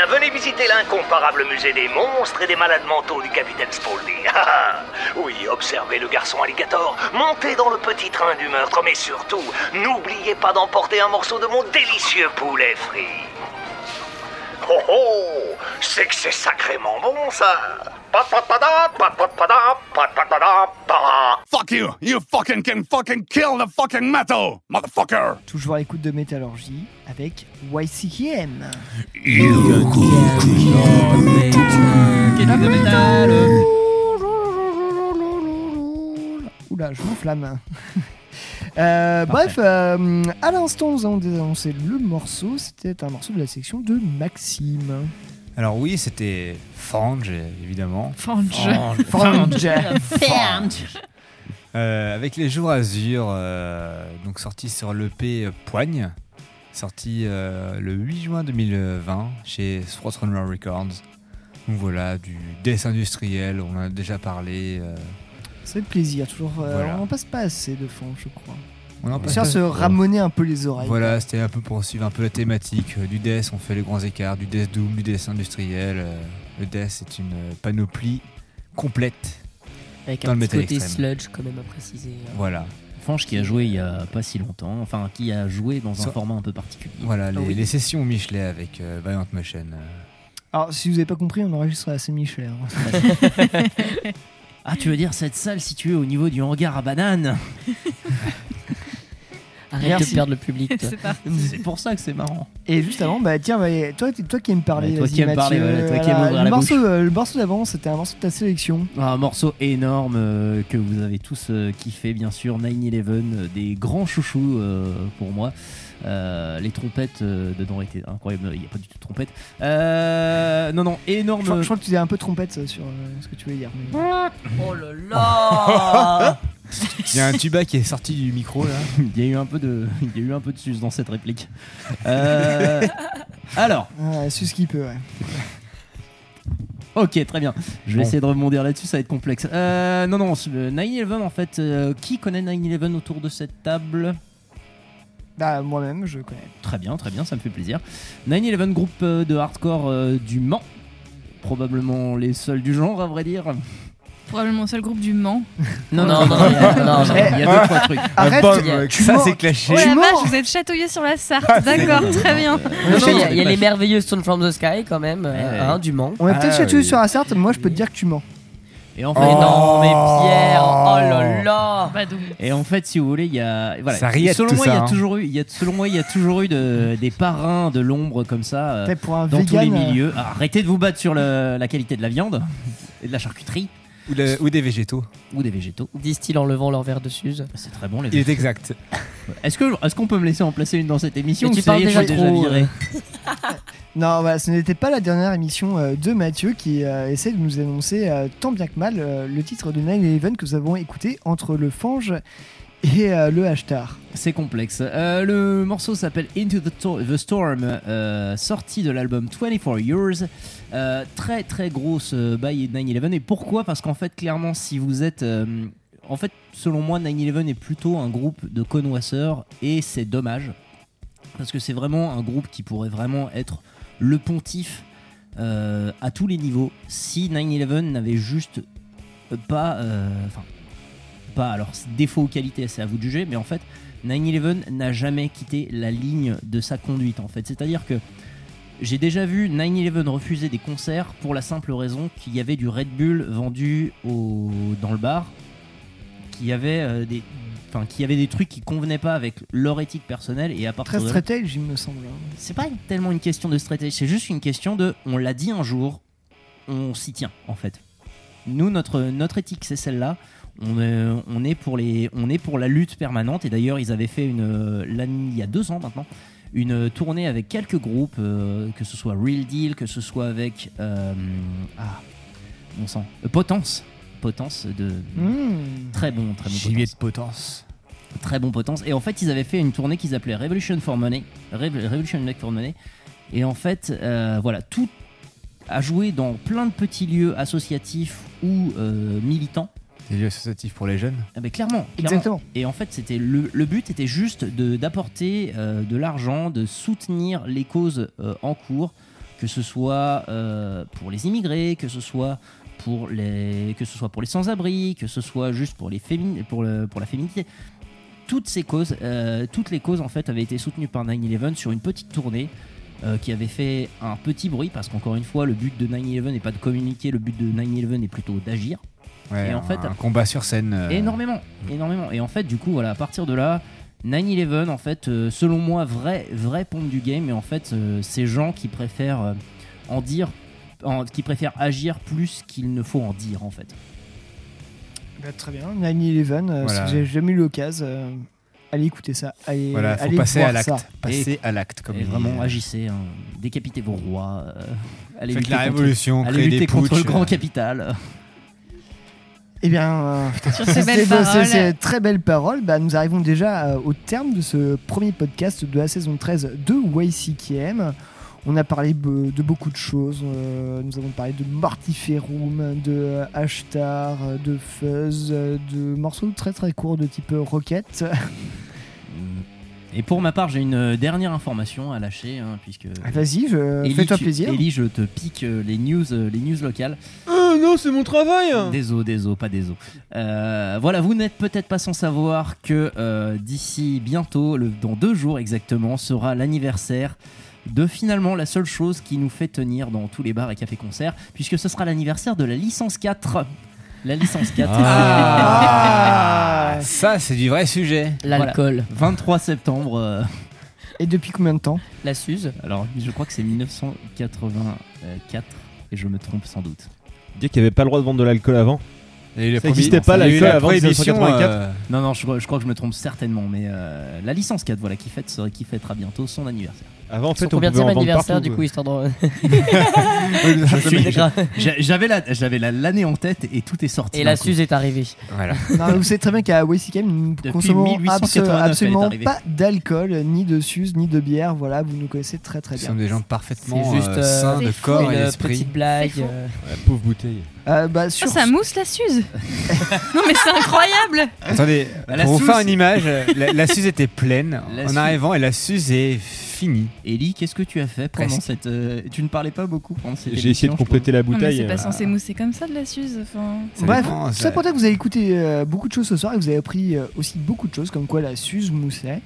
Speaker 20: venez visiter l'incomparable musée des monstres et des malades mentaux du capitaine Spaulding. Ah, ah. oui, observez le garçon alligator, montez dans le petit train du meurtre, mais surtout, n'oubliez pas d'emporter un morceau de mon délicieux poulet frit. Oh oh C'est que c'est sacrément bon ça
Speaker 7: Fuck you! You fucking can fucking kill the fucking metal, motherfucker!
Speaker 1: Toujours à l'écoute de Métallurgie avec YCKM. Oula, je m'enflamme. Euh, bref, euh, à l'instant, nous avons annoncé le morceau. C'était un morceau de la section de Maxime.
Speaker 3: Alors oui, c'était Fange, évidemment.
Speaker 5: Fange.
Speaker 1: Fange.
Speaker 5: Fange.
Speaker 3: Euh, avec les jours Azur, euh, donc sorti sur l'EP euh, Poigne, sorti euh, le 8 juin 2020 chez Runner Records. Donc voilà, du death industriel, on en a déjà parlé.
Speaker 1: C'est le plaisir, toujours. euh,
Speaker 3: Voilà.
Speaker 1: On en passe pas assez de fond, je crois.
Speaker 3: on en passe
Speaker 1: se ramoner un peu les oreilles.
Speaker 3: Voilà, c'était un peu pour suivre un peu la thématique. Du death, on fait les grands écarts, du death doom, du death industriel. le death, c'est une panoplie complète
Speaker 2: Avec
Speaker 3: dans
Speaker 2: un
Speaker 3: le
Speaker 2: petit côté
Speaker 3: extrême.
Speaker 2: sludge quand même à préciser. hein.
Speaker 3: Voilà.
Speaker 6: Fange qui a joué il y a pas si longtemps, enfin qui a joué dans un format un peu particulier.
Speaker 3: Voilà, les,
Speaker 2: oui.
Speaker 3: les sessions Michelet avec euh, Valiant Motion. euh,
Speaker 1: Alors, si vous avez pas compris, on enregistre à la Saint-Michel. hein.
Speaker 6: Ah, tu veux dire cette salle située au niveau du hangar à bananes?
Speaker 2: Arrête
Speaker 1: Merci.
Speaker 2: de perdre le public. toi.
Speaker 5: C'est parti.
Speaker 6: C'est pour ça que c'est marrant.
Speaker 1: Et juste avant, bah tiens, bah, toi, toi qui aimes parler,
Speaker 6: Ouais, toi
Speaker 1: vas-y,
Speaker 6: qui aimes parler, voilà, toi qui aimes ouvrir
Speaker 1: le
Speaker 6: la
Speaker 1: morceau, euh, le morceau d'avant, c'était un morceau de ta sélection.
Speaker 6: Un morceau énorme euh, que vous avez tous euh, kiffé, bien sûr, 9-11, euh, des grands chouchous euh, pour moi. Euh, les trompettes euh, dedans étaient incroyables, il n'y a pas du tout de trompette. Euh, non, non, énorme.
Speaker 1: Je, crois- je crois que tu disais un peu trompette sur euh, ce que tu voulais dire. mais-
Speaker 2: Oh là là
Speaker 3: Il y a un tuba qui est sorti du micro là.
Speaker 6: il y a eu un peu de, il y a eu un peu de sus dans cette réplique. Euh, alors,
Speaker 1: Ah, ce qui peut, ouais.
Speaker 6: ok, très bien. Je vais
Speaker 3: Bon.
Speaker 6: essayer de rebondir là-dessus, ça va être complexe. Euh, non, non, le 9-11 en fait, euh, qui connaît 9-11 autour de cette table?
Speaker 1: Bah, moi-même, je connais.
Speaker 6: Très bien, très bien, ça me fait plaisir. 9-11 groupe euh, de hardcore euh, du Mans. Probablement les seuls du genre, à vrai dire.
Speaker 5: Probablement le seul groupe du Mans.
Speaker 6: Non,
Speaker 2: non, non, il y a- non,
Speaker 6: il y a- il y a deux, trois trucs.
Speaker 1: Arrête,
Speaker 3: Bon,
Speaker 1: tu
Speaker 3: ça
Speaker 1: mens.
Speaker 3: c'est clashé.
Speaker 5: Oh la vache, vous êtes chatouillé sur la Sarthe. D'accord, très bien.
Speaker 2: Non, non, Il y a, il y a
Speaker 6: Ouais.
Speaker 2: les merveilleux Stone from the Sky quand même, euh,
Speaker 6: Ouais.
Speaker 2: hein, du Mans.
Speaker 1: On est peut-être
Speaker 3: Ah,
Speaker 1: chatouillé
Speaker 3: oui.
Speaker 1: sur la Sarthe, moi je peux te dire que tu mens.
Speaker 6: Et en fait,
Speaker 2: non, mais Pierre, oh là là
Speaker 5: Bah, donc,
Speaker 6: Et en fait, si vous voulez, il y a voilà.
Speaker 3: Ça riette,
Speaker 6: selon
Speaker 3: tout
Speaker 6: moi,
Speaker 3: ça,
Speaker 6: il y a
Speaker 3: hein.
Speaker 6: toujours eu, il y a selon moi, il y a toujours eu de- des parrains de l'ombre comme ça euh,
Speaker 1: pour un
Speaker 6: dans tous les
Speaker 1: euh,
Speaker 6: milieux. Ah, arrêtez de vous battre sur le- la qualité de la viande et de la charcuterie
Speaker 3: Ou, le- ou des végétaux.
Speaker 6: ou des végétaux.
Speaker 2: Disent-ils en levant leur verre de Suze.
Speaker 6: C'est très bon les
Speaker 3: Il
Speaker 6: deux.
Speaker 3: est exact.
Speaker 6: Est-ce que est-ce qu'on peut me laisser en placer une dans cette émission
Speaker 2: tu parles
Speaker 6: est,
Speaker 2: déjà
Speaker 6: déjà
Speaker 2: trop,
Speaker 6: viré
Speaker 1: Non, voilà, ce n'était pas la dernière émission euh, de Mathieu qui euh, essaie de nous annoncer euh, tant bien que mal le titre de 9-11 que nous avons écouté entre le Fange et le Hashtar.
Speaker 6: C'est complexe. Le morceau s'appelle Into the, the Storm, sorti de l'album 24 Years. Très très grosse by 9-11. Et pourquoi? Parce qu'en fait, clairement, si vous êtes. en fait, selon moi, 9-11 est plutôt un groupe de connoisseurs et c'est dommage. Parce que c'est vraiment un groupe qui pourrait vraiment être le pontife euh, à tous les niveaux si 9-11 n'avait juste pas. euh, Enfin, pas. Alors, défaut ou qualité, c'est à vous de juger, mais en fait, 9-11 n'a jamais quitté la ligne de sa conduite, en fait. C'est-à-dire que j'ai déjà vu 9-11 refuser des concerts pour la simple raison qu'il y avait du Red Bull vendu au, dans le bar, qu'il y avait euh, des. Enfin, qu'il y avait des trucs qui convenaient pas avec leur éthique personnelle et à partir
Speaker 1: Très
Speaker 6: de là-
Speaker 1: stratège, il me semble. hein.
Speaker 6: c'est pas tellement une question de stratégie, c'est juste une question de on l'a dit un jour, on s'y tient en fait. Nous, notre, notre éthique, c'est celle-là. On est, on, est pour les, on est pour la lutte permanente. Et d'ailleurs, ils avaient fait une, l'année- il y a deux ans maintenant une tournée avec quelques groupes, euh, que ce soit Real Deal, que ce soit avec. euh, ah, bon sang. euh, Potence. Potence de.
Speaker 1: Mmh.
Speaker 6: Très bon, très bon.
Speaker 3: Gibier
Speaker 6: Potence
Speaker 3: de potence.
Speaker 6: très bon potence. Et en fait, ils avaient fait une tournée qu'ils appelaient Revolution for Money. Rev- Revolution for Money. Et en fait, euh, voilà, tout a joué dans plein de petits lieux associatifs ou euh, militants.
Speaker 3: Des lieux associatifs pour les jeunes.
Speaker 6: Ah ben, clairement, clairement.
Speaker 1: Exactement.
Speaker 6: Et en fait, c'était le, le but était juste de d'apporter euh, de l'argent, de soutenir les causes euh, en cours, que ce soit euh, pour les immigrés, que ce soit pour les que ce soit pour les sans-abri, que ce soit juste pour les féminin pour le pour la féminité. Toutes ces causes, euh, toutes les causes en fait avaient été soutenues par 9/11 sur une petite tournée. euh, qui avait fait un petit bruit parce qu'encore une fois le but de 9/11 n'est pas de communiquer le but de 9/11 est plutôt d'agir
Speaker 3: Ouais,
Speaker 6: Et en fait-
Speaker 3: un combat sur scène. euh,
Speaker 6: Énormément, énormément. Et en fait, du coup, voilà, à partir de là, 9-11, en fait, euh, selon moi, vrai, vrai pompe du game. Et en fait, euh, ces gens qui préfèrent en dire, en- qui préfèrent agir plus qu'il ne faut en dire, en fait.
Speaker 1: Bah, très bien, 9-11, euh,
Speaker 3: Voilà.
Speaker 1: si avez jamais eu l'occasion, euh, allez écouter ça. Allez,
Speaker 3: Voilà, faut
Speaker 1: allez
Speaker 3: passer
Speaker 1: voir
Speaker 3: à l'acte.
Speaker 1: ça.
Speaker 3: Passer à l'acte, comme
Speaker 6: Et vraiment, agissez, hein. décapitez vos rois. euh, Allez
Speaker 3: Faites
Speaker 6: lutter
Speaker 3: la
Speaker 6: contre-
Speaker 3: révolution,
Speaker 6: allez
Speaker 3: créez des
Speaker 6: lutter contre le
Speaker 3: putschs.
Speaker 6: grand capital.
Speaker 1: Eh bien, euh,
Speaker 5: Sur ces belles paroles.
Speaker 1: très belles paroles. Bah, nous arrivons déjà euh, au terme de ce premier podcast de la saison 13 de YCKM. On a parlé de beaucoup de choses. euh, nous avons parlé de Mortiferum, de Ashtar, de Fuzz, de morceaux très très courts de type Rocket.
Speaker 6: Et pour ma part, j'ai une dernière information à lâcher, hein, puisque.
Speaker 1: Ah, Vas-y, je- fais-toi plaisir.
Speaker 6: Ellie, je te pique euh, les news, euh, les news locales.
Speaker 14: Ah non, c'est mon travail
Speaker 6: Désolé, désolé, pas désolé. Euh, voilà, vous n'êtes peut-être pas sans savoir que euh, d'ici bientôt, le- dans deux jours exactement, sera l'anniversaire de finalement la seule chose qui nous fait tenir dans tous les bars et cafés-concerts, puisque ce sera l'anniversaire de la licence 4. La licence 4.
Speaker 3: Ah, ça, c'est du vrai sujet.
Speaker 2: L'alcool.
Speaker 6: 23 septembre. euh,
Speaker 1: Et depuis combien de temps?
Speaker 2: La Suze.
Speaker 6: Alors, je crois que c'est 1984, et je me trompe sans doute.
Speaker 14: Dire qu'il n'y avait pas le droit de vendre de l'alcool avant. Ça n'existait pas l'alcool
Speaker 3: la
Speaker 14: avant
Speaker 3: prohibition,
Speaker 14: 1984.
Speaker 3: euh,
Speaker 6: Non, non, je, je crois que je me trompe certainement, mais euh, la licence 4, voilà, qui fête, qui fêtera bientôt son anniversaire.
Speaker 14: Avant, en fait, on pouvait en vendre
Speaker 2: anniversaire
Speaker 14: partout.
Speaker 2: du coup, histoire de.
Speaker 6: J'avais la- j'avais la- l'année en tête et tout est sorti.
Speaker 2: Et la. Suze est arrivée.
Speaker 3: Voilà.
Speaker 1: Non, vous savez très bien qu'à YCKM, nous
Speaker 6: Depuis
Speaker 1: consommons
Speaker 6: 1889, elle est
Speaker 1: absolument pas d'alcool, ni de suze, ni de bière. Voilà, vous nous connaissez très très
Speaker 3: Nous
Speaker 1: bien.
Speaker 3: sommes des gens parfaitement
Speaker 2: juste
Speaker 3: euh,
Speaker 2: euh,
Speaker 3: sains de
Speaker 2: fou,
Speaker 3: corps et
Speaker 2: une
Speaker 3: d'esprit.
Speaker 2: petite blague. Euh,
Speaker 14: Ouais, pauvre bouteille.
Speaker 1: Euh, bah,
Speaker 5: Ah,
Speaker 1: sur
Speaker 5: ça mousse la Suze Non mais c'est incroyable
Speaker 3: Attendez,
Speaker 6: Bah,
Speaker 3: pour vous faire une image, la, la Suze était pleine
Speaker 6: La
Speaker 3: en
Speaker 6: Suze-
Speaker 3: arrivant et la Suze est finie.
Speaker 6: Ellie, qu'est-ce que tu as fait pendant
Speaker 3: Presque.
Speaker 6: cette. euh, tu ne parlais pas beaucoup pendant cette
Speaker 14: J'ai essayé de
Speaker 6: je
Speaker 14: compléter la
Speaker 5: Non mais
Speaker 14: bouteille.
Speaker 5: c'est pas
Speaker 14: euh,
Speaker 5: censé mousser comme ça de la Suze. Enfin...
Speaker 3: Ça
Speaker 1: Bref,
Speaker 3: dépend,
Speaker 1: tout
Speaker 3: ça-
Speaker 1: ça pour dire que vous avez écouté euh, beaucoup de choses ce soir et vous avez appris euh, aussi beaucoup de choses, comme quoi la Suze moussait.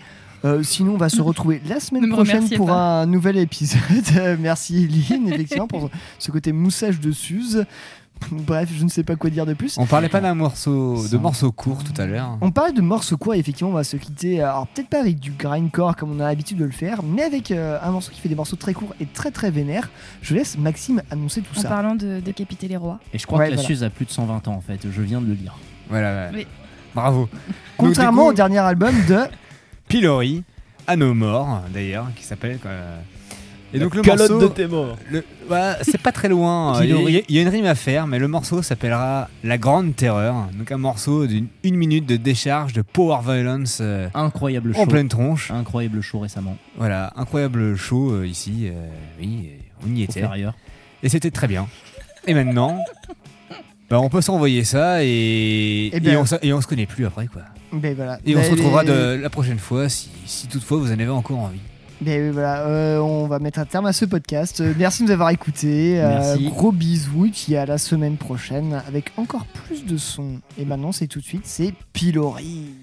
Speaker 1: Euh, sinon, on va se retrouver la
Speaker 5: Ne
Speaker 1: semaine
Speaker 5: me
Speaker 1: prochaine
Speaker 5: remerciez
Speaker 1: pour
Speaker 5: pas.
Speaker 1: un nouvel épisode. Euh, Merci Eline, effectivement, pour ce côté moussage de Suze. Bref, je ne sais pas quoi dire de plus.
Speaker 3: On parlait pas d'un morceau, de morceaux courts tout à l'heure.
Speaker 1: On parlait de morceaux courts, et effectivement, on va se quitter. Alors, peut-être pas avec du grindcore comme on a l'habitude de le faire, mais avec euh, un morceau qui fait des morceaux très courts et très très vénères. Je laisse Maxime annoncer tout
Speaker 5: En
Speaker 1: ça.
Speaker 5: parlant de décapiter les rois.
Speaker 6: Et je crois
Speaker 1: Ouais,
Speaker 6: que la
Speaker 1: voilà.
Speaker 6: Suze a plus de 120 ans en fait, je viens de le lire.
Speaker 3: Voilà, ouais.
Speaker 5: Oui.
Speaker 3: bravo.
Speaker 1: Contrairement
Speaker 3: Donc,
Speaker 1: au dernier album de.
Speaker 3: Pilori, à nos morts d'ailleurs, qui s'appelle. euh, Et donc le
Speaker 14: calotte
Speaker 3: morceau,
Speaker 14: de tes morts.
Speaker 3: le- bah, c'est pas très loin. Il y, a- il y a une rime à faire, mais le morceau s'appellera La Grande Terreur. Donc un morceau d'une une minute de décharge de power violence euh,
Speaker 6: Incroyable show.
Speaker 3: en pleine tronche.
Speaker 6: Incroyable show récemment.
Speaker 3: Voilà, incroyable show euh, ici. euh, oui, euh, on y était. Et c'était très bien. Et maintenant, bah, on peut s'envoyer ça et,
Speaker 1: Eh ben-
Speaker 3: et, on, se- et on se connaît plus après quoi.
Speaker 1: Ben voilà.
Speaker 3: Et on
Speaker 1: Ben,
Speaker 3: se retrouvera
Speaker 1: les-
Speaker 3: de, la prochaine fois si, si toutefois vous en avez encore envie.
Speaker 1: Oui, voilà, euh, on va mettre un terme à ce podcast. Euh, merci de nous avoir écoutés. Euh, gros bisous et puis à la semaine prochaine avec encore plus de sons. Et maintenant, c'est tout de suite, c'est Pilori.